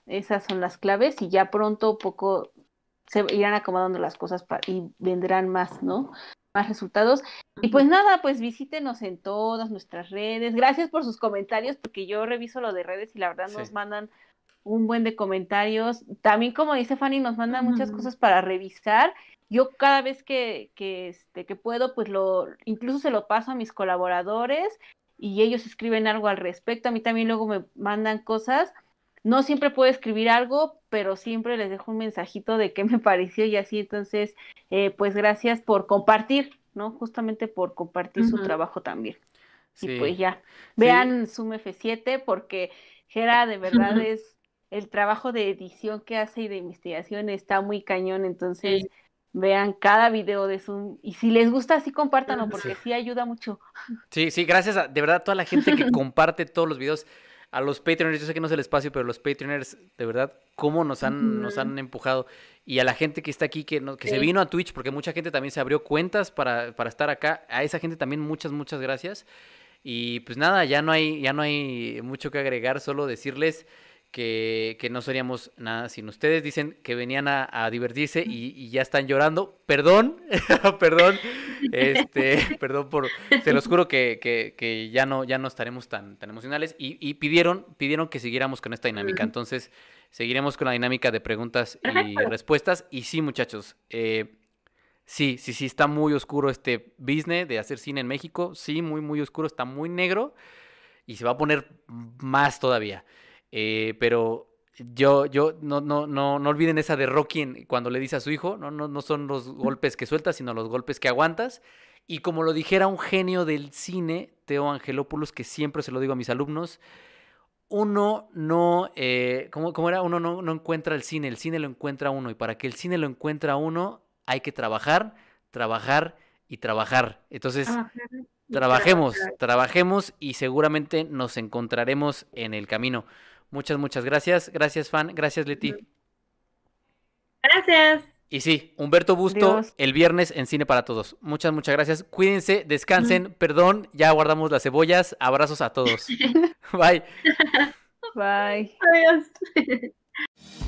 Speaker 3: esas son las claves, y ya pronto poco se irán acomodando las cosas y vendrán más, ¿no? más resultados. Y pues nada, pues visítenos en todas nuestras redes. Gracias por sus comentarios, porque yo reviso lo de redes y la verdad sí. nos mandan un buen de comentarios. También, como dice Fanny, nos mandan uh -huh. muchas cosas para revisar. Yo cada vez que, que, este, que puedo, pues lo, incluso se lo paso a mis colaboradores y ellos escriben algo al respecto. A mí también luego me mandan cosas. No siempre puedo escribir algo, pero siempre les dejo un mensajito de qué [laughs] me pareció y así. Entonces, eh, pues gracias por compartir, ¿no? Justamente por compartir uh -huh. su trabajo también. Sí. Y pues ya, vean sí. Zoom F7 porque Gera de verdad uh [laughs] -huh. es el trabajo de edición que hace y de investigación está muy cañón. Entonces, sí. Vean cada video de Zoom y si les gusta, sí compártanlo porque sí, ayuda mucho.
Speaker 1: Sí, sí, gracias a de verdad a toda la gente que [laughs] comparte todos los videos a los Patreoners, yo sé que no es el espacio, pero los Patreoners, de verdad, cómo nos han, -huh. nos han empujado. Y a la gente que está aquí, que, no, que sí. se vino a Twitch, porque mucha gente también se abrió cuentas para, para estar acá. A esa gente también muchas, muchas gracias. Y pues nada, ya no hay, ya no hay mucho que agregar, solo decirles que, que no seríamos nada sin ustedes. Dicen que venían a, a divertirse y, y, ya están llorando. Perdón, [laughs] perdón, este, [laughs] perdón por, se los juro que, que, que, ya no, ya no estaremos tan, tan emocionales. Y, y, pidieron, pidieron que siguiéramos con esta dinámica. Entonces, seguiremos con la dinámica de preguntas y respuestas. Y sí, muchachos, eh, sí, sí, sí, está muy oscuro este business de hacer cine en México. Sí, muy, muy oscuro, está muy negro. Y se va a poner más todavía. Eh, pero yo, yo, no, no, no, no olviden esa de Rocky cuando le dice a su hijo, no, no, no son los golpes que sueltas, sino los golpes que aguantas. Y como lo dijera un genio del cine, Teo Angelopoulos, que siempre se lo digo a mis alumnos, uno no, eh, ¿cómo, ¿cómo, era? Uno no, no, encuentra el cine, el cine lo encuentra uno. Y para que el cine lo encuentre uno, hay que trabajar, trabajar y trabajar. Entonces, trabajemos, trabajemos y seguramente nos encontraremos en el camino. Muchas, muchas gracias. Gracias, fan. Gracias, Leti.
Speaker 2: Gracias.
Speaker 1: Y sí, Humberto Busto Dios. el viernes en Cine para Todos. Muchas, muchas gracias. Cuídense, descansen. Perdón, ya guardamos las cebollas. Abrazos a todos. [laughs] Bye.
Speaker 3: Bye.
Speaker 2: Adiós. [laughs]